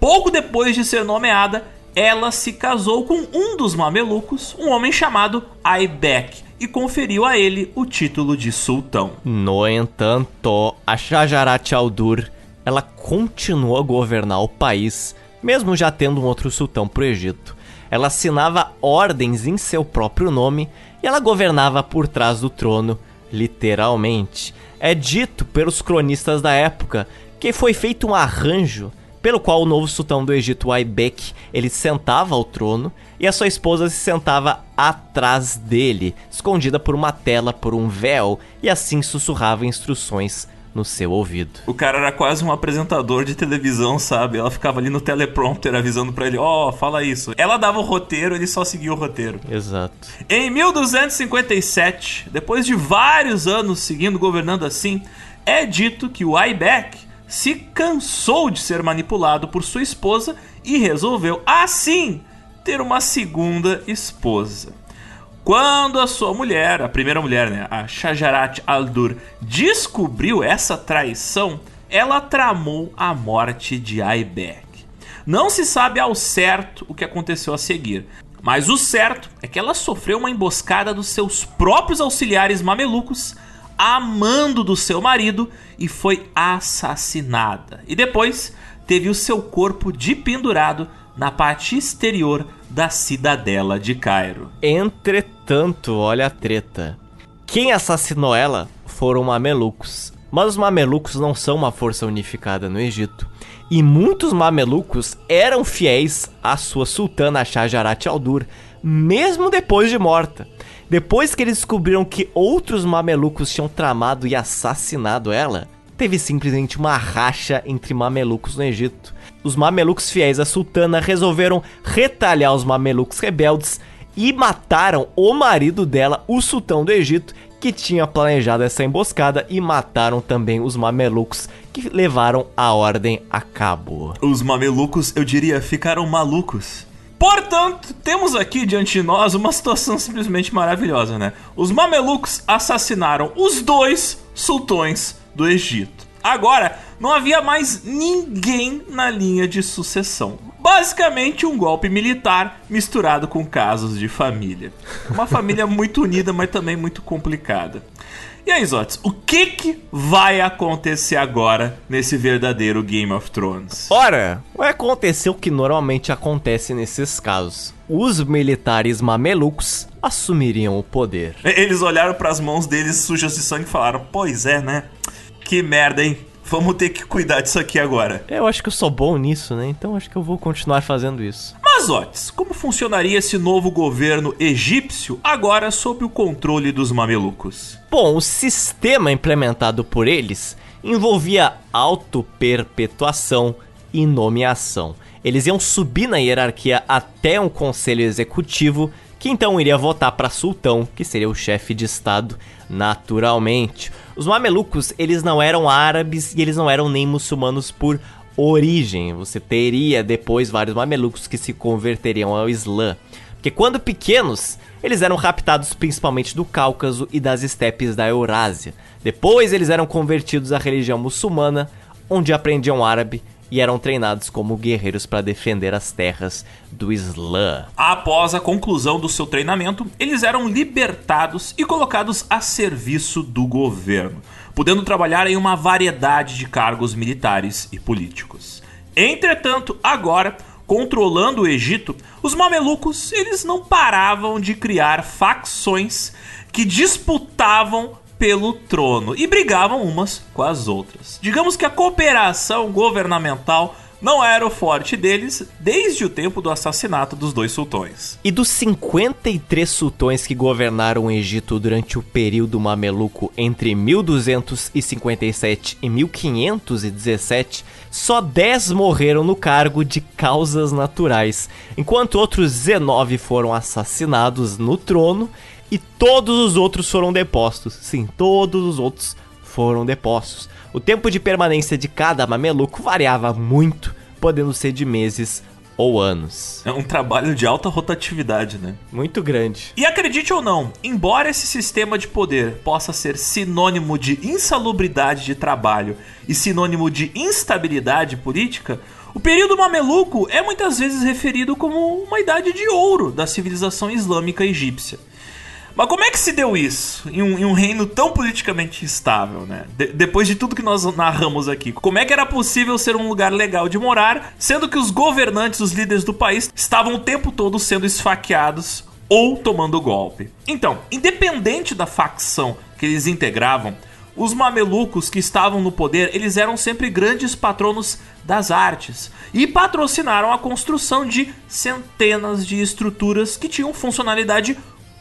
Pouco depois de ser nomeada, ela se casou com um dos mamelucos, um homem chamado Aibek, e conferiu a ele o título de sultão. No entanto, a Shajarat al-Dur, ela continuou a governar o país, mesmo já tendo um outro sultão pro Egito. Ela assinava ordens em seu próprio nome e ela governava por trás do trono, literalmente. É dito pelos cronistas da época que foi feito um arranjo pelo qual o novo sultão do Egito, Aibek, ele sentava ao trono e a sua esposa se sentava atrás dele, escondida por uma tela, por um véu, e assim sussurrava instruções no seu ouvido. O cara era quase um apresentador de televisão, sabe? Ela ficava ali no teleprompter avisando para ele: "Ó, oh, fala isso". Ela dava o roteiro, ele só seguia o roteiro. Exato. Em 1257, depois de vários anos seguindo governando assim, é dito que o Aibek se cansou de ser manipulado por sua esposa e resolveu, assim, ter uma segunda esposa. Quando a sua mulher, a primeira mulher, né, a Shajarat al-Dur, descobriu essa traição, ela tramou a morte de Aibek. Não se sabe ao certo o que aconteceu a seguir, mas o certo é que ela sofreu uma emboscada dos seus próprios auxiliares mamelucos amando do seu marido e foi assassinada. E depois teve o seu corpo dependurado na parte exterior da cidadela de Cairo. Entretanto, olha a treta. Quem assassinou ela foram mamelucos. Mas os mamelucos não são uma força unificada no Egito. E muitos mamelucos eram fiéis à sua sultana Shajarat al-Dur, mesmo depois de morta. Depois que eles descobriram que outros mamelucos tinham tramado e assassinado ela, teve simplesmente uma racha entre mamelucos no Egito. Os mamelucos fiéis à sultana resolveram retalhar os mamelucos rebeldes e mataram o marido dela, o sultão do Egito, que tinha planejado essa emboscada e mataram também os mamelucos que levaram a ordem a cabo. Os mamelucos, eu diria, ficaram malucos. Portanto, temos aqui diante de nós uma situação simplesmente maravilhosa, né? Os mamelucos assassinaram os dois sultões do Egito. Agora, não havia mais ninguém na linha de sucessão. Basicamente um golpe militar misturado com casos de família. Uma família (laughs) muito unida, mas também muito complicada. E aí, Zotes, o que, que vai acontecer agora nesse verdadeiro Game of Thrones? Ora, vai acontecer o que normalmente acontece nesses casos. Os militares mamelucos assumiriam o poder. Eles olharam para as mãos deles sujas de sangue e falaram: Pois é, né? Que merda, hein? Vamos ter que cuidar disso aqui agora. Eu acho que eu sou bom nisso, né? Então acho que eu vou continuar fazendo isso. Mas, Otis, como funcionaria esse novo governo egípcio agora sob o controle dos mamelucos? Bom, o sistema implementado por eles envolvia auto-perpetuação e nomeação. Eles iam subir na hierarquia até um conselho executivo que então iria votar para sultão, que seria o chefe de estado, naturalmente. Os mamelucos, eles não eram árabes e eles não eram nem muçulmanos por origem. Você teria depois vários mamelucos que se converteriam ao Islã. Porque quando pequenos, eles eram raptados principalmente do Cáucaso e das estepes da Eurásia. Depois eles eram convertidos à religião muçulmana, onde aprendiam árabe e eram treinados como guerreiros para defender as terras do Islã. Após a conclusão do seu treinamento, eles eram libertados e colocados a serviço do governo, podendo trabalhar em uma variedade de cargos militares e políticos. Entretanto, agora, controlando o Egito, os mamelucos eles não paravam de criar facções que disputavam pelo trono e brigavam umas com as outras. Digamos que a cooperação governamental não era o forte deles desde o tempo do assassinato dos dois sultões. E dos 53 sultões que governaram o Egito durante o período mameluco entre 1257 e 1517, só 10 morreram no cargo de causas naturais, enquanto outros 19 foram assassinados no trono e todos os outros foram depostos. Sim, todos os outros foram depostos. O tempo de permanência de cada mameluco variava muito, podendo ser de meses ou anos. É um trabalho de alta rotatividade, né? Muito grande. E acredite ou não, embora esse sistema de poder possa ser sinônimo de insalubridade de trabalho e sinônimo de instabilidade política, o período mameluco é muitas vezes referido como uma idade de ouro da civilização islâmica egípcia. Mas como é que se deu isso em um, em um reino tão politicamente instável, né? De, depois de tudo que nós narramos aqui, como é que era possível ser um lugar legal de morar, sendo que os governantes, os líderes do país, estavam o tempo todo sendo esfaqueados ou tomando golpe? Então, independente da facção que eles integravam, os mamelucos que estavam no poder, eles eram sempre grandes patronos das artes e patrocinaram a construção de centenas de estruturas que tinham funcionalidade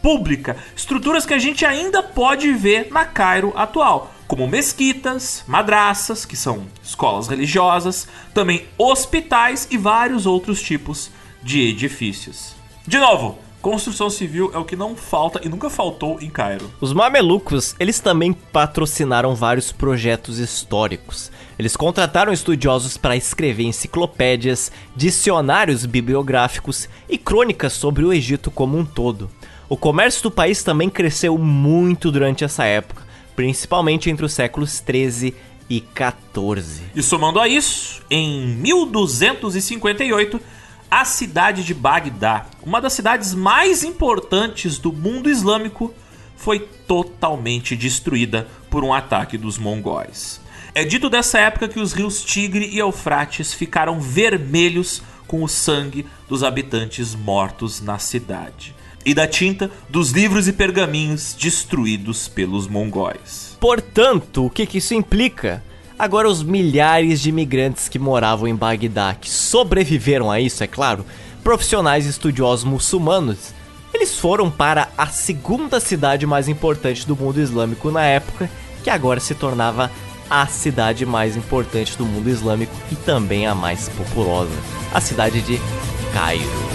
pública, estruturas que a gente ainda pode ver na Cairo atual, como mesquitas, madraças, que são escolas religiosas, também hospitais e vários outros tipos de edifícios. De novo, Construção civil é o que não falta e nunca faltou em Cairo. Os mamelucos, eles também patrocinaram vários projetos históricos. Eles contrataram estudiosos para escrever enciclopédias, dicionários bibliográficos e crônicas sobre o Egito como um todo. O comércio do país também cresceu muito durante essa época, principalmente entre os séculos 13 e 14. E somando a isso, em 1258, a cidade de Bagdá, uma das cidades mais importantes do mundo islâmico, foi totalmente destruída por um ataque dos mongóis. É dito dessa época que os rios Tigre e Eufrates ficaram vermelhos com o sangue dos habitantes mortos na cidade e da tinta dos livros e pergaminhos destruídos pelos mongóis. Portanto, o que, que isso implica? Agora, os milhares de imigrantes que moravam em Bagdá, que sobreviveram a isso, é claro, profissionais e estudiosos muçulmanos, eles foram para a segunda cidade mais importante do mundo islâmico na época, que agora se tornava a cidade mais importante do mundo islâmico e também a mais populosa, a cidade de Cairo.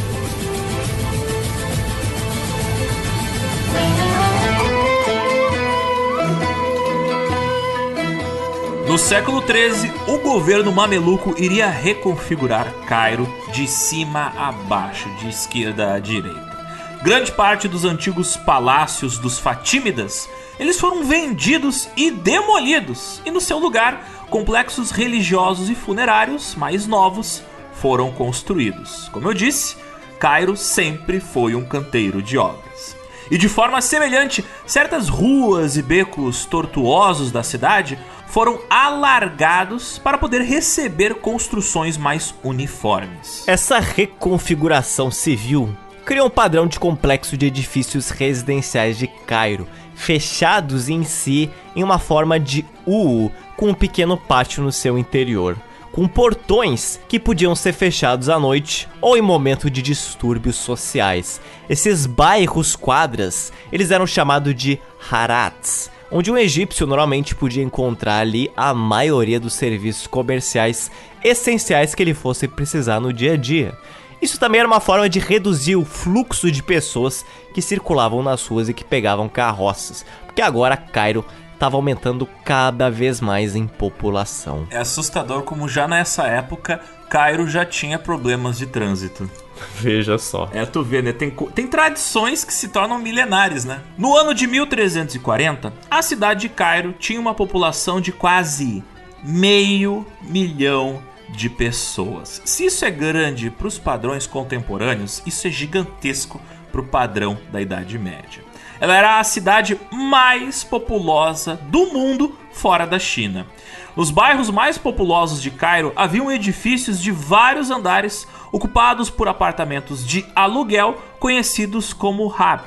No século XIII, o governo mameluco iria reconfigurar Cairo de cima a baixo, de esquerda a direita. Grande parte dos antigos palácios dos Fatímidas, eles foram vendidos e demolidos, e no seu lugar, complexos religiosos e funerários mais novos foram construídos. Como eu disse, Cairo sempre foi um canteiro de obras. E de forma semelhante, certas ruas e becos tortuosos da cidade foram alargados para poder receber construções mais uniformes. Essa reconfiguração civil criou um padrão de complexo de edifícios residenciais de Cairo, fechados em si em uma forma de U, com um pequeno pátio no seu interior com portões que podiam ser fechados à noite ou em momento de distúrbios sociais. Esses bairros quadras, eles eram chamados de harats, onde um egípcio normalmente podia encontrar ali a maioria dos serviços comerciais essenciais que ele fosse precisar no dia a dia. Isso também era uma forma de reduzir o fluxo de pessoas que circulavam nas ruas e que pegavam carroças, porque agora Cairo estava aumentando cada vez mais em população. É assustador como já nessa época Cairo já tinha problemas de trânsito. (laughs) Veja só. É, tu vê, né? Tem, tem tradições que se tornam milenares, né? No ano de 1340, a cidade de Cairo tinha uma população de quase meio milhão de pessoas. Se isso é grande para os padrões contemporâneos, isso é gigantesco para o padrão da Idade Média. Ela era a cidade mais populosa do mundo fora da China. Nos bairros mais populosos de Cairo haviam edifícios de vários andares ocupados por apartamentos de aluguel conhecidos como Hab,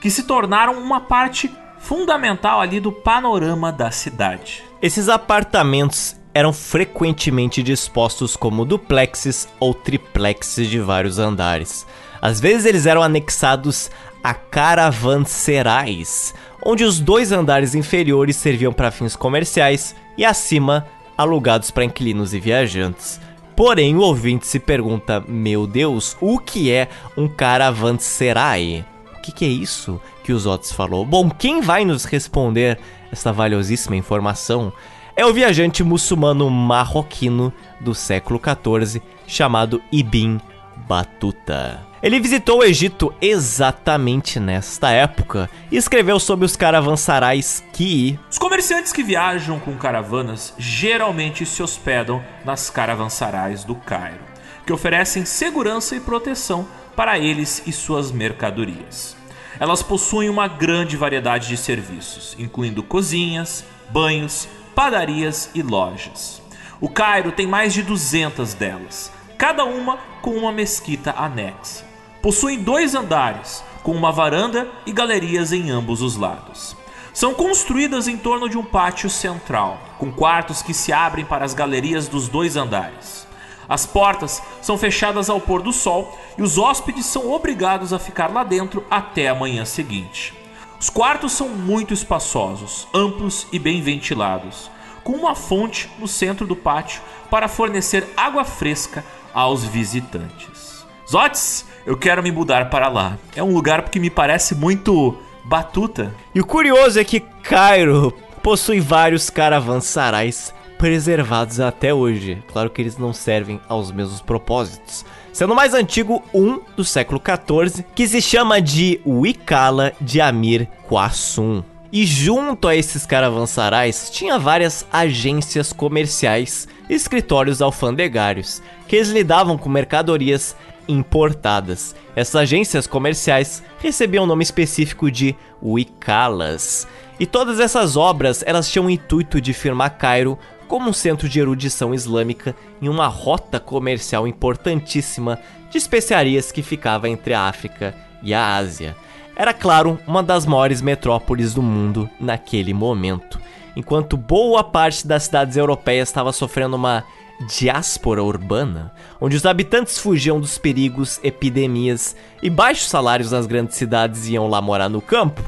que se tornaram uma parte fundamental ali do panorama da cidade. Esses apartamentos eram frequentemente dispostos como duplexes ou triplexes de vários andares. Às vezes eles eram anexados a caravanserais, onde os dois andares inferiores serviam para fins comerciais e acima alugados para inquilinos e viajantes. Porém, o ouvinte se pergunta: Meu Deus, o que é um caravanserai? O que, que é isso que os Otis falou? Bom, quem vai nos responder essa valiosíssima informação é o viajante muçulmano marroquino do século XIV chamado Ibn Batuta. Ele visitou o Egito exatamente nesta época e escreveu sobre os caravansarais que. Os comerciantes que viajam com caravanas geralmente se hospedam nas caravansarais do Cairo, que oferecem segurança e proteção para eles e suas mercadorias. Elas possuem uma grande variedade de serviços, incluindo cozinhas, banhos, padarias e lojas. O Cairo tem mais de 200 delas, cada uma com uma mesquita anexa. Possuem dois andares, com uma varanda e galerias em ambos os lados. São construídas em torno de um pátio central, com quartos que se abrem para as galerias dos dois andares. As portas são fechadas ao pôr do sol e os hóspedes são obrigados a ficar lá dentro até a manhã seguinte. Os quartos são muito espaçosos, amplos e bem ventilados, com uma fonte no centro do pátio para fornecer água fresca aos visitantes. Zotes, eu quero me mudar para lá. É um lugar que me parece muito batuta. E o curioso é que Cairo possui vários caravansarais preservados até hoje. Claro que eles não servem aos mesmos propósitos. Sendo o mais antigo, um do século XIV, que se chama de Wikala de Amir Qassum. E junto a esses caravansarais tinha várias agências comerciais escritórios alfandegários, que eles lidavam com mercadorias importadas. Essas agências comerciais recebiam o nome específico de Wikalas. E todas essas obras elas tinham o intuito de firmar Cairo como um centro de erudição islâmica em uma rota comercial importantíssima de especiarias que ficava entre a África e a Ásia era, claro, uma das maiores metrópoles do mundo naquele momento. Enquanto boa parte das cidades europeias estava sofrendo uma diáspora urbana, onde os habitantes fugiam dos perigos, epidemias e baixos salários nas grandes cidades e iam lá morar no campo,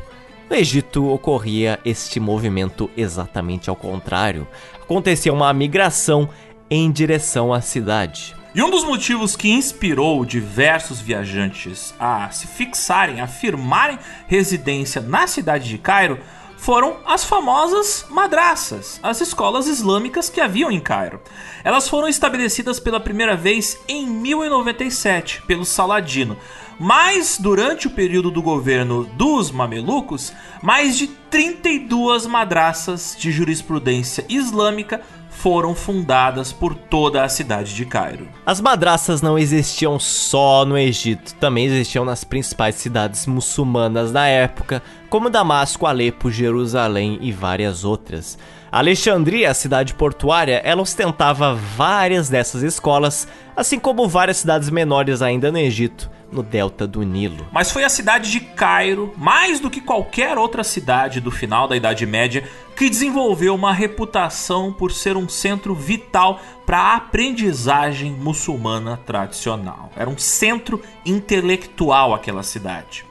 no Egito ocorria este movimento exatamente ao contrário. Acontecia uma migração em direção à cidade. E um dos motivos que inspirou diversos viajantes a se fixarem, a firmarem residência na cidade de Cairo foram as famosas madraças, as escolas islâmicas que haviam em Cairo. Elas foram estabelecidas pela primeira vez em 1097 pelo Saladino, mas durante o período do governo dos mamelucos, mais de 32 madraças de jurisprudência islâmica foram fundadas por toda a cidade de Cairo. As madraças não existiam só no Egito, também existiam nas principais cidades muçulmanas da época, como Damasco, Alepo, Jerusalém e várias outras. Alexandria, a cidade portuária, ela ostentava várias dessas escolas, assim como várias cidades menores ainda no Egito, no delta do Nilo. Mas foi a cidade de Cairo, mais do que qualquer outra cidade do final da Idade Média, que desenvolveu uma reputação por ser um centro vital para a aprendizagem muçulmana tradicional. Era um centro intelectual aquela cidade.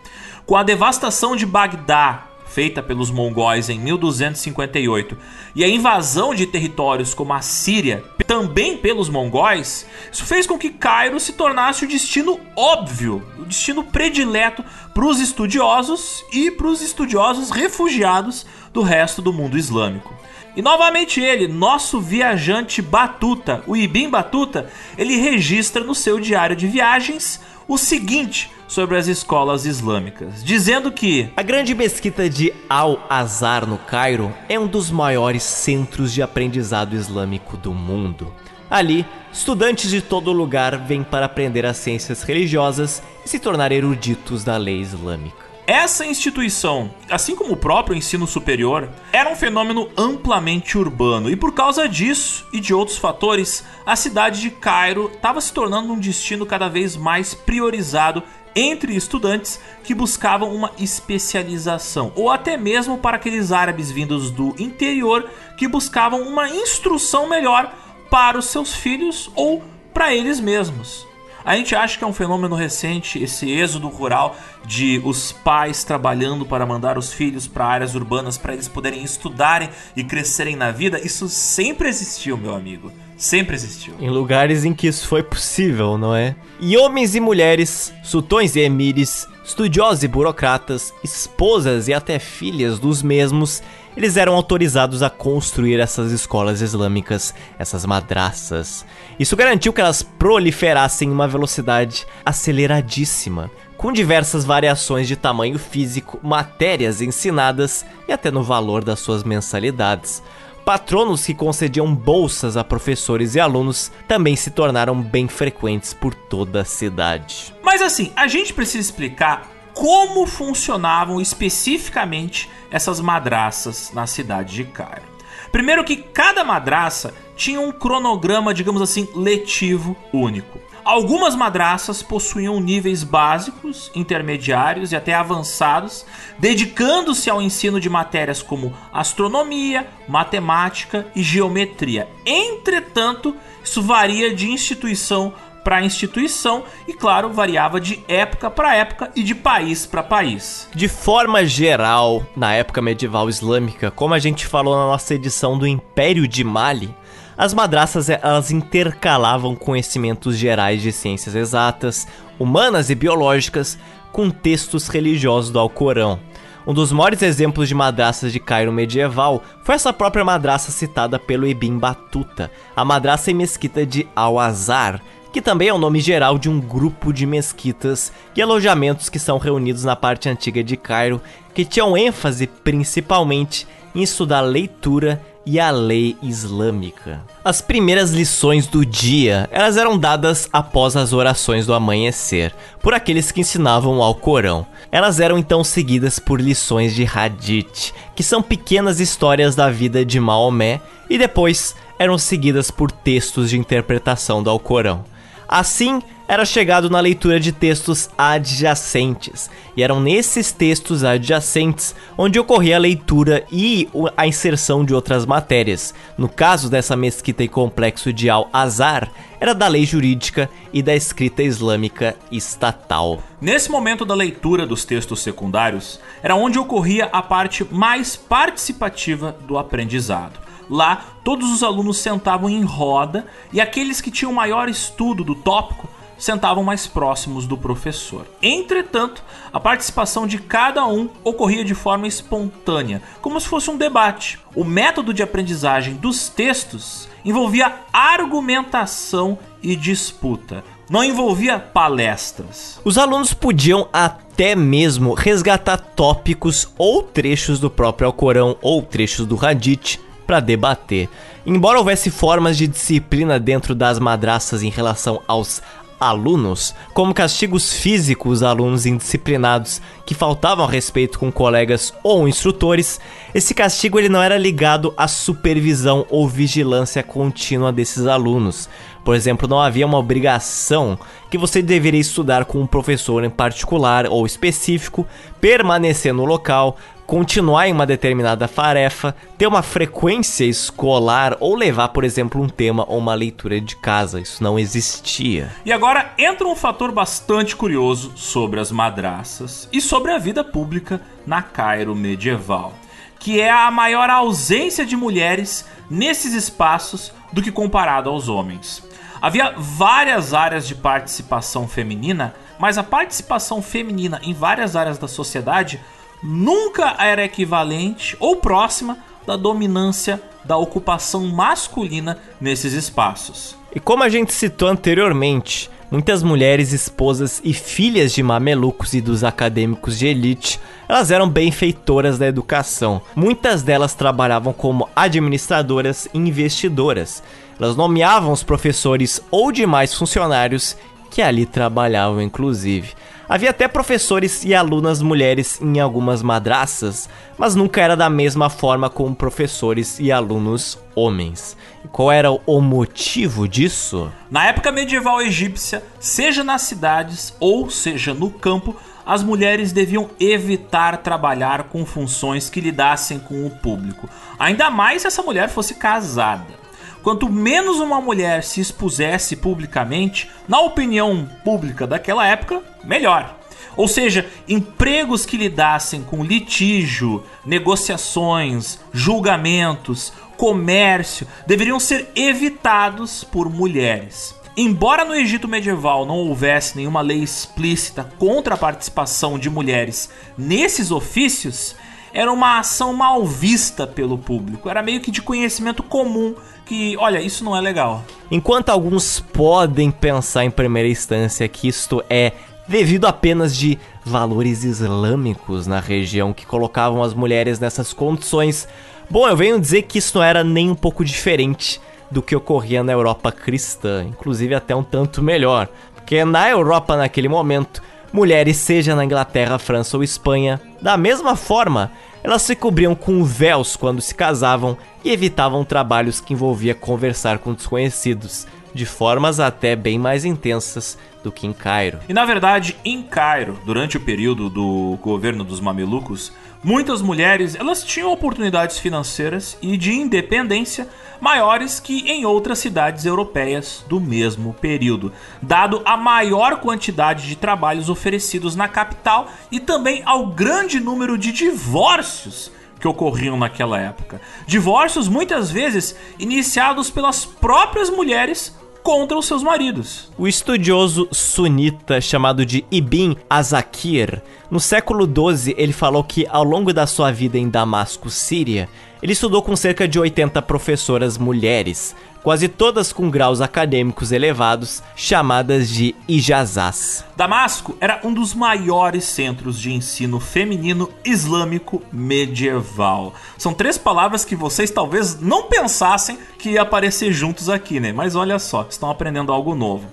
Com a devastação de Bagdá feita pelos mongóis em 1258 e a invasão de territórios como a Síria também pelos mongóis, isso fez com que Cairo se tornasse o destino óbvio, o destino predileto para os estudiosos e para os estudiosos refugiados do resto do mundo islâmico. E novamente ele, nosso viajante Batuta, o Ibn Batuta, ele registra no seu diário de viagens o seguinte sobre as escolas islâmicas, dizendo que a grande mesquita de Al-Azhar no Cairo é um dos maiores centros de aprendizado islâmico do mundo. Ali, estudantes de todo lugar vêm para aprender as ciências religiosas e se tornar eruditos da lei islâmica. Essa instituição, assim como o próprio ensino superior, era um fenômeno amplamente urbano e por causa disso e de outros fatores, a cidade de Cairo estava se tornando um destino cada vez mais priorizado entre estudantes que buscavam uma especialização, ou até mesmo para aqueles árabes vindos do interior que buscavam uma instrução melhor para os seus filhos ou para eles mesmos. A gente acha que é um fenômeno recente esse êxodo rural de os pais trabalhando para mandar os filhos para áreas urbanas para eles poderem estudarem e crescerem na vida. Isso sempre existiu, meu amigo. Sempre existiu. Em lugares em que isso foi possível, não é? E homens e mulheres, sultões e emires, estudiosos e burocratas, esposas e até filhas dos mesmos, eles eram autorizados a construir essas escolas islâmicas, essas madraças. Isso garantiu que elas proliferassem em uma velocidade aceleradíssima, com diversas variações de tamanho físico, matérias ensinadas e até no valor das suas mensalidades. Patronos que concediam bolsas a professores e alunos também se tornaram bem frequentes por toda a cidade. Mas assim, a gente precisa explicar como funcionavam especificamente essas madraças na cidade de Cairo. Primeiro que cada madraça tinha um cronograma, digamos assim, letivo único. Algumas madraças possuíam níveis básicos, intermediários e até avançados, dedicando-se ao ensino de matérias como astronomia, matemática e geometria. Entretanto, isso varia de instituição para instituição e, claro, variava de época para época e de país para país. De forma geral, na época medieval islâmica, como a gente falou na nossa edição do Império de Mali, as madraças elas intercalavam conhecimentos gerais de ciências exatas, humanas e biológicas com textos religiosos do Alcorão. Um dos maiores exemplos de madraças de Cairo medieval foi essa própria madraça citada pelo Ibn Batuta, a madraça e mesquita de Al-Azhar, que também é o nome geral de um grupo de mesquitas e alojamentos que são reunidos na parte antiga de Cairo, que tinham ênfase principalmente em estudar leitura e a lei islâmica. As primeiras lições do dia, elas eram dadas após as orações do amanhecer, por aqueles que ensinavam ao Corão. Elas eram então seguidas por lições de Hadith, que são pequenas histórias da vida de Maomé, e depois eram seguidas por textos de interpretação do Alcorão. Assim, era chegado na leitura de textos adjacentes, e eram nesses textos adjacentes onde ocorria a leitura e a inserção de outras matérias. No caso dessa mesquita e complexo de Al-Azhar, era da lei jurídica e da escrita islâmica estatal. Nesse momento da leitura dos textos secundários, era onde ocorria a parte mais participativa do aprendizado. Lá, todos os alunos sentavam em roda e aqueles que tinham maior estudo do tópico sentavam mais próximos do professor. Entretanto, a participação de cada um ocorria de forma espontânea, como se fosse um debate. O método de aprendizagem dos textos envolvia argumentação e disputa. Não envolvia palestras. Os alunos podiam até mesmo resgatar tópicos ou trechos do próprio Alcorão ou trechos do Hadith para debater. Embora houvesse formas de disciplina dentro das madraças em relação aos alunos, como castigos físicos a alunos indisciplinados que faltavam a respeito com colegas ou instrutores, esse castigo ele não era ligado à supervisão ou vigilância contínua desses alunos. Por exemplo, não havia uma obrigação que você deveria estudar com um professor em particular ou específico, permanecer no local, continuar em uma determinada tarefa, ter uma frequência escolar ou levar, por exemplo, um tema ou uma leitura de casa. Isso não existia. E agora entra um fator bastante curioso sobre as madraças e sobre a vida pública na Cairo medieval, que é a maior ausência de mulheres nesses espaços do que comparado aos homens. Havia várias áreas de participação feminina, mas a participação feminina em várias áreas da sociedade nunca era equivalente ou próxima da dominância da ocupação masculina nesses espaços. E como a gente citou anteriormente, muitas mulheres esposas e filhas de mamelucos e dos acadêmicos de elite, elas eram benfeitoras da educação. Muitas delas trabalhavam como administradoras e investidoras. Elas nomeavam os professores ou demais funcionários que ali trabalhavam, inclusive. Havia até professores e alunas mulheres em algumas madraças, mas nunca era da mesma forma com professores e alunos homens. E qual era o motivo disso? Na época medieval egípcia, seja nas cidades ou seja no campo, as mulheres deviam evitar trabalhar com funções que lidassem com o público, ainda mais se essa mulher fosse casada. Quanto menos uma mulher se expusesse publicamente, na opinião pública daquela época, melhor. Ou seja, empregos que lidassem com litígio, negociações, julgamentos, comércio deveriam ser evitados por mulheres. Embora no Egito medieval não houvesse nenhuma lei explícita contra a participação de mulheres nesses ofícios, era uma ação mal vista pelo público. Era meio que de conhecimento comum que, olha, isso não é legal. Enquanto alguns podem pensar em primeira instância que isto é devido apenas de valores islâmicos na região que colocavam as mulheres nessas condições, bom, eu venho dizer que isso não era nem um pouco diferente do que ocorria na Europa cristã, inclusive até um tanto melhor, porque na Europa naquele momento mulheres, seja na Inglaterra, França ou Espanha, da mesma forma, elas se cobriam com véus quando se casavam e evitavam trabalhos que envolvia conversar com desconhecidos, de formas até bem mais intensas do que em Cairo. E na verdade, em Cairo, durante o período do governo dos mamelucos, muitas mulheres elas tinham oportunidades financeiras e de independência maiores que em outras cidades europeias do mesmo período, dado a maior quantidade de trabalhos oferecidos na capital e também ao grande número de divórcios que ocorriam naquela época. Divórcios muitas vezes iniciados pelas próprias mulheres contra os seus maridos. O estudioso sunita chamado de Ibn Azakir, no século XII, ele falou que ao longo da sua vida em Damasco, Síria, ele estudou com cerca de 80 professoras mulheres, quase todas com graus acadêmicos elevados, chamadas de ijazás. Damasco era um dos maiores centros de ensino feminino islâmico medieval. São três palavras que vocês talvez não pensassem que ia aparecer juntos aqui, né? Mas olha só, estão aprendendo algo novo.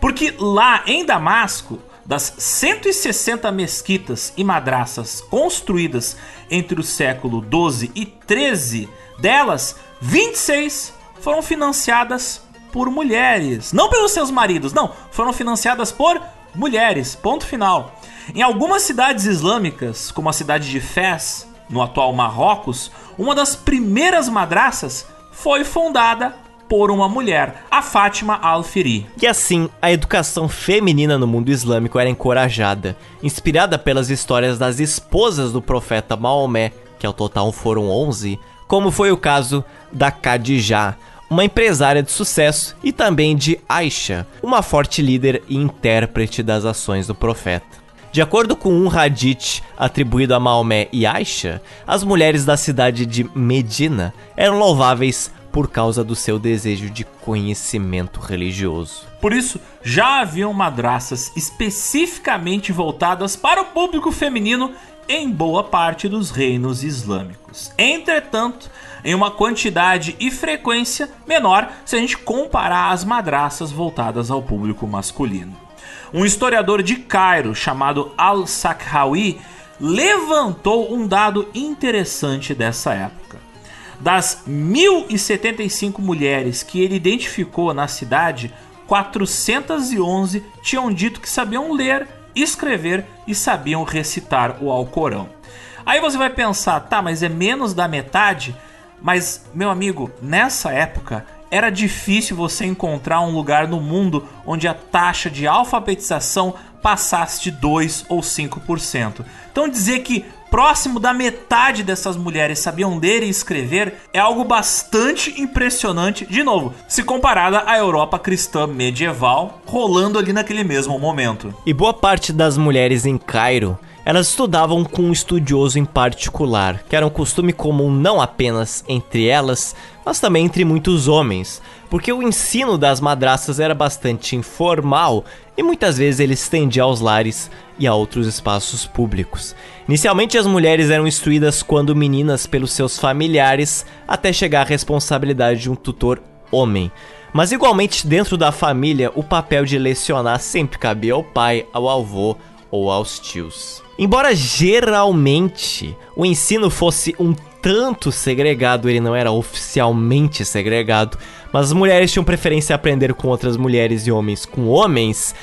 Porque lá em Damasco, das 160 mesquitas e madraças construídas entre o século 12 e 13, delas 26 foram financiadas por mulheres. Não pelos seus maridos, não. Foram financiadas por mulheres. Ponto final. Em algumas cidades islâmicas, como a cidade de Fez, no atual Marrocos, uma das primeiras madraças foi fundada por uma mulher, a Fátima Al-Firi. E assim, a educação feminina no mundo islâmico era encorajada, inspirada pelas histórias das esposas do profeta Maomé, que ao total foram 11, como foi o caso da Khadijah, uma empresária de sucesso, e também de Aisha, uma forte líder e intérprete das ações do profeta. De acordo com um hadith atribuído a Maomé e Aisha, as mulheres da cidade de Medina eram louváveis por causa do seu desejo de conhecimento religioso. Por isso, já haviam madraças especificamente voltadas para o público feminino em boa parte dos reinos islâmicos. Entretanto, em uma quantidade e frequência menor se a gente comparar as madraças voltadas ao público masculino. Um historiador de Cairo chamado Al-Sakhawi levantou um dado interessante dessa época. Das 1075 mulheres que ele identificou na cidade, 411 tinham dito que sabiam ler, escrever e sabiam recitar o Alcorão. Aí você vai pensar, tá, mas é menos da metade? Mas, meu amigo, nessa época era difícil você encontrar um lugar no mundo onde a taxa de alfabetização passasse de 2 ou 5%. Então dizer que próximo da metade dessas mulheres sabiam ler e escrever é algo bastante impressionante, de novo, se comparada à Europa cristã medieval, rolando ali naquele mesmo momento. E boa parte das mulheres em Cairo elas estudavam com um estudioso em particular, que era um costume comum não apenas entre elas, mas também entre muitos homens, porque o ensino das madraças era bastante informal e muitas vezes ele estendia aos lares e a outros espaços públicos. Inicialmente as mulheres eram instruídas quando meninas pelos seus familiares, até chegar à responsabilidade de um tutor homem. Mas igualmente dentro da família, o papel de lecionar sempre cabia ao pai, ao avô ou aos tios. Embora geralmente o ensino fosse um tanto segregado, ele não era oficialmente segregado, mas as mulheres tinham preferência a aprender com outras mulheres e homens com homens.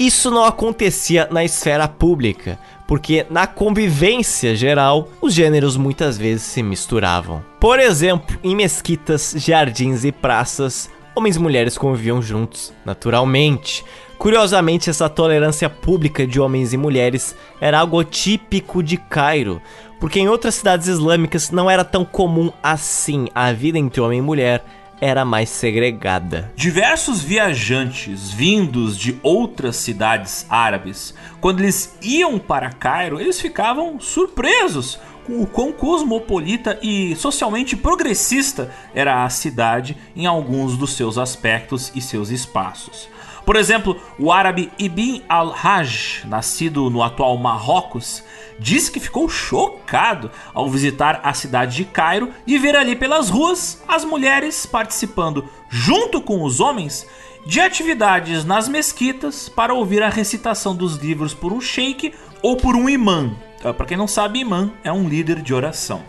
Isso não acontecia na esfera pública, porque na convivência geral, os gêneros muitas vezes se misturavam. Por exemplo, em mesquitas, jardins e praças, homens e mulheres conviviam juntos, naturalmente. Curiosamente, essa tolerância pública de homens e mulheres era algo típico de Cairo, porque em outras cidades islâmicas não era tão comum assim. A vida entre homem e mulher era mais segregada. Diversos viajantes vindos de outras cidades árabes, quando eles iam para Cairo, eles ficavam surpresos com o quão cosmopolita e socialmente progressista era a cidade em alguns dos seus aspectos e seus espaços. Por exemplo, o árabe Ibn al-Hajj, nascido no atual Marrocos, disse que ficou chocado ao visitar a cidade de Cairo e ver ali pelas ruas as mulheres participando, junto com os homens, de atividades nas mesquitas para ouvir a recitação dos livros por um sheik ou por um imã. Ah, para quem não sabe, imã é um líder de oração.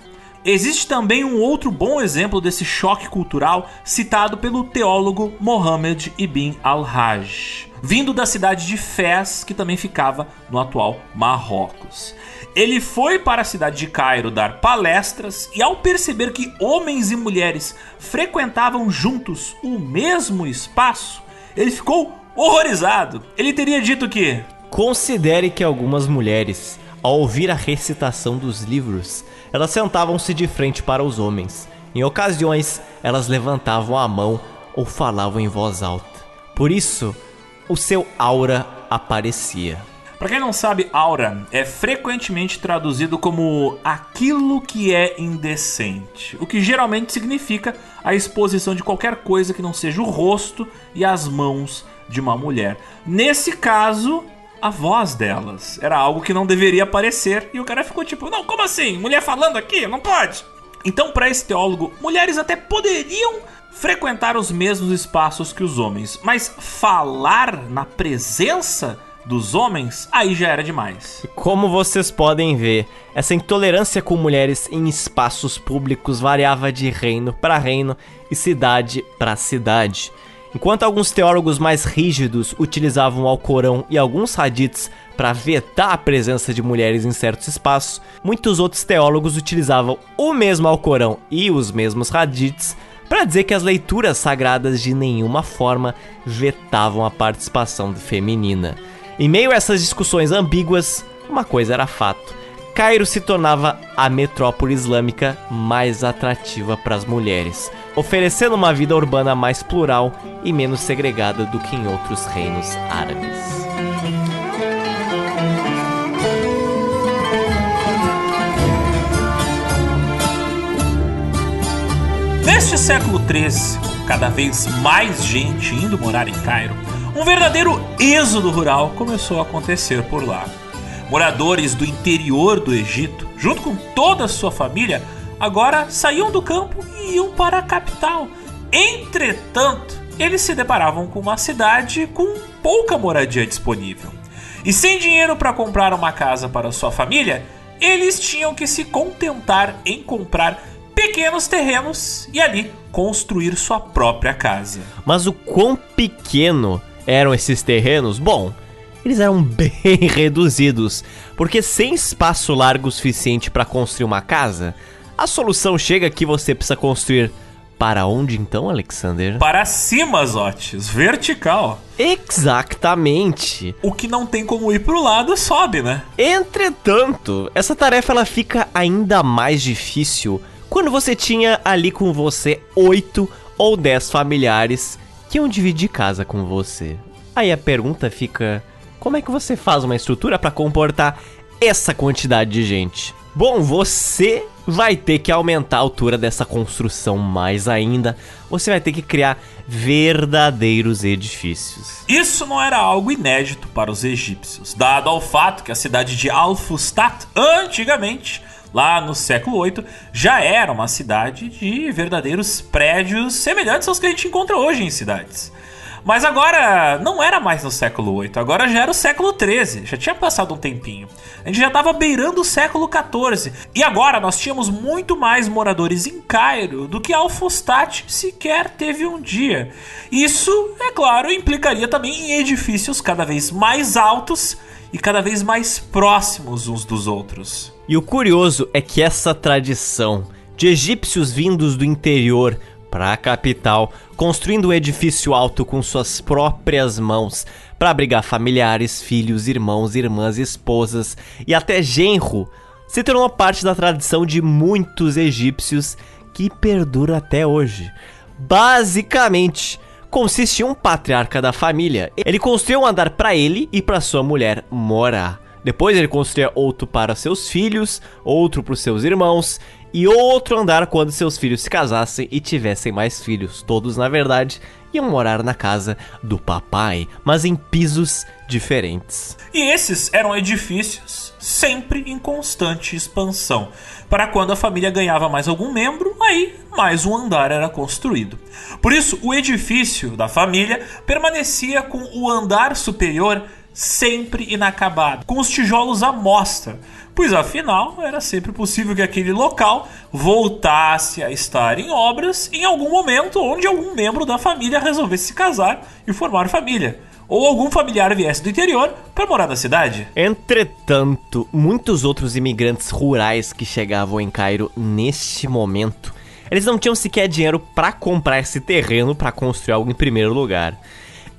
Existe também um outro bom exemplo desse choque cultural citado pelo teólogo Mohammed ibn al-Hajj, vindo da cidade de Fez, que também ficava no atual Marrocos. Ele foi para a cidade de Cairo dar palestras e, ao perceber que homens e mulheres frequentavam juntos o mesmo espaço, ele ficou horrorizado. Ele teria dito que. Considere que algumas mulheres, ao ouvir a recitação dos livros, elas sentavam-se de frente para os homens. Em ocasiões, elas levantavam a mão ou falavam em voz alta. Por isso, o seu aura aparecia. Para quem não sabe, aura é frequentemente traduzido como aquilo que é indecente, o que geralmente significa a exposição de qualquer coisa que não seja o rosto e as mãos de uma mulher. Nesse caso, a voz delas. Era algo que não deveria aparecer. E o cara ficou tipo: Não, como assim? Mulher falando aqui? Não pode. Então, para esse teólogo, mulheres até poderiam frequentar os mesmos espaços que os homens, mas falar na presença dos homens, aí já era demais. Como vocês podem ver, essa intolerância com mulheres em espaços públicos variava de reino para reino e cidade para cidade. Enquanto alguns teólogos mais rígidos utilizavam o Alcorão e alguns hadiths para vetar a presença de mulheres em certos espaços, muitos outros teólogos utilizavam o mesmo Alcorão e os mesmos hadiths para dizer que as leituras sagradas de nenhuma forma vetavam a participação feminina. Em meio a essas discussões ambíguas, uma coisa era fato: Cairo se tornava a metrópole islâmica mais atrativa para as mulheres oferecendo uma vida urbana mais plural e menos segregada do que em outros reinos árabes. Neste século XIII, cada vez mais gente indo morar em Cairo, um verdadeiro êxodo rural começou a acontecer por lá. Moradores do interior do Egito, junto com toda a sua família, agora saíam do campo e iam para a capital. Entretanto, eles se deparavam com uma cidade com pouca moradia disponível. E sem dinheiro para comprar uma casa para sua família, eles tinham que se contentar em comprar pequenos terrenos e ali construir sua própria casa. Mas o quão pequeno eram esses terrenos? Bom, eles eram (laughs) bem reduzidos, porque sem espaço largo suficiente para construir uma casa, a solução chega que você precisa construir para onde então, Alexander? Para cima, Zotes, vertical. Exatamente. O que não tem como ir pro lado sobe, né? Entretanto, essa tarefa ela fica ainda mais difícil quando você tinha ali com você oito ou dez familiares que iam dividir casa com você. Aí a pergunta fica: como é que você faz uma estrutura para comportar essa quantidade de gente? Bom, você vai ter que aumentar a altura dessa construção mais ainda. Você vai ter que criar verdadeiros edifícios. Isso não era algo inédito para os egípcios, dado ao fato que a cidade de Al-Fustat, antigamente, lá no século 8, já era uma cidade de verdadeiros prédios semelhantes aos que a gente encontra hoje em cidades. Mas agora não era mais no século 8, agora já era o século 13, já tinha passado um tempinho. A gente já estava beirando o século 14 e agora nós tínhamos muito mais moradores em Cairo do que Alfostat sequer teve um dia. Isso, é claro, implicaria também em edifícios cada vez mais altos e cada vez mais próximos uns dos outros. E o curioso é que essa tradição de egípcios vindos do interior para a capital, construindo um edifício alto com suas próprias mãos para abrigar familiares, filhos, irmãos, irmãs, esposas e até genro, se tornou parte da tradição de muitos egípcios que perdura até hoje. Basicamente, consiste em um patriarca da família. Ele construiu um andar para ele e para sua mulher morar. Depois ele construía outro para seus filhos, outro para seus irmãos e outro andar quando seus filhos se casassem e tivessem mais filhos. Todos, na verdade, iam morar na casa do papai, mas em pisos diferentes. E esses eram edifícios sempre em constante expansão. Para quando a família ganhava mais algum membro, aí mais um andar era construído. Por isso, o edifício da família permanecia com o andar superior sempre inacabado, com os tijolos à mostra, pois afinal era sempre possível que aquele local voltasse a estar em obras em algum momento onde algum membro da família resolvesse se casar e formar família. Ou algum familiar viesse do interior para morar na cidade. Entretanto, muitos outros imigrantes rurais que chegavam em Cairo neste momento, eles não tinham sequer dinheiro para comprar esse terreno para construir algo em primeiro lugar.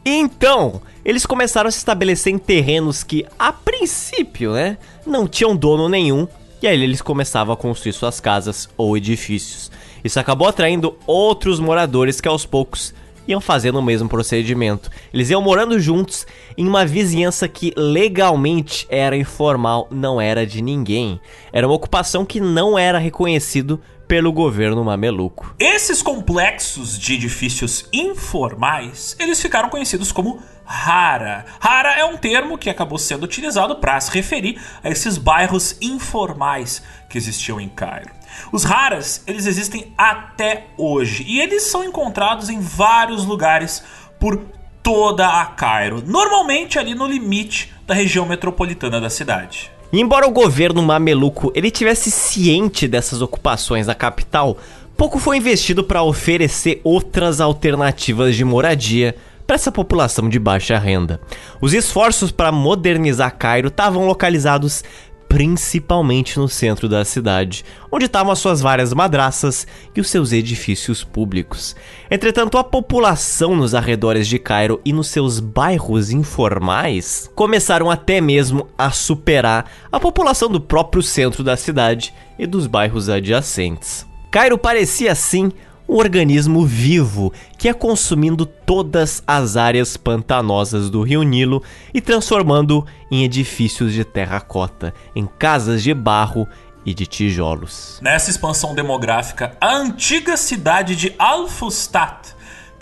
Então, eles começaram a se estabelecer em terrenos que, a princípio, né, não tinham dono nenhum, e aí eles começavam a construir suas casas ou edifícios. Isso acabou atraindo outros moradores que aos poucos iam fazendo o mesmo procedimento. Eles iam morando juntos em uma vizinhança que legalmente era informal, não era de ninguém. Era uma ocupação que não era reconhecido pelo governo mameluco. Esses complexos de edifícios informais, eles ficaram conhecidos como Hara. Hara é um termo que acabou sendo utilizado para se referir a esses bairros informais que existiam em Cairo. Os Haras, eles existem até hoje e eles são encontrados em vários lugares por toda a Cairo, normalmente ali no limite da região metropolitana da cidade. Embora o governo mameluco ele tivesse ciente dessas ocupações da capital, pouco foi investido para oferecer outras alternativas de moradia para essa população de baixa renda. Os esforços para modernizar Cairo estavam localizados principalmente no centro da cidade, onde estavam as suas várias madraças e os seus edifícios públicos. Entretanto, a população nos arredores de Cairo e nos seus bairros informais começaram até mesmo a superar a população do próprio centro da cidade e dos bairros adjacentes. Cairo parecia assim um organismo vivo que ia consumindo todas as áreas pantanosas do rio Nilo e transformando em edifícios de terracota, em casas de barro e de tijolos. Nessa expansão demográfica, a antiga cidade de Al-Fustat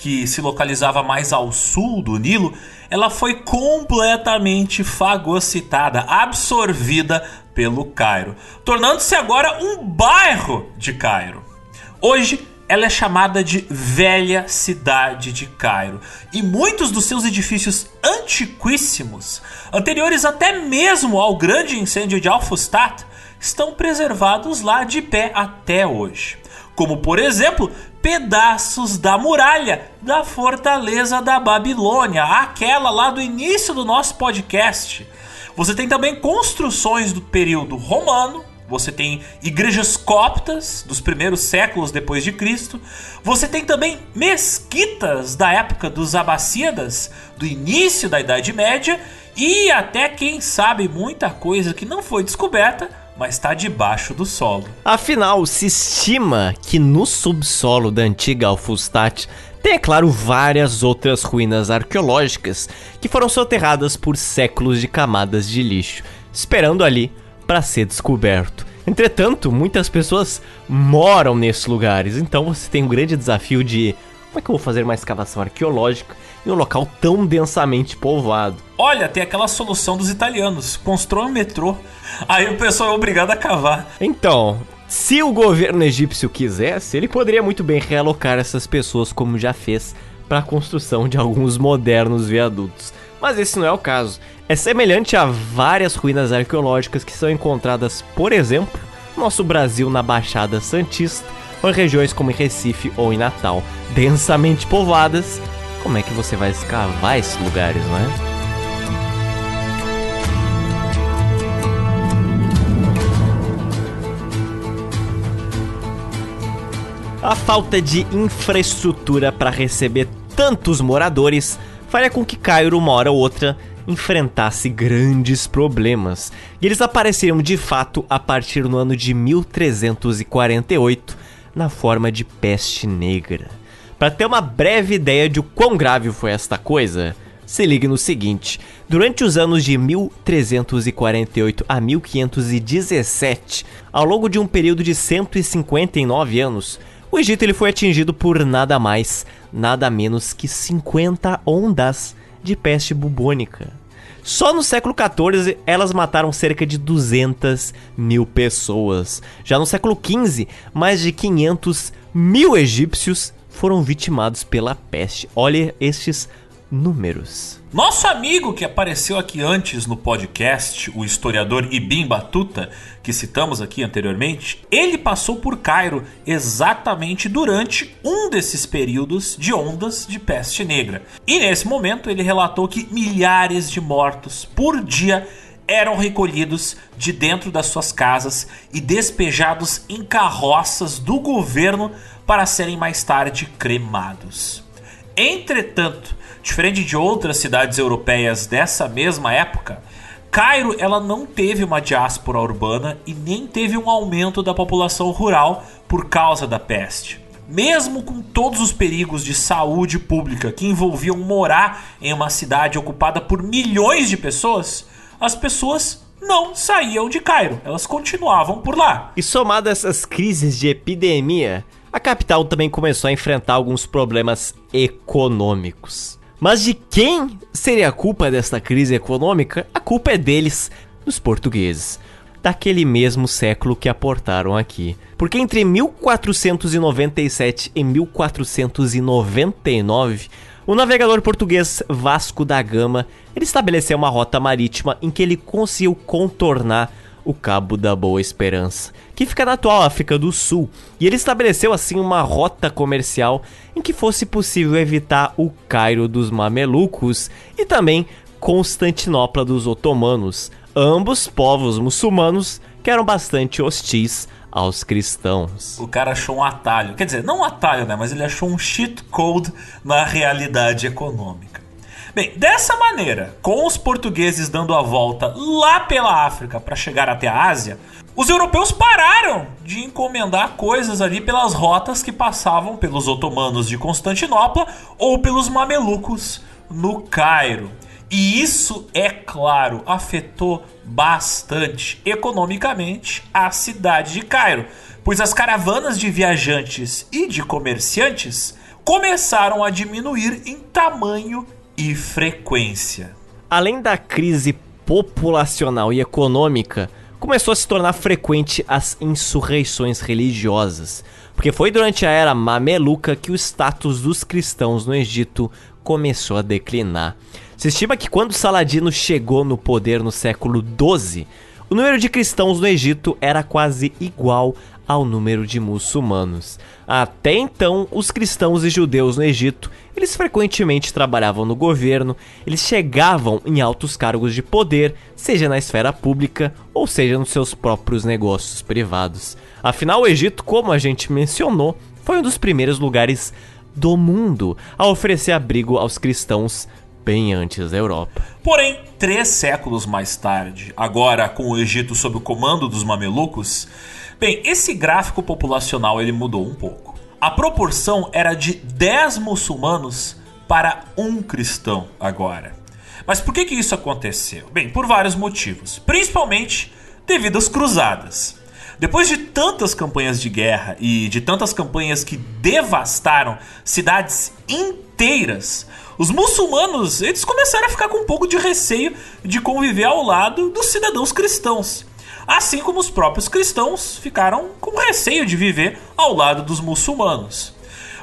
que se localizava mais ao sul do Nilo, ela foi completamente fagocitada, absorvida pelo Cairo, tornando-se agora um bairro de Cairo. Hoje, ela é chamada de Velha Cidade de Cairo, e muitos dos seus edifícios antiquíssimos, anteriores até mesmo ao grande incêndio de Al-Fustat, estão preservados lá de pé até hoje. Como, por exemplo, pedaços da muralha da fortaleza da Babilônia, aquela lá do início do nosso podcast. Você tem também construções do período romano, você tem igrejas coptas dos primeiros séculos depois de Cristo. Você tem também mesquitas da época dos Abássidas, do início da Idade Média e até quem sabe muita coisa que não foi descoberta, mas está debaixo do solo. Afinal, se estima que no subsolo da antiga Alfustat tem, é claro, várias outras ruínas arqueológicas que foram soterradas por séculos de camadas de lixo, esperando ali para ser descoberto. Entretanto, muitas pessoas moram nesses lugares, então você tem um grande desafio de como é que eu vou fazer uma escavação arqueológica em um local tão densamente povoado? Olha, tem aquela solução dos italianos: constrói um metrô, aí o pessoal é obrigado a cavar. Então, se o governo egípcio quisesse, ele poderia muito bem realocar essas pessoas, como já fez, para a construção de alguns modernos viadutos. Mas esse não é o caso. É semelhante a várias ruínas arqueológicas que são encontradas, por exemplo, no nosso Brasil na Baixada Santista, ou em regiões como em Recife ou em Natal, densamente povoadas. Como é que você vai escavar esses lugares, não é? A falta de infraestrutura para receber tantos moradores faria com que Cairo, uma hora ou outra, enfrentasse grandes problemas. E eles apareceram de fato a partir do ano de 1348, na forma de peste negra. Para ter uma breve ideia de o quão grave foi esta coisa, se ligue no seguinte: durante os anos de 1348 a 1517, ao longo de um período de 159 anos, o Egito ele foi atingido por nada mais, nada menos que 50 ondas de peste bubônica. Só no século XIV elas mataram cerca de 200 mil pessoas. Já no século XV, mais de 500 mil egípcios foram vitimados pela peste. Olha estes números. Nosso amigo que apareceu aqui antes no podcast, o historiador Ibn Batuta, que citamos aqui anteriormente, ele passou por Cairo exatamente durante um desses períodos de ondas de peste negra. E nesse momento ele relatou que milhares de mortos por dia eram recolhidos de dentro das suas casas e despejados em carroças do governo para serem mais tarde cremados. Entretanto, Diferente de outras cidades europeias dessa mesma época, Cairo ela não teve uma diáspora urbana e nem teve um aumento da população rural por causa da peste. Mesmo com todos os perigos de saúde pública que envolviam morar em uma cidade ocupada por milhões de pessoas, as pessoas não saíam de Cairo, elas continuavam por lá. E somado a essas crises de epidemia, a capital também começou a enfrentar alguns problemas econômicos. Mas de quem seria a culpa desta crise econômica? A culpa é deles, dos portugueses, daquele mesmo século que aportaram aqui. Porque entre 1497 e 1499, o navegador português Vasco da Gama ele estabeleceu uma rota marítima em que ele conseguiu contornar o Cabo da Boa Esperança, que fica na atual África do Sul, e ele estabeleceu assim uma rota comercial em que fosse possível evitar o Cairo dos Mamelucos e também Constantinopla dos Otomanos, ambos povos muçulmanos que eram bastante hostis aos cristãos. O cara achou um atalho, quer dizer, não um atalho, né, mas ele achou um cheat code na realidade econômica. Bem, dessa maneira, com os portugueses dando a volta lá pela África para chegar até a Ásia, os europeus pararam de encomendar coisas ali pelas rotas que passavam pelos otomanos de Constantinopla ou pelos mamelucos no Cairo. E isso, é claro, afetou bastante economicamente a cidade de Cairo, pois as caravanas de viajantes e de comerciantes começaram a diminuir em tamanho e frequência. Além da crise populacional e econômica, começou a se tornar frequente as insurreições religiosas, porque foi durante a era mameluca que o status dos cristãos no Egito começou a declinar. Se estima que quando Saladino chegou no poder no século XII, o número de cristãos no Egito era quase igual ao número de muçulmanos. Até então, os cristãos e judeus no Egito, eles frequentemente trabalhavam no governo, eles chegavam em altos cargos de poder, seja na esfera pública ou seja nos seus próprios negócios privados. Afinal, o Egito, como a gente mencionou, foi um dos primeiros lugares do mundo a oferecer abrigo aos cristãos bem antes da Europa. Porém, três séculos mais tarde, agora com o Egito sob o comando dos mamelucos, bem, esse gráfico populacional ele mudou um pouco. A proporção era de 10 muçulmanos para um cristão agora. Mas por que, que isso aconteceu? Bem, por vários motivos, principalmente devido às cruzadas. Depois de tantas campanhas de guerra e de tantas campanhas que devastaram cidades inteiras, os muçulmanos eles começaram a ficar com um pouco de receio de conviver ao lado dos cidadãos cristãos. Assim como os próprios cristãos ficaram com receio de viver ao lado dos muçulmanos.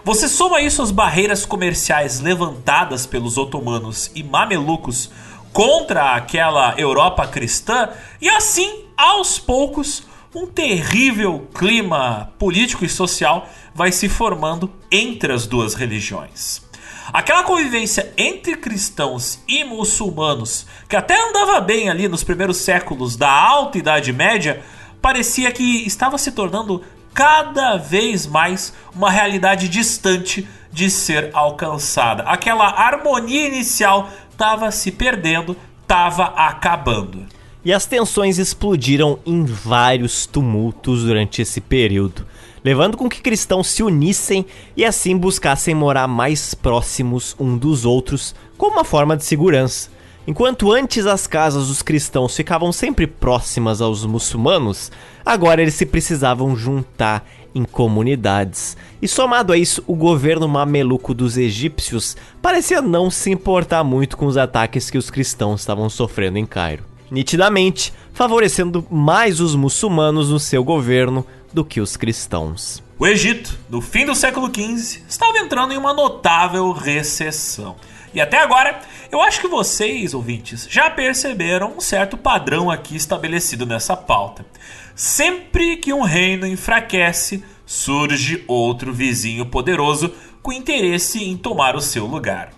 Você soma isso às barreiras comerciais levantadas pelos otomanos e mamelucos contra aquela Europa cristã, e assim, aos poucos, um terrível clima político e social vai se formando entre as duas religiões. Aquela convivência entre cristãos e muçulmanos, que até andava bem ali nos primeiros séculos da Alta Idade Média, parecia que estava se tornando cada vez mais uma realidade distante de ser alcançada. Aquela harmonia inicial estava se perdendo, estava acabando. E as tensões explodiram em vários tumultos durante esse período, levando com que cristãos se unissem e assim buscassem morar mais próximos um dos outros como uma forma de segurança. Enquanto antes as casas dos cristãos ficavam sempre próximas aos muçulmanos, agora eles se precisavam juntar em comunidades. E somado a isso, o governo mameluco dos egípcios parecia não se importar muito com os ataques que os cristãos estavam sofrendo em Cairo nitidamente favorecendo mais os muçulmanos no seu governo do que os cristãos. O Egito, no fim do século XV, estava entrando em uma notável recessão. E até agora, eu acho que vocês, ouvintes, já perceberam um certo padrão aqui estabelecido nessa pauta. Sempre que um reino enfraquece, surge outro vizinho poderoso com interesse em tomar o seu lugar.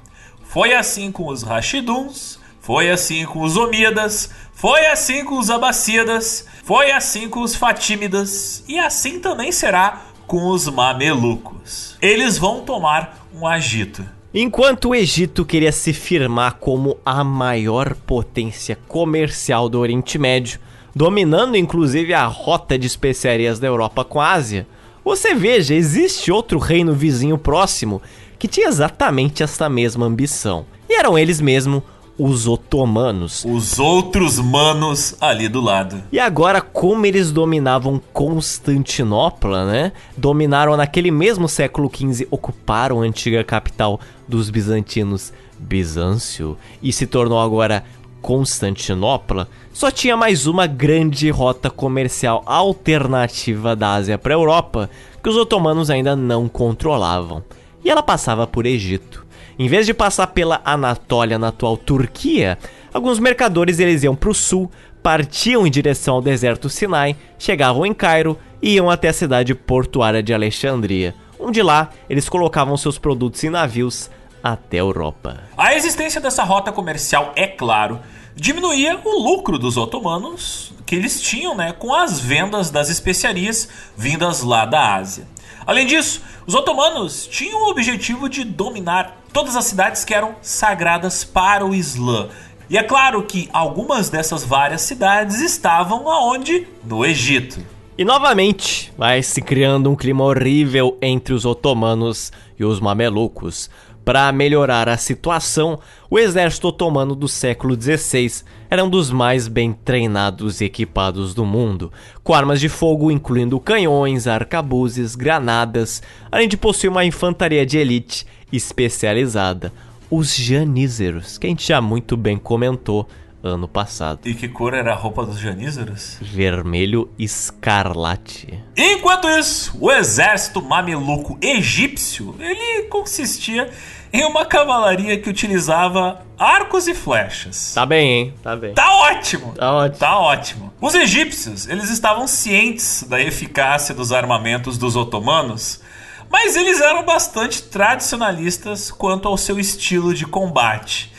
Foi assim com os Rashiduns, foi assim com os Omíadas, foi assim com os Abássidas, foi assim com os Fatímidas e assim também será com os Mamelucos. Eles vão tomar um agito. Enquanto o Egito queria se firmar como a maior potência comercial do Oriente Médio, dominando inclusive a rota de especiarias da Europa com a Ásia, você veja, existe outro reino vizinho próximo que tinha exatamente esta mesma ambição. E eram eles mesmo os otomanos. Os outros manos ali do lado. E agora, como eles dominavam Constantinopla, né? Dominaram naquele mesmo século XV, ocuparam a antiga capital dos bizantinos, Bizâncio, e se tornou agora Constantinopla, só tinha mais uma grande rota comercial alternativa da Ásia para a Europa que os otomanos ainda não controlavam. E ela passava por Egito. Em vez de passar pela Anatólia na atual Turquia, alguns mercadores eles iam para o sul, partiam em direção ao deserto Sinai, chegavam em Cairo e iam até a cidade portuária de Alexandria, onde lá eles colocavam seus produtos em navios até a Europa. A existência dessa rota comercial, é claro, diminuía o lucro dos otomanos que eles tinham né, com as vendas das especiarias vindas lá da Ásia. Além disso, os otomanos tinham o objetivo de dominar todas as cidades que eram sagradas para o Islã. E é claro que algumas dessas várias cidades estavam aonde? No Egito. E novamente vai se criando um clima horrível entre os otomanos e os mamelucos, Para melhorar a situação, o exército otomano do século XVI era um dos mais bem treinados e equipados do mundo, com armas de fogo incluindo canhões, arcabuzes, granadas, além de possuir uma infantaria de elite especializada, os janízeros, que a gente já muito bem comentou ano passado. E que cor era a roupa dos janízeros? Vermelho escarlate. Enquanto isso, o exército mameluco egípcio, ele consistia em uma cavalaria que utilizava arcos e flechas. Tá bem, hein? Tá bem. Tá ótimo. Tá ótimo. Tá ótimo. Os egípcios, eles estavam cientes da eficácia dos armamentos dos otomanos, mas eles eram bastante tradicionalistas quanto ao seu estilo de combate.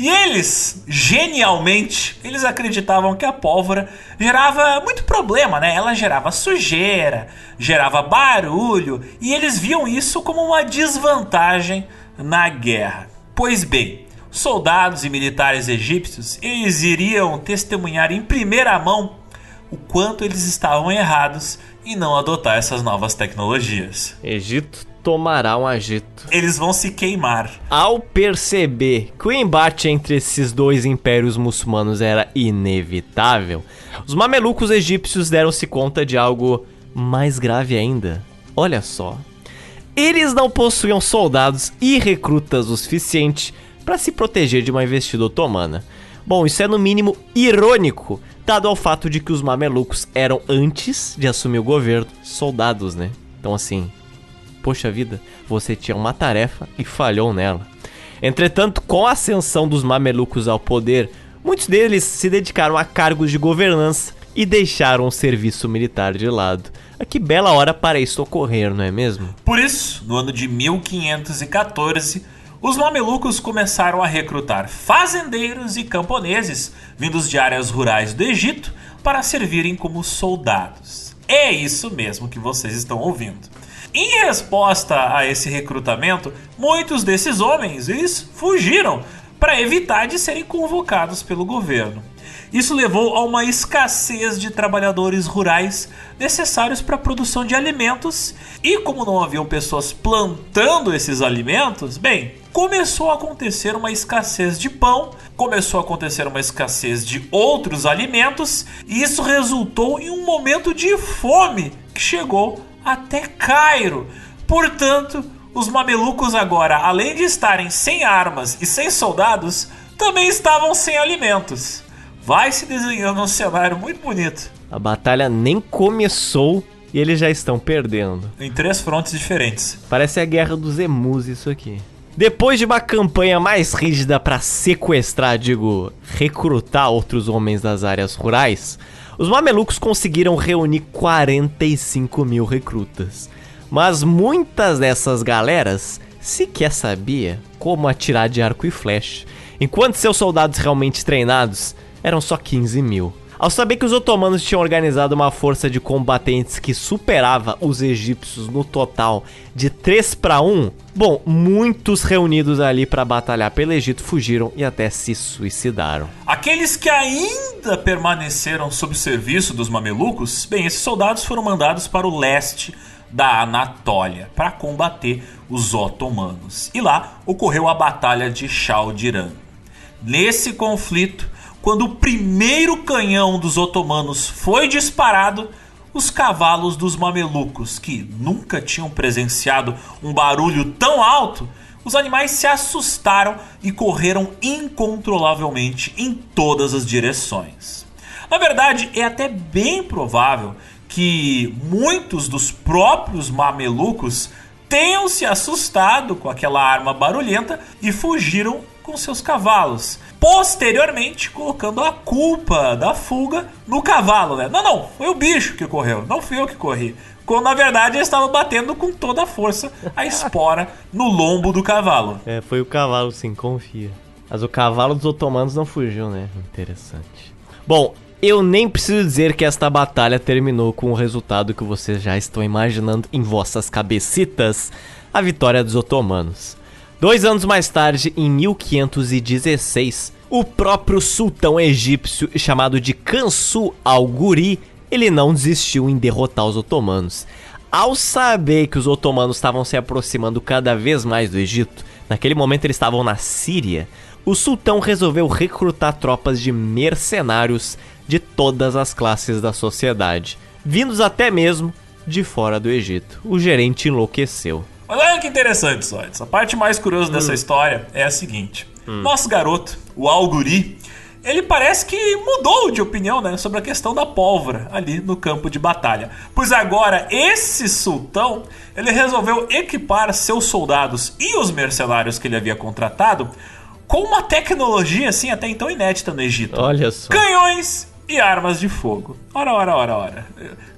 E eles, genialmente, eles acreditavam que a pólvora gerava muito problema, né? Ela gerava sujeira, gerava barulho, e eles viam isso como uma desvantagem na guerra. Pois bem, soldados e militares egípcios, eles iriam testemunhar em primeira mão o quanto eles estavam errados em não adotar essas novas tecnologias. Egito tomará um agito. Eles vão se queimar. Ao perceber que o embate entre esses dois impérios muçulmanos era inevitável, os mamelucos egípcios deram-se conta de algo mais grave ainda. Olha só. Eles não possuíam soldados e recrutas o suficiente para se proteger de uma investida otomana. Bom, isso é no mínimo irônico, dado ao fato de que os mamelucos eram, antes de assumir o governo, soldados, né? Então, assim, Poxa vida, você tinha uma tarefa e falhou nela. Entretanto, com a ascensão dos mamelucos ao poder, muitos deles se dedicaram a cargos de governança e deixaram o serviço militar de lado. A que bela hora para isso ocorrer, não é mesmo? Por isso, no ano de 1514, os mamelucos começaram a recrutar fazendeiros e camponeses vindos de áreas rurais do Egito para servirem como soldados. É isso mesmo que vocês estão ouvindo. Em resposta a esse recrutamento, muitos desses homens eles fugiram para evitar de serem convocados pelo governo. Isso levou a uma escassez de trabalhadores rurais necessários para a produção de alimentos, e como não haviam pessoas plantando esses alimentos, bem, começou a acontecer uma escassez de pão, começou a acontecer uma escassez de outros alimentos, e isso resultou em um momento de fome que chegou até Cairo. Portanto, os mamelucos agora, além de estarem sem armas e sem soldados, também estavam sem alimentos. Vai se desenhando um cenário muito bonito. A batalha nem começou e eles já estão perdendo. Em três frontes diferentes. Parece a guerra dos emus isso aqui. Depois de uma campanha mais rígida para sequestrar, digo, recrutar outros homens das áreas rurais, os mamelucos conseguiram reunir 45 mil recrutas, mas muitas dessas galeras sequer sabia como atirar de arco e flecha, enquanto seus soldados realmente treinados eram só 15 mil. Ao saber que os otomanos tinham organizado uma força de combatentes que superava os egípcios no total de 3 para 1, bom, muitos reunidos ali para batalhar pelo Egito fugiram e até se suicidaram. Aqueles que ainda permaneceram sob serviço dos mamelucos, bem, esses soldados foram mandados para o leste da Anatólia para combater os otomanos. E lá ocorreu a Batalha de Chaldiran. Nesse conflito, quando o primeiro canhão dos otomanos foi disparado, os cavalos dos mamelucos, que nunca tinham presenciado um barulho tão alto, os animais se assustaram e correram incontrolavelmente em todas as direções. Na verdade, é até bem provável que muitos dos próprios mamelucos tenham se assustado com aquela arma barulhenta e fugiram com seus cavalos posteriormente colocando a culpa da fuga no cavalo, né? Não, não, foi o bicho que correu, não fui eu que corri. Quando na verdade ele estava batendo com toda a força a espora (laughs) no lombo do cavalo. É, foi o cavalo sim, confia. Mas o cavalo dos otomanos não fugiu, né? Interessante. Bom, eu nem preciso dizer que esta batalha terminou com o resultado que vocês já estão imaginando em vossas cabecitas: a vitória dos otomanos. Dois anos mais tarde, em 1516, o próprio sultão egípcio chamado de Kansu al-Guri, ele não desistiu em derrotar os otomanos. Ao saber que os otomanos estavam se aproximando cada vez mais do Egito, naquele momento eles estavam na Síria, o sultão resolveu recrutar tropas de mercenários de todas as classes da sociedade, vindos até mesmo de fora do Egito. O gerente enlouqueceu. Olha que interessante, só. A parte mais curiosa dessa história é a seguinte: nosso garoto, o Alguri, ele parece que mudou de opinião né, sobre a questão da pólvora ali no campo de batalha. Pois agora esse sultão ele resolveu equipar seus soldados e os mercenários que ele havia contratado com uma tecnologia assim até então inédita no Egito. Olha só. Canhões e armas de fogo. Ora, ora, ora, ora.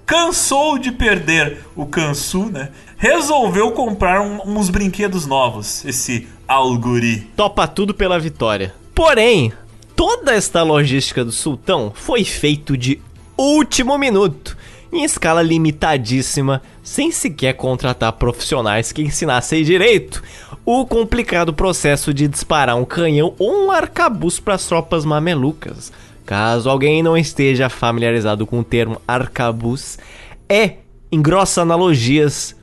Cansou de perder o Kansu, né? Resolveu comprar um- uns brinquedos novos, esse Alguri. Topa tudo pela vitória. Porém, toda esta logística do sultão foi feito de último minuto, em escala limitadíssima, sem sequer contratar profissionais que ensinassem direito o complicado processo de disparar um canhão ou um arcabuz para as tropas mamelucas. Caso alguém não esteja familiarizado com o termo arcabuz, é, em grossas analogias,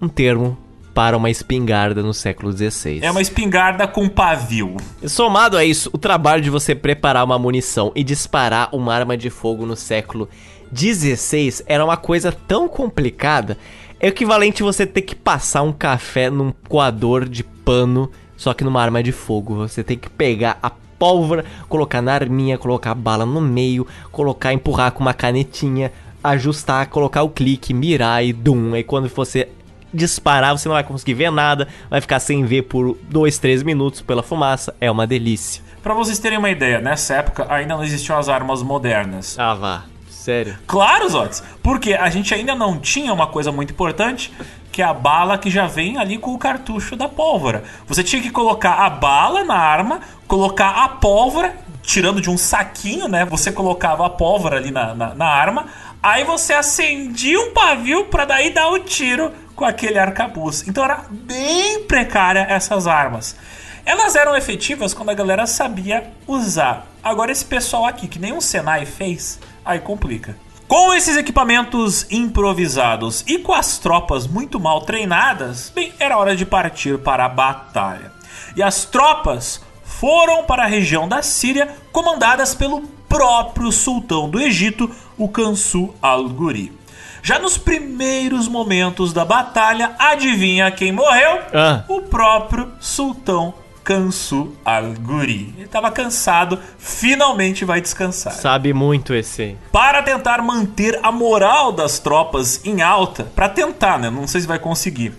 um termo para uma espingarda no século XVI. É uma espingarda com pavio. Somado a isso, o trabalho de você preparar uma munição e disparar uma arma de fogo no século XVI era uma coisa tão complicada, é equivalente você ter que passar um café num coador de pano, só que numa arma de fogo. Você tem que pegar a pólvora, colocar na arminha, colocar a bala no meio, colocar, empurrar com uma canetinha, ajustar, colocar o clique, mirar e dum. Aí quando você disparar, você não vai conseguir ver nada, vai ficar sem ver por 2, 3 minutos pela fumaça, é uma delícia. Pra vocês terem uma ideia, nessa época ainda não existiam as armas modernas. Ah, vá, sério. Claro, Zotes, porque a gente ainda não tinha uma coisa muito importante, que é a bala que já vem ali com o cartucho da pólvora. Você tinha que colocar a bala na arma, colocar a pólvora, tirando de um saquinho, né? Você colocava a pólvora ali na, na, na arma, aí você acendia um pavio pra daí dar o tiro com aquele arcabuz. Então era bem precária essas armas. Elas eram efetivas quando a galera sabia usar. Agora esse pessoal aqui, que nem um Senai fez, aí complica. Com esses equipamentos improvisados e com as tropas muito mal treinadas, bem, era hora de partir para a batalha. E as tropas foram para a região da Síria, comandadas pelo próprio sultão do Egito, o Kansu al-Guri. Já nos primeiros momentos da batalha, adivinha quem morreu? Ah. O próprio sultão Kansu al-Guri. Ele estava cansado, finalmente vai descansar. Sabe muito esse aí. Para tentar manter a moral das tropas em alta, para tentar, né? Não sei se vai conseguir.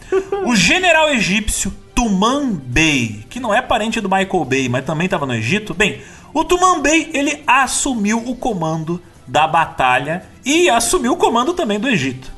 O general egípcio Tuman Bey, que não é parente do Michael Bey, mas também estava no Egito. Bem, o Tuman Bey ele assumiu o comando da batalha e assumiu o comando também do Egito.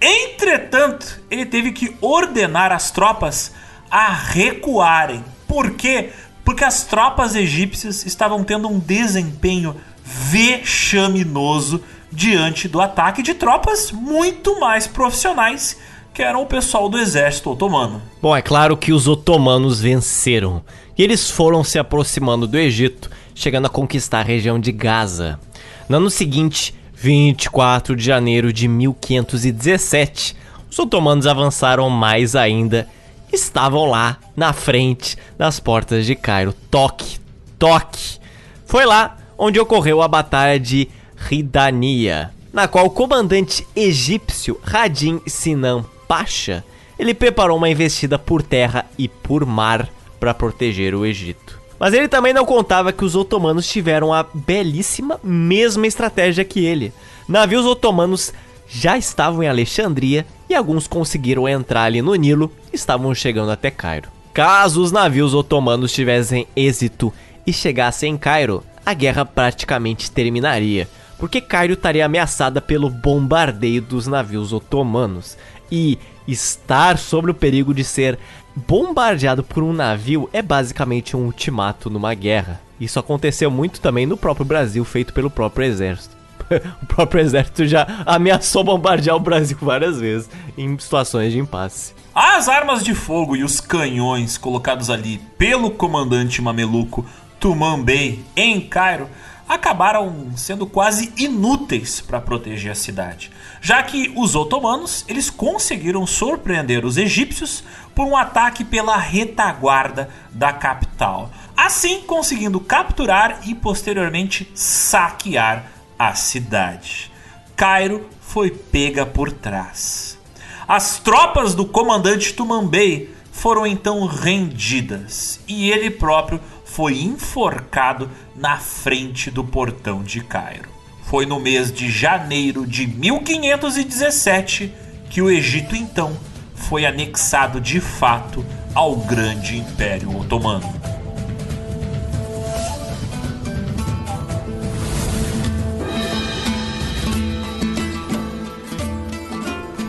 Entretanto, ele teve que ordenar as tropas a recuarem. Por quê? Porque as tropas egípcias estavam tendo um desempenho vexaminoso diante do ataque de tropas muito mais profissionais, que eram o pessoal do exército otomano. Bom, é claro que os otomanos venceram. E eles foram se aproximando do Egito, chegando a conquistar a região de Gaza. No ano seguinte, 24 de janeiro de 1517, os otomanos avançaram mais ainda. Estavam lá, na frente, nas portas de Cairo. Toque, toque. Foi lá onde ocorreu a Batalha de Ridania, na qual o comandante egípcio Radim Sinan Pasha ele preparou uma investida por terra e por mar para proteger o Egito. Mas ele também não contava que os otomanos tiveram a belíssima mesma estratégia que ele. Navios otomanos já estavam em Alexandria e alguns conseguiram entrar ali no Nilo e estavam chegando até Cairo. Caso os navios otomanos tivessem êxito e chegassem em Cairo, a guerra praticamente terminaria, porque Cairo estaria ameaçada pelo bombardeio dos navios otomanos. E estar sob o perigo de ser bombardeado por um navio é basicamente um ultimato numa guerra. Isso aconteceu muito também no próprio Brasil, feito pelo próprio exército. (laughs) o próprio exército já ameaçou bombardear o Brasil várias vezes em situações de impasse. As armas de fogo e os canhões colocados ali pelo comandante mameluco Tuman Bey em Cairo acabaram sendo quase inúteis para proteger a cidade, já que os otomanos eles conseguiram surpreender os egípcios por um ataque pela retaguarda da capital, assim conseguindo capturar e posteriormente saquear a cidade. Cairo foi pega por trás. As tropas do comandante Tumambei foram então rendidas e ele próprio foi enforcado na frente do portão de Cairo. Foi no mês de janeiro de 1517 que o Egito então foi anexado de fato ao grande Império Otomano.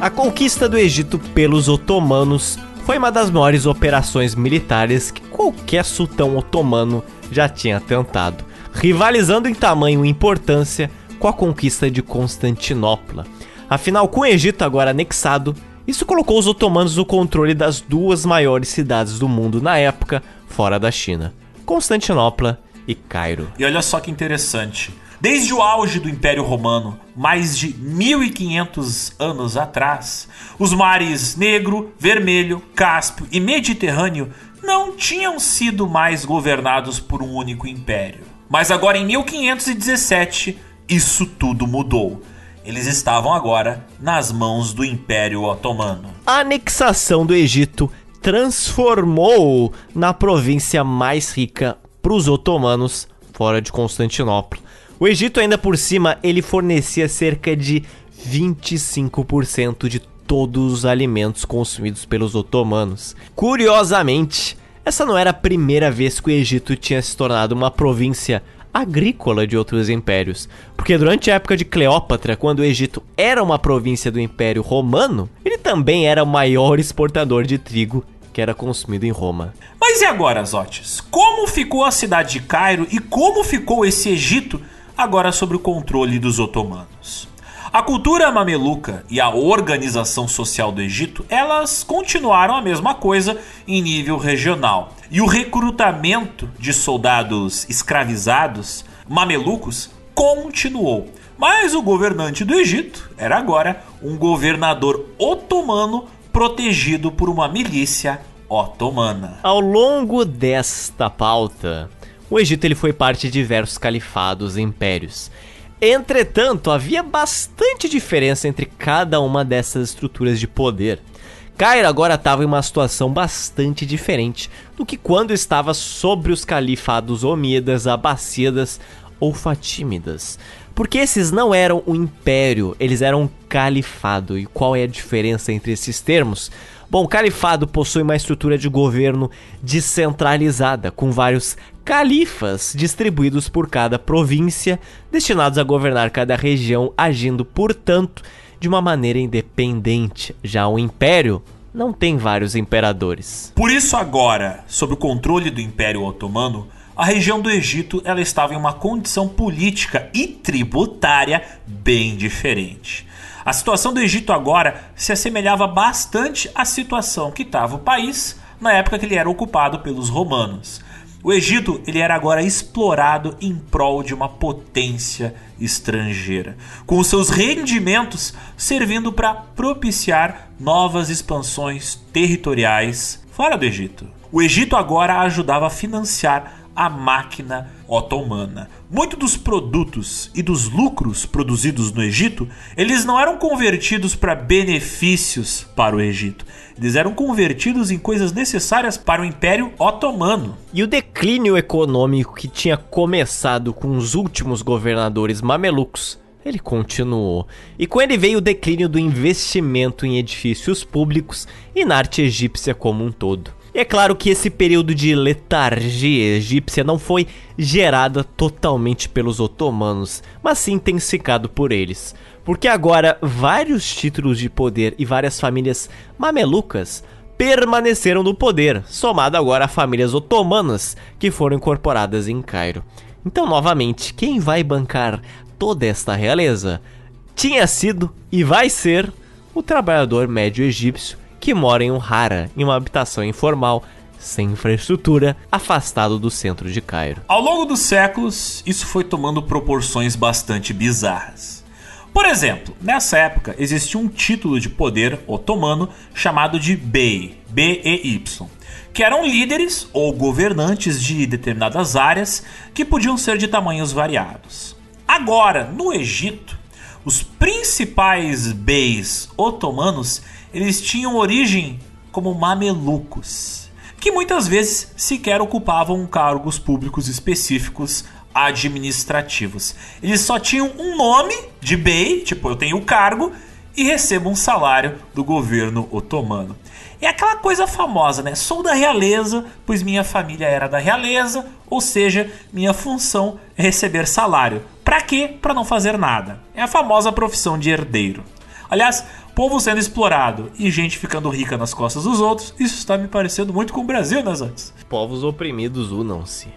A conquista do Egito pelos otomanos foi uma das maiores operações militares que qualquer sultão otomano já tinha tentado, rivalizando em tamanho e importância com a conquista de Constantinopla. Afinal, com o Egito agora anexado, isso colocou os otomanos no controle das duas maiores cidades do mundo na época, fora da China: Constantinopla e Cairo. E olha só que interessante. Desde o auge do Império Romano, mais de 1500 anos atrás, os mares Negro, Vermelho, Cáspio e Mediterrâneo não tinham sido mais governados por um único império. Mas agora em 1517, isso tudo mudou. Eles estavam agora nas mãos do Império Otomano. A anexação do Egito transformou na província mais rica para os otomanos fora de Constantinopla. O Egito ainda por cima, ele fornecia cerca de 25% de todos os alimentos consumidos pelos otomanos. Curiosamente, essa não era a primeira vez que o Egito tinha se tornado uma província agrícola de outros impérios, porque durante a época de Cleópatra, quando o Egito era uma província do Império Romano, ele também era o maior exportador de trigo que era consumido em Roma. Mas e agora, Zotes? Como ficou a cidade de Cairo e como ficou esse Egito agora sob o controle dos otomanos. A cultura mameluca e a organização social do Egito, elas continuaram a mesma coisa em nível regional. E o recrutamento de soldados escravizados mamelucos continuou. Mas o governante do Egito era agora um governador otomano protegido por uma milícia otomana. Ao longo desta pauta, o Egito ele foi parte de diversos califados e impérios. Entretanto, havia bastante diferença entre cada uma dessas estruturas de poder. Cairo agora estava em uma situação bastante diferente do que quando estava sobre os califados Omíadas, Abássidas ou Fatímidas. Porque esses não eram um império, eles eram um califado. E qual é a diferença entre esses termos? Bom, o califado possui uma estrutura de governo descentralizada, com vários califas distribuídos por cada província, destinados a governar cada região, agindo, portanto, de uma maneira independente. Já o império não tem vários imperadores. Por isso agora, sob o controle do Império Otomano, a região do Egito ela estava em uma condição política e tributária bem diferente. A situação do Egito agora se assemelhava bastante à situação que estava o país na época que ele era ocupado pelos romanos. O Egito ele era agora explorado em prol de uma potência estrangeira, com os seus rendimentos servindo para propiciar novas expansões territoriais fora do Egito. O Egito agora ajudava a financiar a máquina otomana. Muitos dos produtos e dos lucros produzidos no Egito, eles não eram convertidos para benefícios para o Egito. Eles eram convertidos em coisas necessárias para o Império Otomano. E o declínio econômico que tinha começado com os últimos governadores mamelucos ele continuou. E com ele veio o declínio do investimento em edifícios públicos e na arte egípcia como um todo. E é claro que esse período de letargia egípcia não foi gerada totalmente pelos otomanos, mas sim intensificado por eles. Porque agora vários títulos de poder e várias famílias mamelucas permaneceram no poder, somado agora a famílias otomanas que foram incorporadas em Cairo. Então, novamente, quem vai bancar toda esta realeza tinha sido e vai ser o trabalhador médio egípcio que mora em um hara, em uma habitação informal, sem infraestrutura, afastado do centro de Cairo. Ao longo dos séculos, isso foi tomando proporções bastante bizarras. Por exemplo, nessa época existia um título de poder otomano chamado de Bey, B-E-Y, que eram líderes ou governantes de determinadas áreas que podiam ser de tamanhos variados. Agora, no Egito, os principais beis otomanos eles tinham origem como mamelucos, que muitas vezes sequer ocupavam cargos públicos específicos administrativos. Eles só tinham um nome de bey, tipo eu tenho o cargo e recebo um salário do governo otomano. É aquela coisa famosa, né? Sou da realeza, pois minha família era da realeza, ou seja, minha função é receber salário. Para quê? Para não fazer nada. É a famosa profissão de herdeiro. Aliás, povo sendo explorado e gente ficando rica nas costas dos outros, isso está me parecendo muito com o Brasil, né, Zantes? Povos oprimidos unam-se.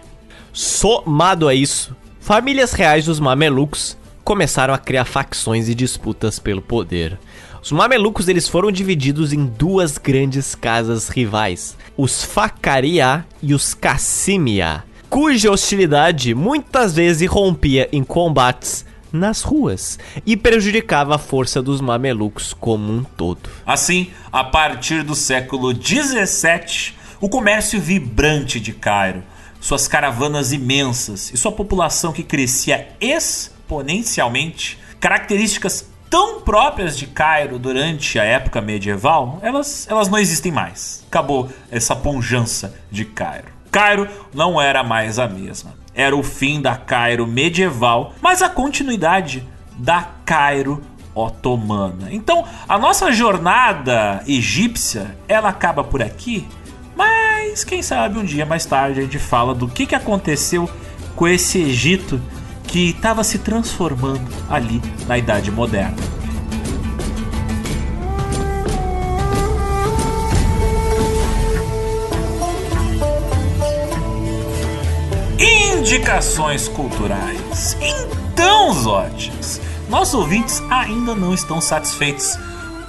Somado a isso, famílias reais dos mamelucos começaram a criar facções e disputas pelo poder. Os mamelucos eles foram divididos em duas grandes casas rivais, os Facaria e os Cassimia, cuja hostilidade muitas vezes rompia em combates nas ruas e prejudicava a força dos mamelucos como um todo. Assim, a partir do século 17, o comércio vibrante de Cairo, suas caravanas imensas e sua população que crescia exponencialmente, características tão próprias de Cairo durante a época medieval, elas, elas não existem mais. Acabou essa ponjança de Cairo. Cairo não era mais a mesma era o fim da Cairo medieval, mas a continuidade da Cairo otomana. Então, a nossa jornada egípcia, ela acaba por aqui, mas quem sabe um dia mais tarde a gente fala do que, que aconteceu com esse Egito que estava se transformando ali na Idade Moderna. Indicações culturais. Então, Zotes, nossos ouvintes ainda não estão satisfeitos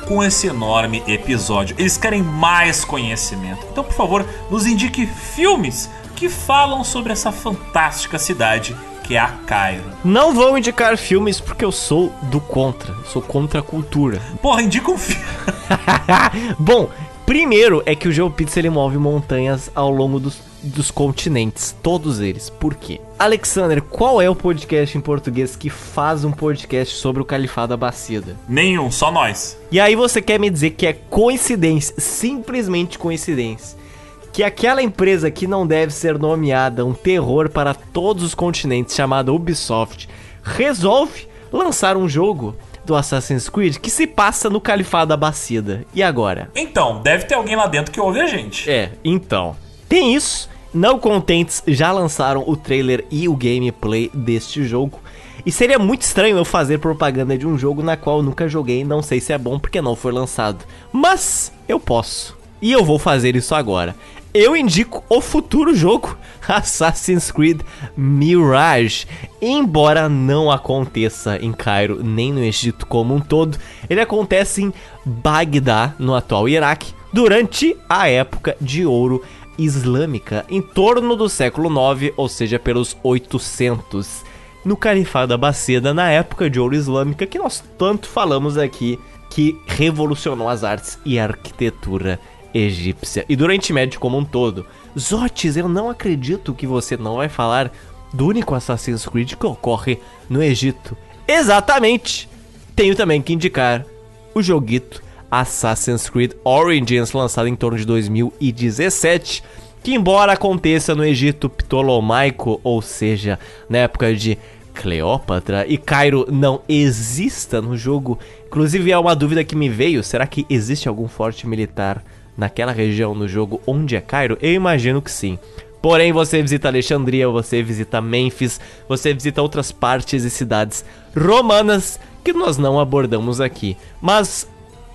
com esse enorme episódio. Eles querem mais conhecimento. Então, por favor, nos indique filmes que falam sobre essa fantástica cidade que é a Cairo. Não vou indicar filmes porque eu sou do contra. sou contra a cultura. (laughs) Porra, indica um filme. (laughs) Bom, primeiro é que o GeoPizza ele move montanhas ao longo dos dos continentes, todos eles. Por quê? Alexander, qual é o podcast em português que faz um podcast sobre o Califado Abacida? Nenhum, só nós. E aí você quer me dizer que é coincidência, simplesmente coincidência, que aquela empresa que não deve ser nomeada um terror para todos os continentes, chamada Ubisoft, resolve lançar um jogo do Assassin's Creed que se passa no Califado Abacida. E agora? Então, deve ter alguém lá dentro que ouve a gente. É, então. Tem isso. Não contentes, já lançaram o trailer e o gameplay deste jogo. E seria muito estranho eu fazer propaganda de um jogo na qual nunca joguei, não sei se é bom porque não foi lançado. Mas eu posso. E eu vou fazer isso agora. Eu indico o futuro jogo (laughs) Assassin's Creed Mirage. Embora não aconteça em Cairo nem no Egito como um todo, ele acontece em Bagdá, no atual Iraque, durante a época de ouro islâmica em torno do século 9, ou seja, pelos 800, no Califado Abaceda, na época de ouro islâmica que nós tanto falamos aqui, que revolucionou as artes e a arquitetura egípcia e do Oriente Médio como um todo. Zotes, eu não acredito que você não vai falar do único Assassin's Creed que ocorre no Egito. Exatamente! Tenho também que indicar o joguito Assassin's Creed Origins, lançado em torno de 2017, que embora aconteça no Egito Ptolomaico, ou seja, na época de Cleópatra e Cairo não exista no jogo. Inclusive é uma dúvida que me veio, será que existe algum forte militar naquela região no jogo onde é Cairo? Eu imagino que sim. Porém, você visita Alexandria, você visita Memphis, você visita outras partes e cidades romanas que nós não abordamos aqui. Mas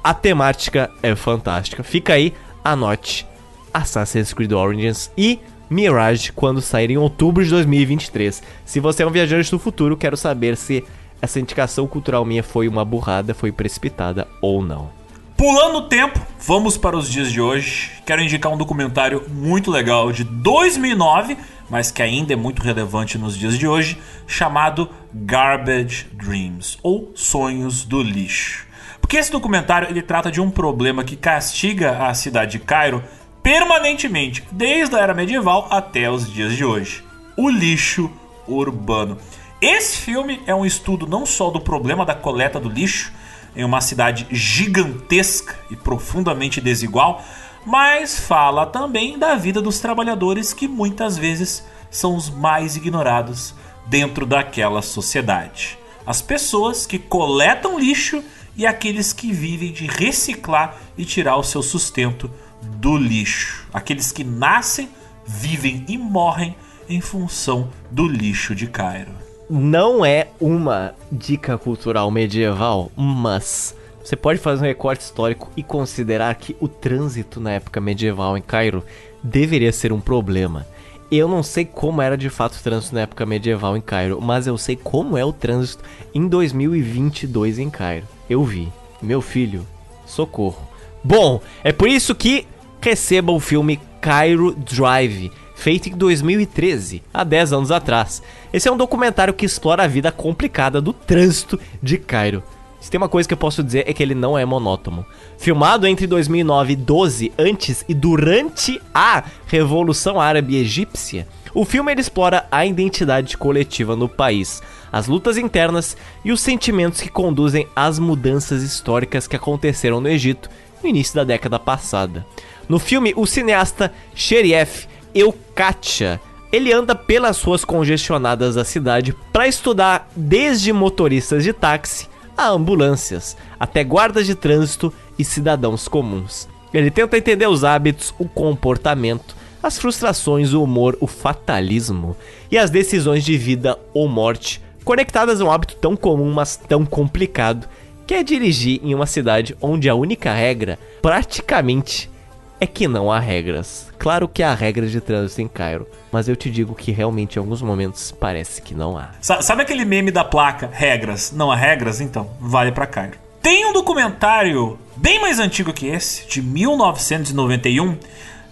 a temática é fantástica. Fica aí, anote Assassin's Creed Origins e Mirage quando sair em outubro de 2023. Se você é um viajante do futuro, quero saber se essa indicação cultural minha foi uma burrada, foi precipitada ou não. Pulando o tempo, vamos para os dias de hoje. Quero indicar um documentário muito legal de 2009, mas que ainda é muito relevante nos dias de hoje, chamado Garbage Dreams ou Sonhos do Lixo. Porque esse documentário ele trata de um problema que castiga a cidade de Cairo permanentemente, desde a era medieval até os dias de hoje: o lixo urbano. Esse filme é um estudo não só do problema da coleta do lixo em uma cidade gigantesca e profundamente desigual, mas fala também da vida dos trabalhadores que muitas vezes são os mais ignorados dentro daquela sociedade. As pessoas que coletam lixo e aqueles que vivem de reciclar e tirar o seu sustento do lixo. Aqueles que nascem, vivem e morrem em função do lixo de Cairo. Não é uma dica cultural medieval, mas você pode fazer um recorte histórico e considerar que o trânsito na época medieval em Cairo deveria ser um problema. Eu não sei como era de fato o trânsito na época medieval em Cairo, mas eu sei como é o trânsito em 2022 em Cairo. Eu vi. Meu filho, socorro. Bom, é por isso que receba o filme Cairo Drive, feito em 2013, há 10 anos atrás. Esse é um documentário que explora a vida complicada do trânsito de Cairo. Se tem uma coisa que eu posso dizer é que ele não é monótono. Filmado entre 2009 e 12, antes e durante a Revolução Árabe Egípcia, o filme explora a identidade coletiva no país, as lutas internas e os sentimentos que conduzem às mudanças históricas que aconteceram no Egito no início da década passada. No filme, o cineasta Sherif Eukatia ele anda pelas ruas congestionadas da cidade para estudar desde motoristas de táxi a ambulâncias, até guardas de trânsito e cidadãos comuns. Ele tenta entender os hábitos, o comportamento, as frustrações, o humor, o fatalismo e as decisões de vida ou morte conectadas a um hábito tão comum, mas tão complicado, que é dirigir em uma cidade onde a única regra, praticamente, é que não há regras. Claro que há regras de trânsito em Cairo, mas eu te digo que realmente em alguns momentos parece que não há. Sabe aquele meme da placa regras? Não há regras? Então, vale para Cairo. Tem um documentário bem mais antigo que esse, de 1991,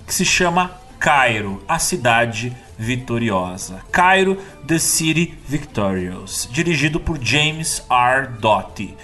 que se chama Cairo, a cidade vitoriosa. Cairo, The City Victorious, dirigido por James R. Doty,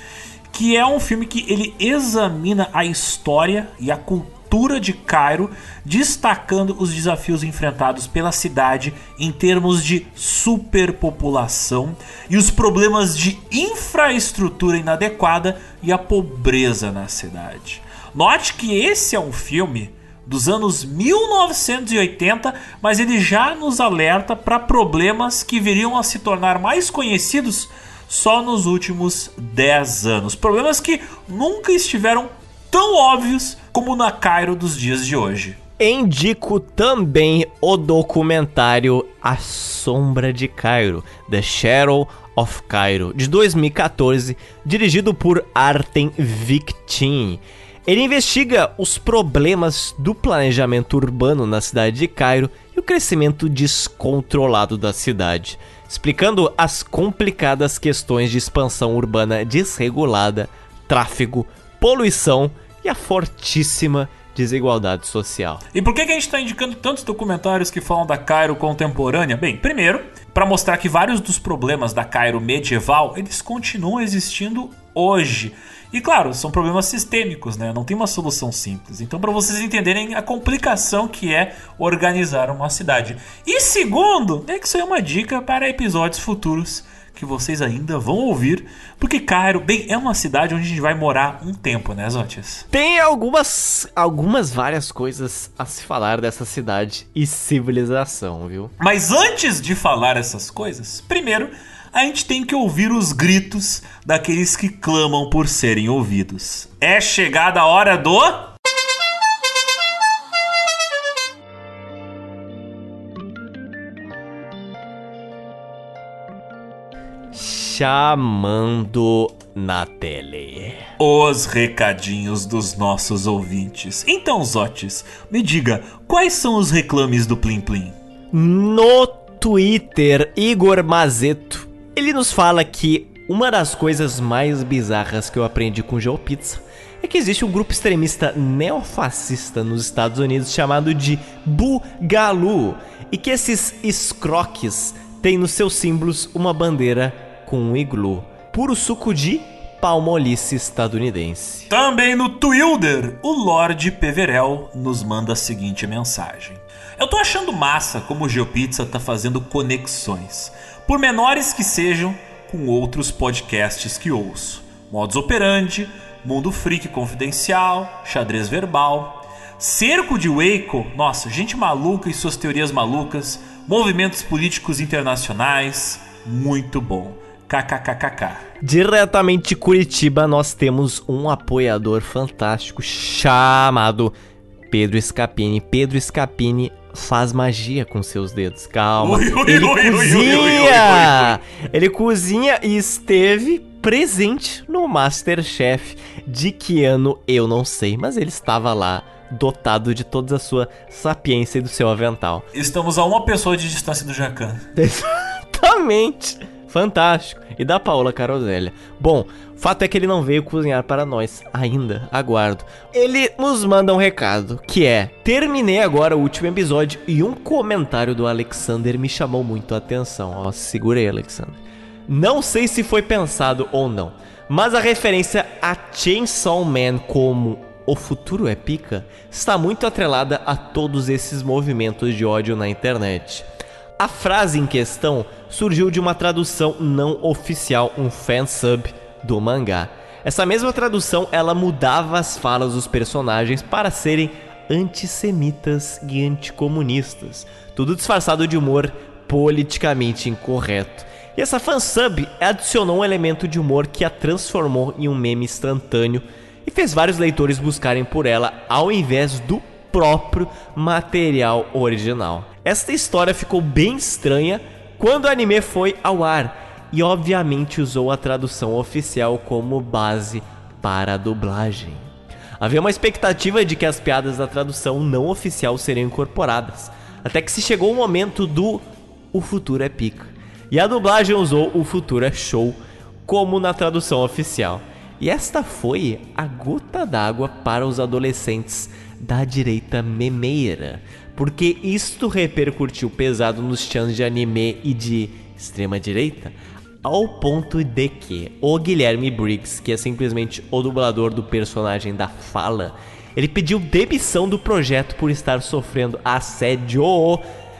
que é um filme que ele examina a história e a cultura cultura de Cairo, destacando os desafios enfrentados pela cidade em termos de superpopulação e os problemas de infraestrutura inadequada e a pobreza na cidade. Note que esse é um filme dos anos 1980, mas ele já nos alerta para problemas que viriam a se tornar mais conhecidos só nos últimos 10 anos. Problemas que nunca estiveram tão óbvios como na Cairo dos dias de hoje. Indico também o documentário A Sombra de Cairo, The Shadow of Cairo, de 2014, dirigido por Artem Victin. Ele investiga os problemas do planejamento urbano na cidade de Cairo e o crescimento descontrolado da cidade, explicando as complicadas questões de expansão urbana desregulada, tráfego, poluição e a fortíssima desigualdade social. E por que, a gente está indicando tantos documentários que falam da Cairo contemporânea? Bem, primeiro, para mostrar que vários dos problemas da Cairo medieval eles continuam existindo hoje. E claro, são problemas sistêmicos, né? Não tem uma solução simples. Então, para vocês entenderem a complicação que é organizar uma cidade. E segundo, é que isso é uma dica para episódios futuros que vocês ainda vão ouvir, porque Cairo, bem, é uma cidade onde a gente vai morar um tempo, né, Zotis? Tem algumas, algumas várias coisas a se falar dessa cidade e civilização, viu? Mas antes de falar essas coisas, primeiro a gente tem que ouvir os gritos daqueles que clamam por serem ouvidos. É chegada a hora do chamando na tele. Os recadinhos dos nossos ouvintes. Então, Zotes, me diga, quais são os reclames do Plim Plim? No Twitter, Igor Mazeto, ele nos fala que uma das coisas mais bizarras que eu aprendi com o Joe Pizza é que existe um grupo extremista neofascista nos Estados Unidos chamado de Bugalu e que esses escroques têm nos seus símbolos uma bandeira com um iglu, puro suco de palmolice estadunidense. Também no Twitter, o Lorde Peverel nos manda a seguinte mensagem. Eu tô achando massa como o GeoPizza tá fazendo conexões, por menores que sejam, com outros podcasts que ouço. Modus Operandi, Mundo Freak Confidencial, Xadrez Verbal, Cerco de Waco, nossa, gente maluca e suas teorias malucas, movimentos políticos internacionais, muito bom. KKKKK. Diretamente de Curitiba, nós temos um apoiador fantástico chamado Pedro Scapini. Pedro Scapini faz magia com seus dedos. Calma. Ele cozinha! Ele cozinha e esteve presente no Masterchef. De que ano eu não sei, mas ele estava lá, dotado de toda a sua sapiência e do seu avental. Estamos a uma pessoa de distância do Jacan. (laughs) Exatamente. Fantástico. E da Paola Caroselha. Bom, fato é que ele não veio cozinhar para nós ainda. Aguardo. Ele nos manda um recado, que é: Terminei agora o último episódio e um comentário do Alexander me chamou muito a atenção. Ó, segurei, Alexander. Não sei se foi pensado ou não, mas a referência a Chainsaw Man como o futuro é pica está muito atrelada a todos esses movimentos de ódio na internet. A frase em questão surgiu de uma tradução não oficial, um fansub do mangá. Essa mesma tradução, ela mudava as falas dos personagens para serem antissemitas e anticomunistas, tudo disfarçado de humor politicamente incorreto. E essa fansub adicionou um elemento de humor que a transformou em um meme instantâneo e fez vários leitores buscarem por ela ao invés do próprio material original. Esta história ficou bem estranha quando o anime foi ao ar e obviamente usou a tradução oficial como base para a dublagem. Havia uma expectativa de que as piadas da tradução não oficial seriam incorporadas, até que se chegou o momento do O futuro é pica. E a dublagem usou O futuro é show como na tradução oficial. E esta foi a gota d'água para os adolescentes da direita memeira, porque isto repercutiu pesado nos chans de anime e de extrema direita, ao ponto de que o Guilherme Briggs, que é simplesmente o dublador do personagem da fala, ele pediu demissão do projeto por estar sofrendo assédio.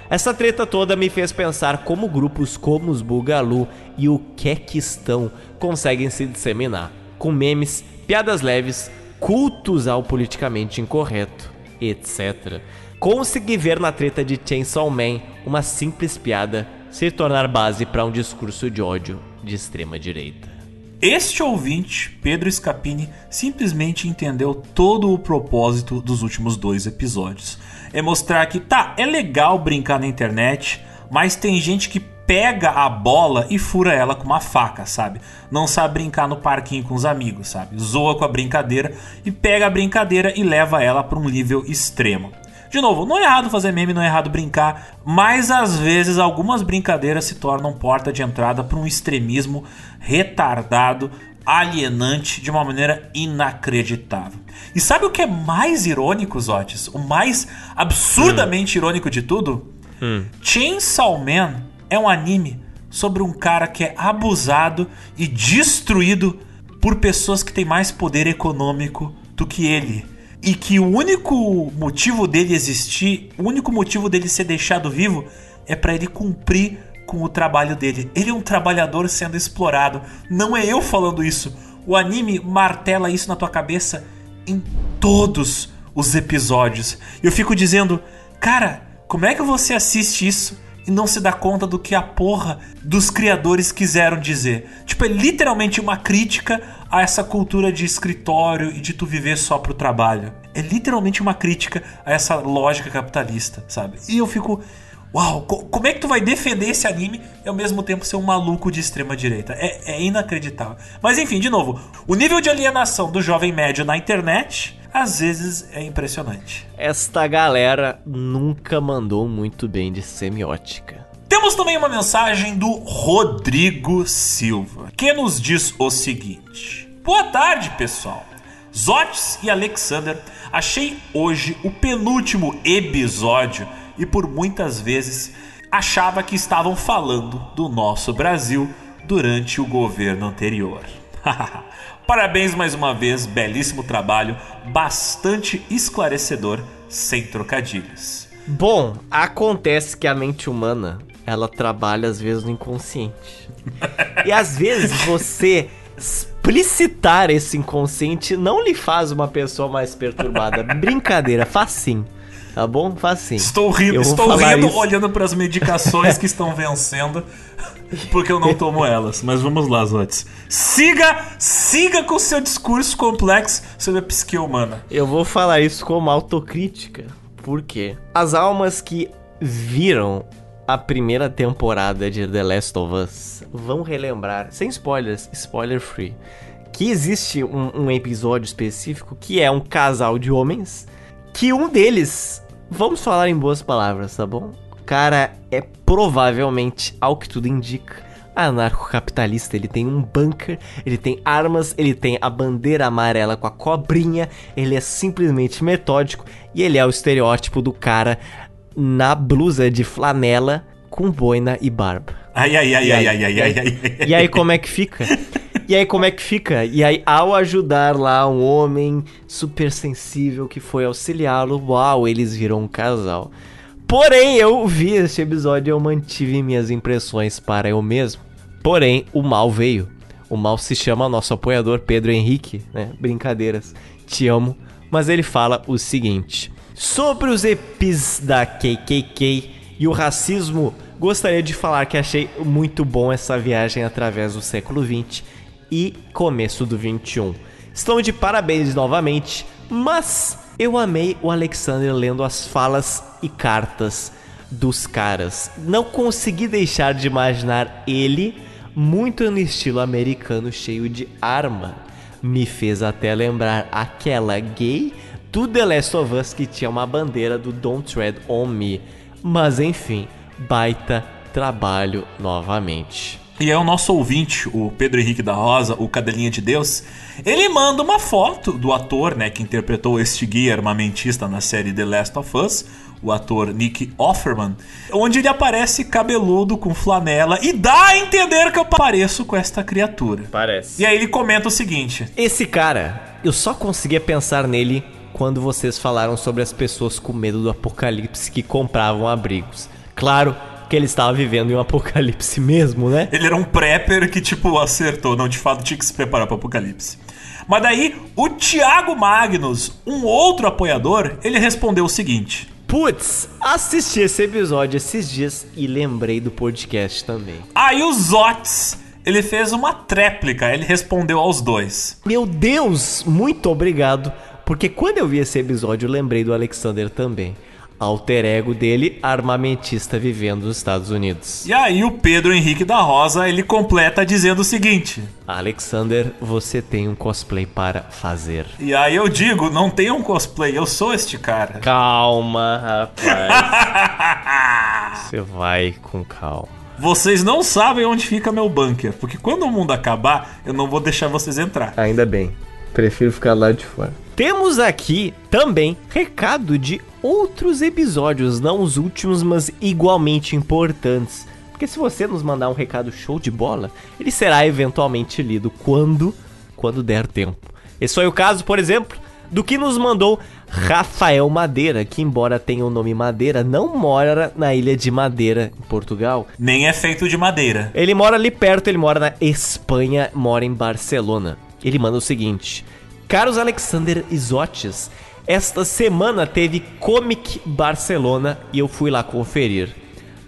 Essa treta toda me fez pensar como grupos como os Bugalu e o Quequistão conseguem se disseminar, com memes, piadas leves, cultos ao politicamente incorreto, etc. Consegui ver na treta de Chainsaw Man uma simples piada se tornar base para um discurso de ódio de extrema direita. Este ouvinte, Pedro Scapini, simplesmente entendeu todo o propósito dos últimos dois episódios. É mostrar que tá, é legal brincar na internet, mas tem gente que pega a bola e fura ela com uma faca, sabe? Não sabe brincar no parquinho com os amigos, sabe? Zoa com a brincadeira e pega a brincadeira e leva ela para um nível extremo. De novo, não é errado fazer meme, não é errado brincar, mas às vezes algumas brincadeiras se tornam porta de entrada para um extremismo retardado, alienante de uma maneira inacreditável. E sabe o que é mais irônico, Zotes? O mais absurdamente hum. irônico de tudo? Hum. Chainsaw Man é um anime sobre um cara que é abusado e destruído por pessoas que têm mais poder econômico do que ele e que o único motivo dele existir, o único motivo dele ser deixado vivo é para ele cumprir com o trabalho dele. Ele é um trabalhador sendo explorado. Não é eu falando isso. O anime martela isso na tua cabeça em todos os episódios. Eu fico dizendo, cara, como é que você assiste isso e não se dá conta do que a porra dos criadores quiseram dizer. Tipo, é literalmente uma crítica a essa cultura de escritório e de tu viver só pro trabalho. É literalmente uma crítica a essa lógica capitalista, sabe? E eu fico. Uau, como é que tu vai defender esse anime e ao mesmo tempo ser um maluco de extrema direita? É, é inacreditável. Mas enfim, de novo, o nível de alienação do jovem médio na internet às vezes é impressionante. Esta galera nunca mandou muito bem de semiótica. Temos também uma mensagem do Rodrigo Silva, que nos diz o seguinte: Boa tarde, pessoal. Zotes e Alexander, achei hoje o penúltimo episódio e por muitas vezes achava que estavam falando do nosso Brasil durante o governo anterior. (laughs) Parabéns mais uma vez, belíssimo trabalho, bastante esclarecedor, sem trocadilhos. Bom, acontece que a mente humana, ela trabalha às vezes no inconsciente. (laughs) e às vezes você explicitar esse inconsciente não lhe faz uma pessoa mais perturbada. Brincadeira, faz sim. Tá bom? Faz sim. Estou rindo, estou rindo isso. olhando para as medicações que estão vencendo, porque eu não tomo elas. Mas vamos lá, Zotes. Siga, siga com seu discurso complexo sobre a psique humana. Eu vou falar isso como autocrítica. Por quê? As almas que viram a primeira temporada de The Last of Us vão relembrar, sem spoilers, spoiler free, que existe um, um episódio específico que é um casal de homens que um deles Vamos falar em boas palavras, tá bom? O cara é provavelmente, ao que tudo indica, anarcocapitalista. Ele tem um bunker, ele tem armas, ele tem a bandeira amarela com a cobrinha, ele é simplesmente metódico e ele é o estereótipo do cara na blusa de flanela com boina e barba. Ai, ai, ai, ai, ai, ai, ai, ai. E aí como é que fica? (laughs) E aí, como é que fica? E aí, ao ajudar lá um homem super sensível que foi auxiliá-lo, uau, eles viram um casal. Porém, eu vi este episódio e eu mantive minhas impressões para eu mesmo. Porém, o mal veio. O mal se chama nosso apoiador Pedro Henrique, né? Brincadeiras. Te amo. Mas ele fala o seguinte: Sobre os EPs da KKK e o racismo, gostaria de falar que achei muito bom essa viagem através do século XX e começo do 21. Estão de parabéns novamente, mas eu amei o Alexander lendo as falas e cartas dos caras. Não consegui deixar de imaginar ele muito no estilo americano cheio de arma. Me fez até lembrar aquela gay do The Last of Us que tinha uma bandeira do Don't Tread on Me. Mas enfim, baita trabalho novamente. E é o nosso ouvinte, o Pedro Henrique da Rosa, o Cadelinha de Deus, ele manda uma foto do ator, né, que interpretou este guia armamentista na série The Last of Us, o ator Nick Offerman, onde ele aparece cabeludo com flanela e dá a entender que eu pareço com esta criatura. Parece. E aí ele comenta o seguinte: Esse cara, eu só conseguia pensar nele quando vocês falaram sobre as pessoas com medo do apocalipse que compravam abrigos. Claro, que ele estava vivendo em um apocalipse mesmo, né? Ele era um prepper que, tipo, acertou. Não, de fato, tinha que se preparar para o apocalipse. Mas daí, o Thiago Magnus, um outro apoiador, ele respondeu o seguinte. Putz, assisti esse episódio esses dias e lembrei do podcast também. Aí o Zots, ele fez uma tréplica, ele respondeu aos dois. Meu Deus, muito obrigado, porque quando eu vi esse episódio eu lembrei do Alexander também alter ego dele, armamentista vivendo nos Estados Unidos. E aí o Pedro Henrique da Rosa, ele completa dizendo o seguinte: Alexander, você tem um cosplay para fazer. E aí eu digo, não tem um cosplay, eu sou este cara. Calma, rapaz. (laughs) você vai com calma. Vocês não sabem onde fica meu bunker, porque quando o mundo acabar, eu não vou deixar vocês entrar. Ainda bem. Prefiro ficar lá de fora. Temos aqui também recado de outros episódios, não os últimos, mas igualmente importantes. Porque se você nos mandar um recado show de bola, ele será eventualmente lido quando quando der tempo. Esse foi o caso, por exemplo, do que nos mandou Rafael Madeira, que embora tenha o nome Madeira, não mora na ilha de Madeira, em Portugal. Nem é feito de madeira. Ele mora ali perto, ele mora na Espanha, mora em Barcelona. Ele manda o seguinte: Caros Alexander Isotes, esta semana teve Comic Barcelona e eu fui lá conferir.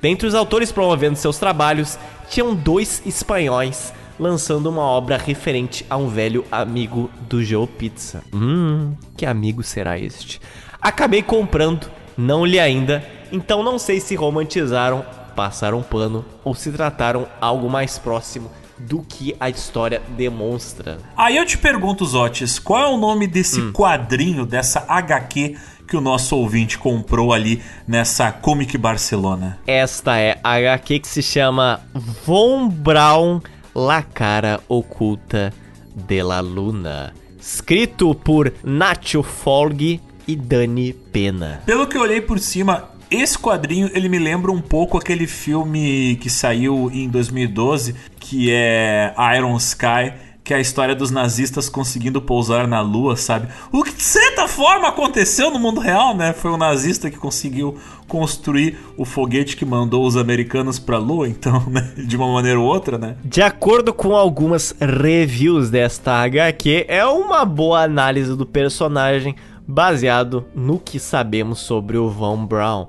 Dentre os autores promovendo seus trabalhos, tinham dois espanhóis lançando uma obra referente a um velho amigo do GeoPizza. Hum, que amigo será este? Acabei comprando, não li ainda, então não sei se romantizaram, passaram pano ou se trataram algo mais próximo do que a história demonstra. Aí eu te pergunto, Zotes, qual é o nome desse hum. quadrinho, dessa HQ que o nosso ouvinte comprou ali nessa Comic Barcelona? Esta é a HQ que se chama Von Braun La Cara Oculta de la Luna. escrito por Nacho Folg e Dani Pena. Pelo que eu olhei por cima, esse quadrinho ele me lembra um pouco aquele filme que saiu em 2012, que é Iron Sky, que é a história dos nazistas conseguindo pousar na lua, sabe? O que de certa forma aconteceu no mundo real, né? Foi um nazista que conseguiu construir o foguete que mandou os americanos pra lua, então, (laughs) né? De uma maneira ou outra, né? De acordo com algumas reviews desta HQ, é uma boa análise do personagem baseado no que sabemos sobre o Von Braun.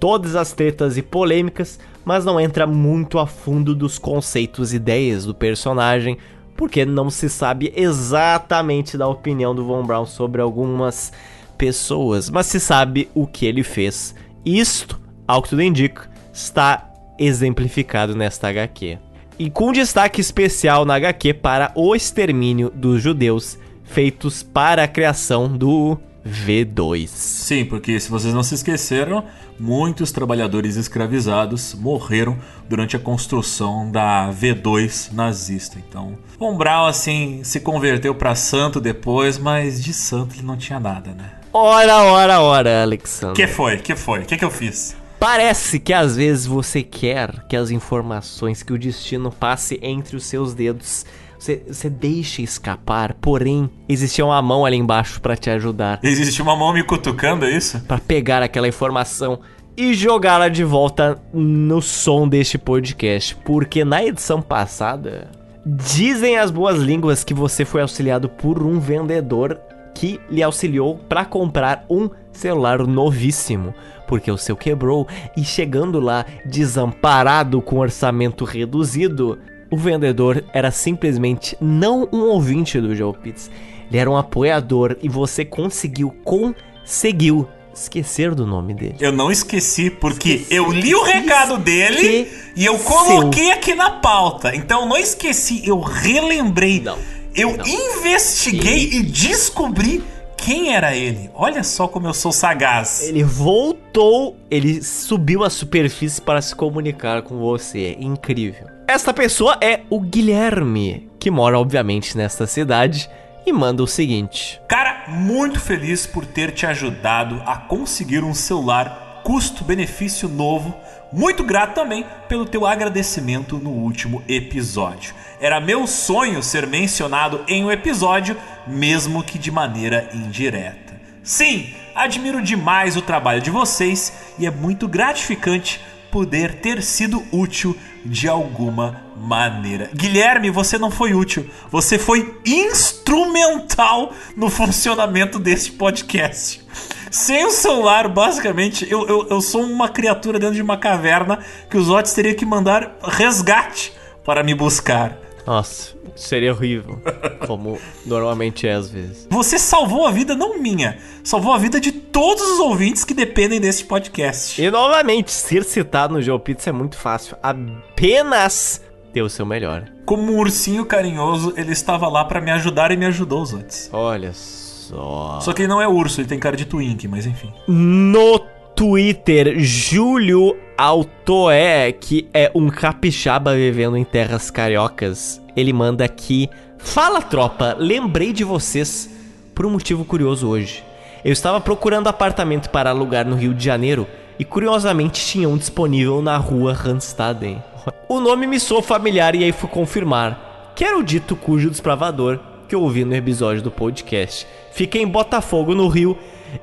Todas as tretas e polêmicas, mas não entra muito a fundo dos conceitos e ideias do personagem, porque não se sabe exatamente da opinião do Von Braun sobre algumas pessoas, mas se sabe o que ele fez. Isto, ao que tudo indica, está exemplificado nesta HQ. E com destaque especial na HQ para o extermínio dos judeus, feitos para a criação do V2. Sim, porque se vocês não se esqueceram, muitos trabalhadores escravizados morreram durante a construção da V2 nazista. Então, Von Braun assim se converteu para santo depois, mas de santo ele não tinha nada, né? Ora, ora, ora, Alexandre. Que foi? Que foi? Que que eu fiz? Parece que às vezes você quer que as informações que o destino passe entre os seus dedos você, deixa escapar, porém, existia uma mão ali embaixo para te ajudar. Existe uma mão me cutucando, é isso? Para pegar aquela informação e jogá-la de volta no som deste podcast. Porque na edição passada, dizem as boas línguas que você foi auxiliado por um vendedor que lhe auxiliou para comprar um celular novíssimo, porque o seu quebrou e chegando lá desamparado com orçamento reduzido, o vendedor era simplesmente não um ouvinte do Joe Pitts, ele era um apoiador e você conseguiu, conseguiu esquecer do nome dele. Eu não esqueci, porque esqueci. eu li o recado dele e eu coloquei aqui na pauta. Então eu não esqueci, eu relembrei. Não. Eu não. investiguei e descobri quem era ele. Olha só como eu sou sagaz. Ele voltou, ele subiu a superfície para se comunicar com você. Incrível. Esta pessoa é o Guilherme, que mora obviamente nesta cidade e manda o seguinte: Cara, muito feliz por ter te ajudado a conseguir um celular custo-benefício novo. Muito grato também pelo teu agradecimento no último episódio. Era meu sonho ser mencionado em um episódio, mesmo que de maneira indireta. Sim, admiro demais o trabalho de vocês e é muito gratificante poder ter sido útil de alguma maneira. Guilherme, você não foi útil, você foi instrumental no funcionamento desse podcast. Sem o celular, basicamente, eu, eu, eu sou uma criatura dentro de uma caverna que os Otis teriam que mandar resgate para me buscar. Nossa, seria horrível. Como normalmente é às vezes. Você salvou a vida, não minha, salvou a vida de todos os ouvintes que dependem desse podcast. E novamente, ser citado no Joe Pizza é muito fácil. Apenas ter o seu melhor. Como um ursinho carinhoso, ele estava lá para me ajudar e me ajudou, Zotes. Olha só. Só que ele não é urso, ele tem cara de twink, mas enfim. No Twitter, Júlio Altoé, que é um capixaba vivendo em terras cariocas, ele manda aqui: Fala tropa, lembrei de vocês por um motivo curioso hoje. Eu estava procurando apartamento para alugar no Rio de Janeiro e curiosamente tinha um disponível na rua Randstaden. O nome me soou familiar e aí fui confirmar, que era o dito cujo despravador que eu ouvi no episódio do podcast. Fiquei em Botafogo, no Rio,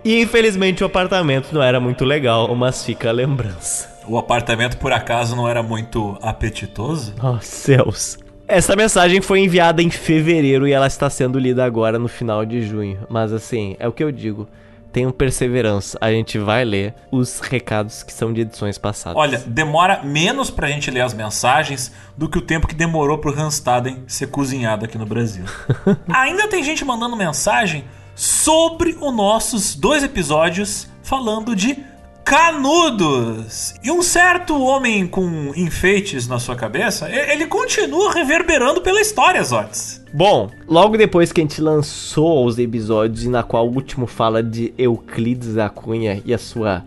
e infelizmente o apartamento não era muito legal, mas fica a lembrança. O apartamento, por acaso, não era muito apetitoso? Oh, céus. Essa mensagem foi enviada em fevereiro e ela está sendo lida agora no final de junho. Mas assim, é o que eu digo. Tenham perseverança, a gente vai ler os recados que são de edições passadas. Olha, demora menos pra gente ler as mensagens do que o tempo que demorou pro Hanstaden ser cozinhado aqui no Brasil. (laughs) Ainda tem gente mandando mensagem sobre os nossos dois episódios falando de canudos. E um certo homem com enfeites na sua cabeça, ele continua reverberando pela história, Zotes. Bom, logo depois que a gente lançou os episódios, na qual o último fala de Euclides da Cunha e a sua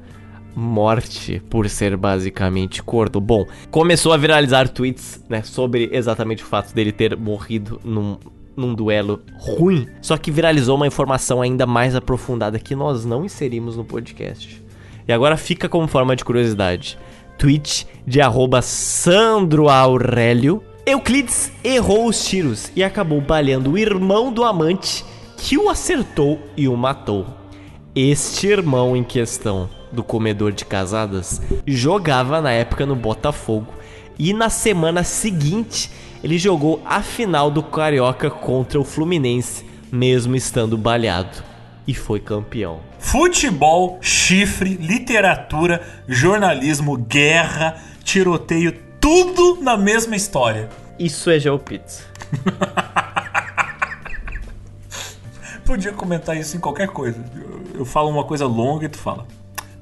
morte por ser basicamente corno. Bom, começou a viralizar tweets, né, sobre exatamente o fato dele ter morrido num num duelo ruim, só que viralizou uma informação ainda mais aprofundada que nós não inserimos no podcast. E agora fica como forma de curiosidade. Tweet de arroba Sandro Aurélio. Euclides errou os tiros e acabou baleando o irmão do amante que o acertou e o matou. Este irmão em questão do comedor de casadas jogava na época no Botafogo e na semana seguinte ele jogou a final do Carioca contra o Fluminense, mesmo estando baleado, e foi campeão. Futebol, chifre, literatura, jornalismo, guerra, tiroteio, tudo na mesma história. Isso é GeoPizza. (laughs) Podia comentar isso em qualquer coisa. Eu, eu falo uma coisa longa e tu fala.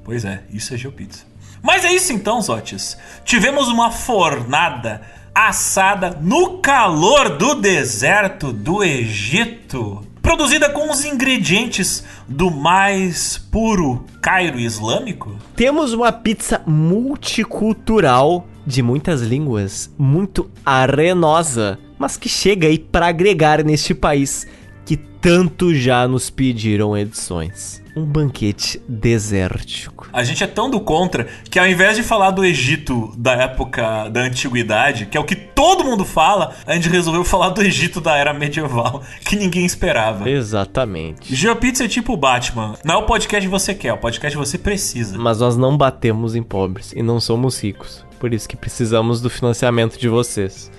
Pois é, isso é GeoPizza. Mas é isso então, Zotes. Tivemos uma fornada assada no calor do deserto do Egito, produzida com os ingredientes do mais puro Cairo islâmico. Temos uma pizza multicultural de muitas línguas, muito arenosa, mas que chega aí para agregar neste país que tanto já nos pediram edições. Um banquete desértico. A gente é tão do contra que ao invés de falar do Egito da época da antiguidade, que é o que todo mundo fala, a gente resolveu falar do Egito da era medieval, (laughs) que ninguém esperava. Exatamente. Geopizza é tipo o Batman. Não é o podcast que você quer, é o podcast que você precisa. Mas nós não batemos em pobres e não somos ricos. Por isso que precisamos do financiamento de vocês.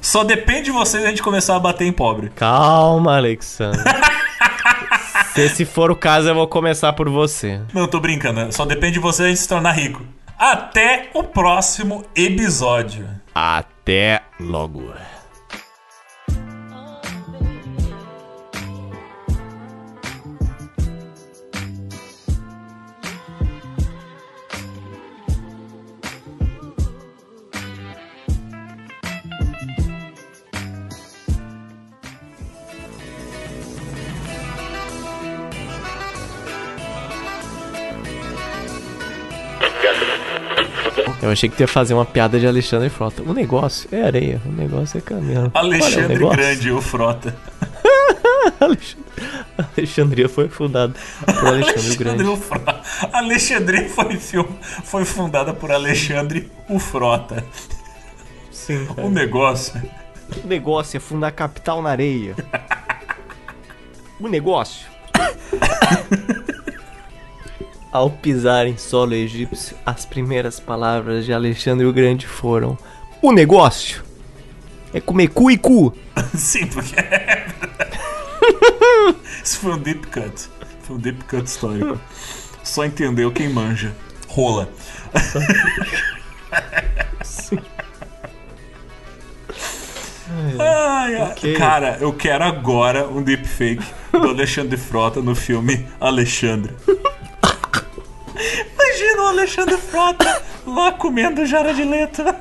Só depende de vocês a gente começar a bater em pobre. Calma, Alexandre. (laughs) Se esse for o caso, eu vou começar por você. Não, tô brincando. né? Só depende de você a gente se tornar rico. Até o próximo episódio. Até logo. Eu achei que tu ia fazer uma piada de Alexandre Frota. O negócio é areia, o negócio é caminhão. Olha, o Alexandre (laughs) Grande, o Frota. Alexandre- Alexandria foi fundada por Alexandre o Grande. o Frota. Alexandria foi, foi fundada por Alexandre o Frota. Sim. O negócio. O negócio é fundar capital na areia. O negócio. (laughs) Ao pisar em solo egípcio, as primeiras palavras de Alexandre o Grande foram: O negócio é comer cu e cu. (laughs) Sim, porque. Isso foi um deep cut. Foi um deep cut histórico. Só entendeu quem manja. Rola. Ai, ai. Ok. Cara, eu quero agora um deepfake do Alexandre Frota no filme Alexandre. Imagina o Alexandre Frota lá comendo jara de letra.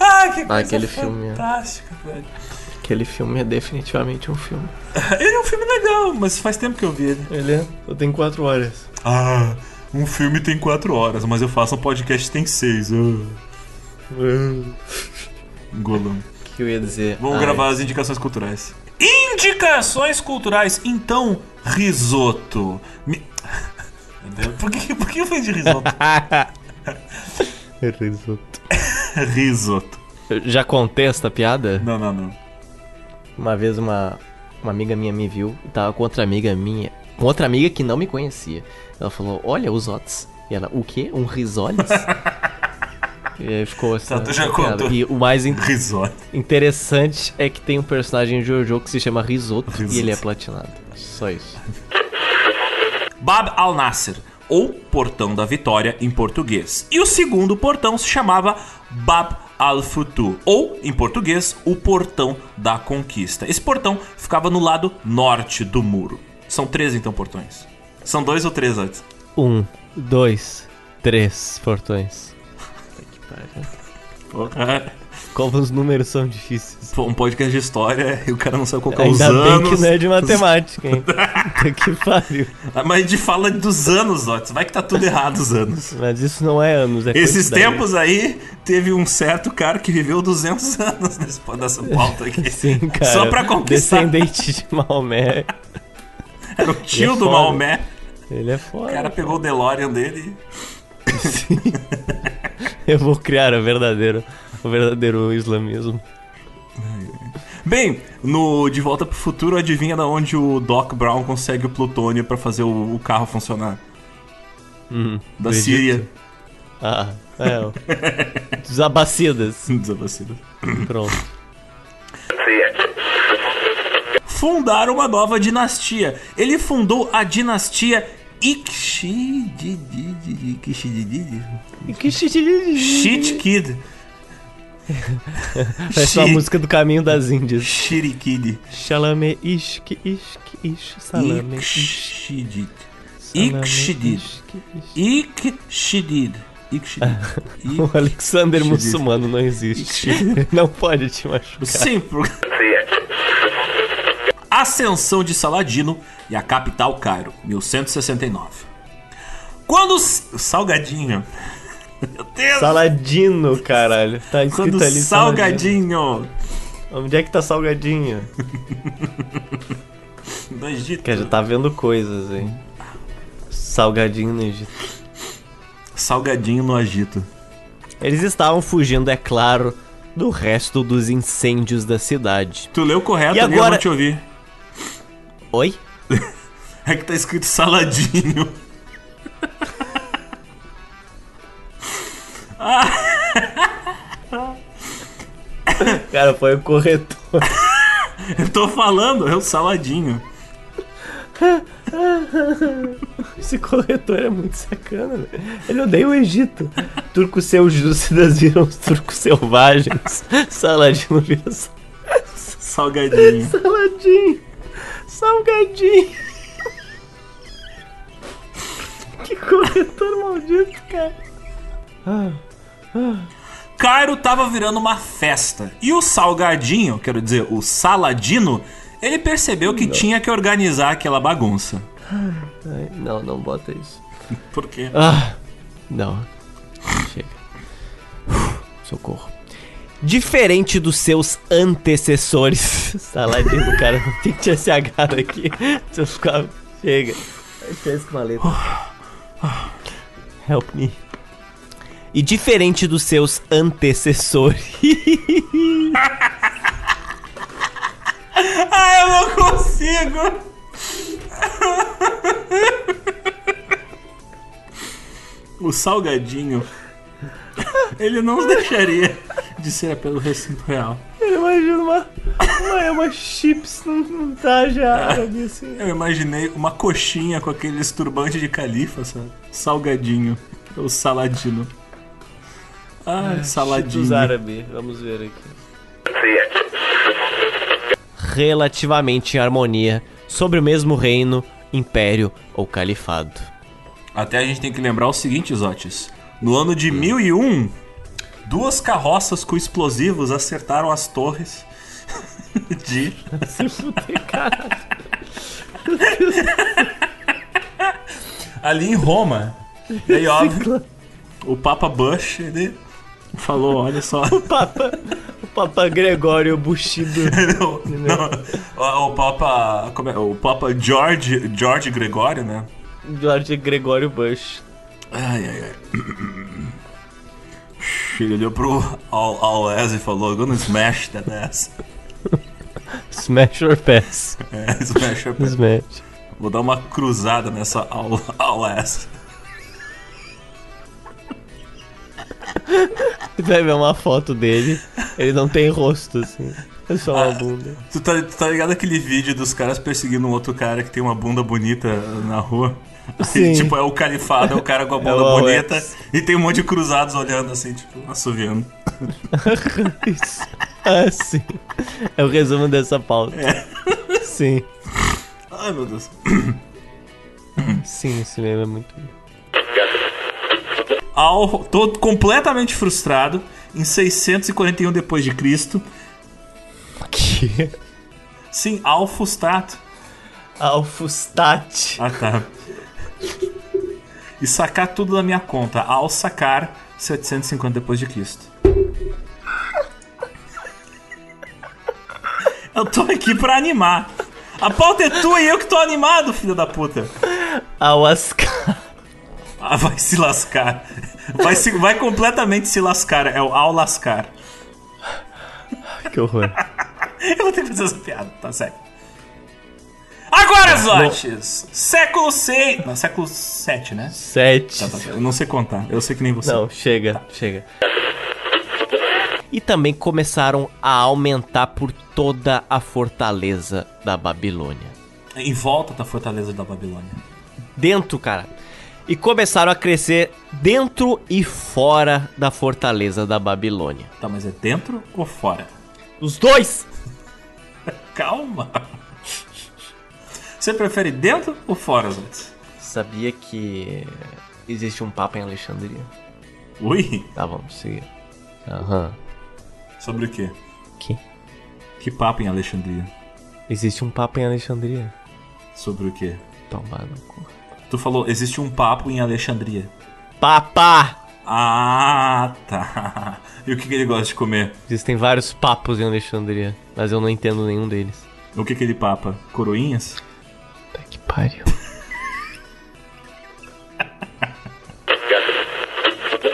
Ah, que coisa aquele filme é- fantástica, velho. Aquele filme é definitivamente um filme. (laughs) Ele é um filme legal, mas faz tempo que eu vi ele. Ele é. Eu tenho quatro horas. Ah, um filme tem quatro horas, mas eu faço um podcast que tem seis. Ah. Golão. O que eu ia dizer? Vamos Ai, gravar as indicações culturais. Indicações culturais. Então, risoto. Me- (laughs) Meu Deus, por que, por que eu falei de risoto? (laughs) Risoto. (laughs) risoto. Eu já contei essa piada? Não, não, não. Uma vez uma, uma amiga minha me viu e tava com outra amiga minha. Com outra amiga que não me conhecia. Ela falou, olha os otes. E ela, o quê? Um risoles? E aí ficou essa, Tá, tu já essa piada. contou. E o mais in- interessante é que tem um personagem em Jojo que se chama Risoto, Risoto. e ele é platinado. Só isso. Bab al-Nasser, ou Portão da Vitória em português. E o segundo portão se chamava Bab al-Futu, ou em português, o Portão da Conquista. Esse portão ficava no lado norte do muro. São três então portões. São dois ou três antes? Um, dois, três portões. Pariu. Porra. Como os números são difíceis. Pô, um podcast de história e o cara não sabe qual que é os Ainda bem anos. que não é de matemática, hein? (laughs) Puta que pariu. Ah, Mas a gente fala dos anos, Otis. Vai que tá tudo errado os anos. Mas isso não é anos, é Esses tempos aí, teve um certo cara que viveu 200 (laughs) anos nesse, nessa pauta aqui. Sim, cara. Só pra conquistar. Descendente de Maomé. Era o tio é do foda. Maomé. Ele é foda. O cara pegou o DeLorean dele (laughs) Eu vou criar o verdadeiro, o verdadeiro islamismo. Bem, no De Volta pro Futuro, adivinha da onde o Doc Brown consegue o plutônio pra fazer o, o carro funcionar? Hum, Da Síria. Egito. Ah, é. ó. Dos abacidas. (laughs) Desabastecido. Pronto. Fundaram uma nova dinastia. Ele fundou a dinastia Ikshidid. Ikshidid? E que xixi- Shit Kid. Parece uma música do Caminho das Índias. Shirikid. Shalame ishk ishk ish salame ish Ikshidid. Ikshidid. Ikshidid. Ikshidid. O Alexander muçulmano não existe. Não pode te machucar. Sim, por... Ascensão de Saladino e a capital Cairo, 1169. Quando Salgadinho. (laughs) Meu Deus! Saladino, caralho. Tá escrito Quando ali Salgadinho. Onde é que tá Salgadinho? (laughs) Do Egito. Que já tá vendo coisas, hein? Salgadinho no Egito. Salgadinho no Egito. Eles estavam fugindo, é claro, do resto dos incêndios da cidade. Tu leu correto E ali, eu agora- não te ouvi. Oi? É que tá escrito Saladinho. Cara, foi o corretor. Eu tô falando, é o Saladinho. Esse corretor é muito sacana, né? Ele odeia o Egito. Turcos seljúcidas viram os turcos selvagens. Saladino vira sa- Salgadinho. saladinho. Salgadinho. Que corretor maldito, cara. Cairo tava virando uma festa. E o Salgadinho, quero dizer, o Saladino, ele percebeu que tinha que organizar aquela bagunça. Ai, não, não bota isso. Por quê? Ah, não. Chega. Socorro. Diferente dos seus antecessores. (laughs) Saladino, cara, não tem que SH daqui. Se eu ficar. Chega. Fez com uma letra. Help me. E diferente dos seus antecessores. (laughs) Ah, eu não consigo! O Salgadinho, (laughs) ele não deixaria de ser pelo recinto real. Eu imagino uma. Uma, uma chips num, num traje árabe assim. Eu imaginei uma coxinha com aqueles turbantes de califa, sabe? Salgadinho. O Saladino. Ah, Chips Saladinho. árabe, vamos ver aqui. Relativamente em harmonia sobre o mesmo reino, império ou califado. Até a gente tem que lembrar o seguinte, Zotes. No ano de 1001, duas carroças com explosivos acertaram as torres (laughs) de... Se fuder, cara. ali em Roma. E aí, óbvio, o Papa Bush, ele falou, olha só... O Papa, o Papa Gregório Bushido. (laughs) não, não, o, Papa... é? O Papa George, George Gregório, né? George Gregório Bush. Ai, ai, ai. Ele olhou pro Al, Al Ez e falou, gonna smash that ass. Smash or pass. É, smash your ass. Smash. Vou dar uma cruzada nessa Al, Al ass. (laughs) Você vai ver uma foto dele, ele não tem rosto, assim. É só uma bunda. Tu tá, tu tá ligado aquele vídeo dos caras perseguindo um outro cara que tem uma bunda bonita na rua? (laughs) Sim. tipo, é o califado, é o cara com a o Alex. bonita e tem um monte de cruzados olhando assim, tipo, assoviando. (laughs) Isso. Ah, sim. É o resumo dessa pauta. Sim. Ai, meu Deus. Sim, esse meme é muito. Al, todo completamente frustrado, em 641 depois de Cristo. Que? Sim, Alfustat. Alfustat. Ah, tá. (laughs) E sacar tudo da minha conta. Ao sacar 750 depois de Cristo. Eu tô aqui pra animar. A pauta é tua e eu que tô animado, filho da puta. Alascar. Ah, vai se lascar. Vai, se, vai completamente se lascar. É o ao lascar. Que horror. (laughs) Eu vou ter que fazer essa piada, tá sério. Agora, Zotes! Século 6. Não, século 7, né? Sete. Tá, tá, tá. Eu não sei contar. Eu sei que nem você. Não, chega, chega. E também começaram a aumentar por toda a fortaleza da Babilônia. Em volta da fortaleza da Babilônia. Dentro, cara. E começaram a crescer dentro e fora da fortaleza da Babilônia. Tá, mas é dentro ou fora? Os dois! (laughs) Calma. Você prefere dentro ou fora, Zotes? Sabia que existe um papa em Alexandria? Ui? Tá, vamos seguir. Aham. Sobre o quê? Que? Que papo em Alexandria? Existe um papa em Alexandria. Sobre o quê? Tomar no cu. Tu falou, existe um papo em Alexandria. Papa! Ah, tá. E o que, que ele gosta de comer? Existem vários papos em Alexandria, mas eu não entendo nenhum deles. O que que ele papa? Coroinhas? Pariu.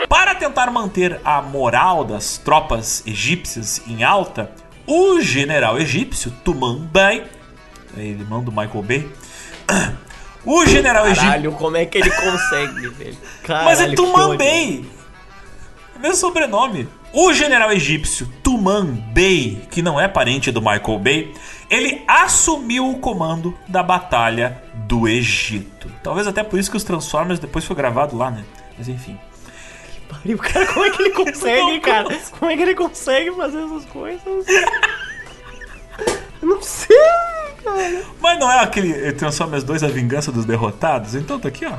Para tentar manter a moral das tropas egípcias em alta, o general egípcio Tuman Bey, é irmão do Michael Bay, (coughs) o general egípcio. Caralho, como é que ele consegue, velho? Caralho, Mas é Tuman. Bey! É o mesmo sobrenome. O general egípcio Tuman Bey, que não é parente do Michael Bay, ele assumiu o comando da Batalha do Egito. Talvez até por isso que os Transformers depois foi gravado lá, né? Mas enfim. Pariu, cara, como é que ele (laughs) consegue, cara? Como é que ele consegue fazer essas coisas? Eu não sei, cara. Mas não é aquele Transformers 2 A Vingança dos Derrotados? Então tá aqui, ó.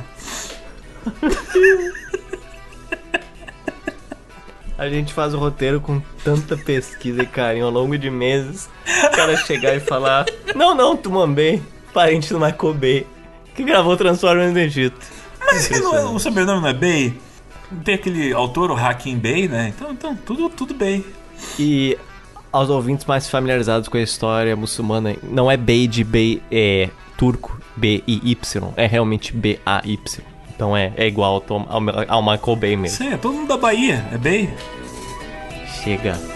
(laughs) A gente faz o roteiro com tanta pesquisa e carinho ao longo de meses. O cara chegar e falar: Não, não, Tuman Bay, parente do Michael Bay, que gravou Transformers no Egito. Mas ele não é- o sobrenome não é Bay? Tem aquele autor, o Hakim Bey, né? Então, então tudo, tudo Bey. E aos ouvintes mais familiarizados com a história muçulmana, não é Bey de Bey é turco, B-I-Y, é realmente B-A-Y. Então é, é igual ao, ao, ao Michael Bay mesmo. Sim, é todo mundo da Bahia, é Bey. Chega.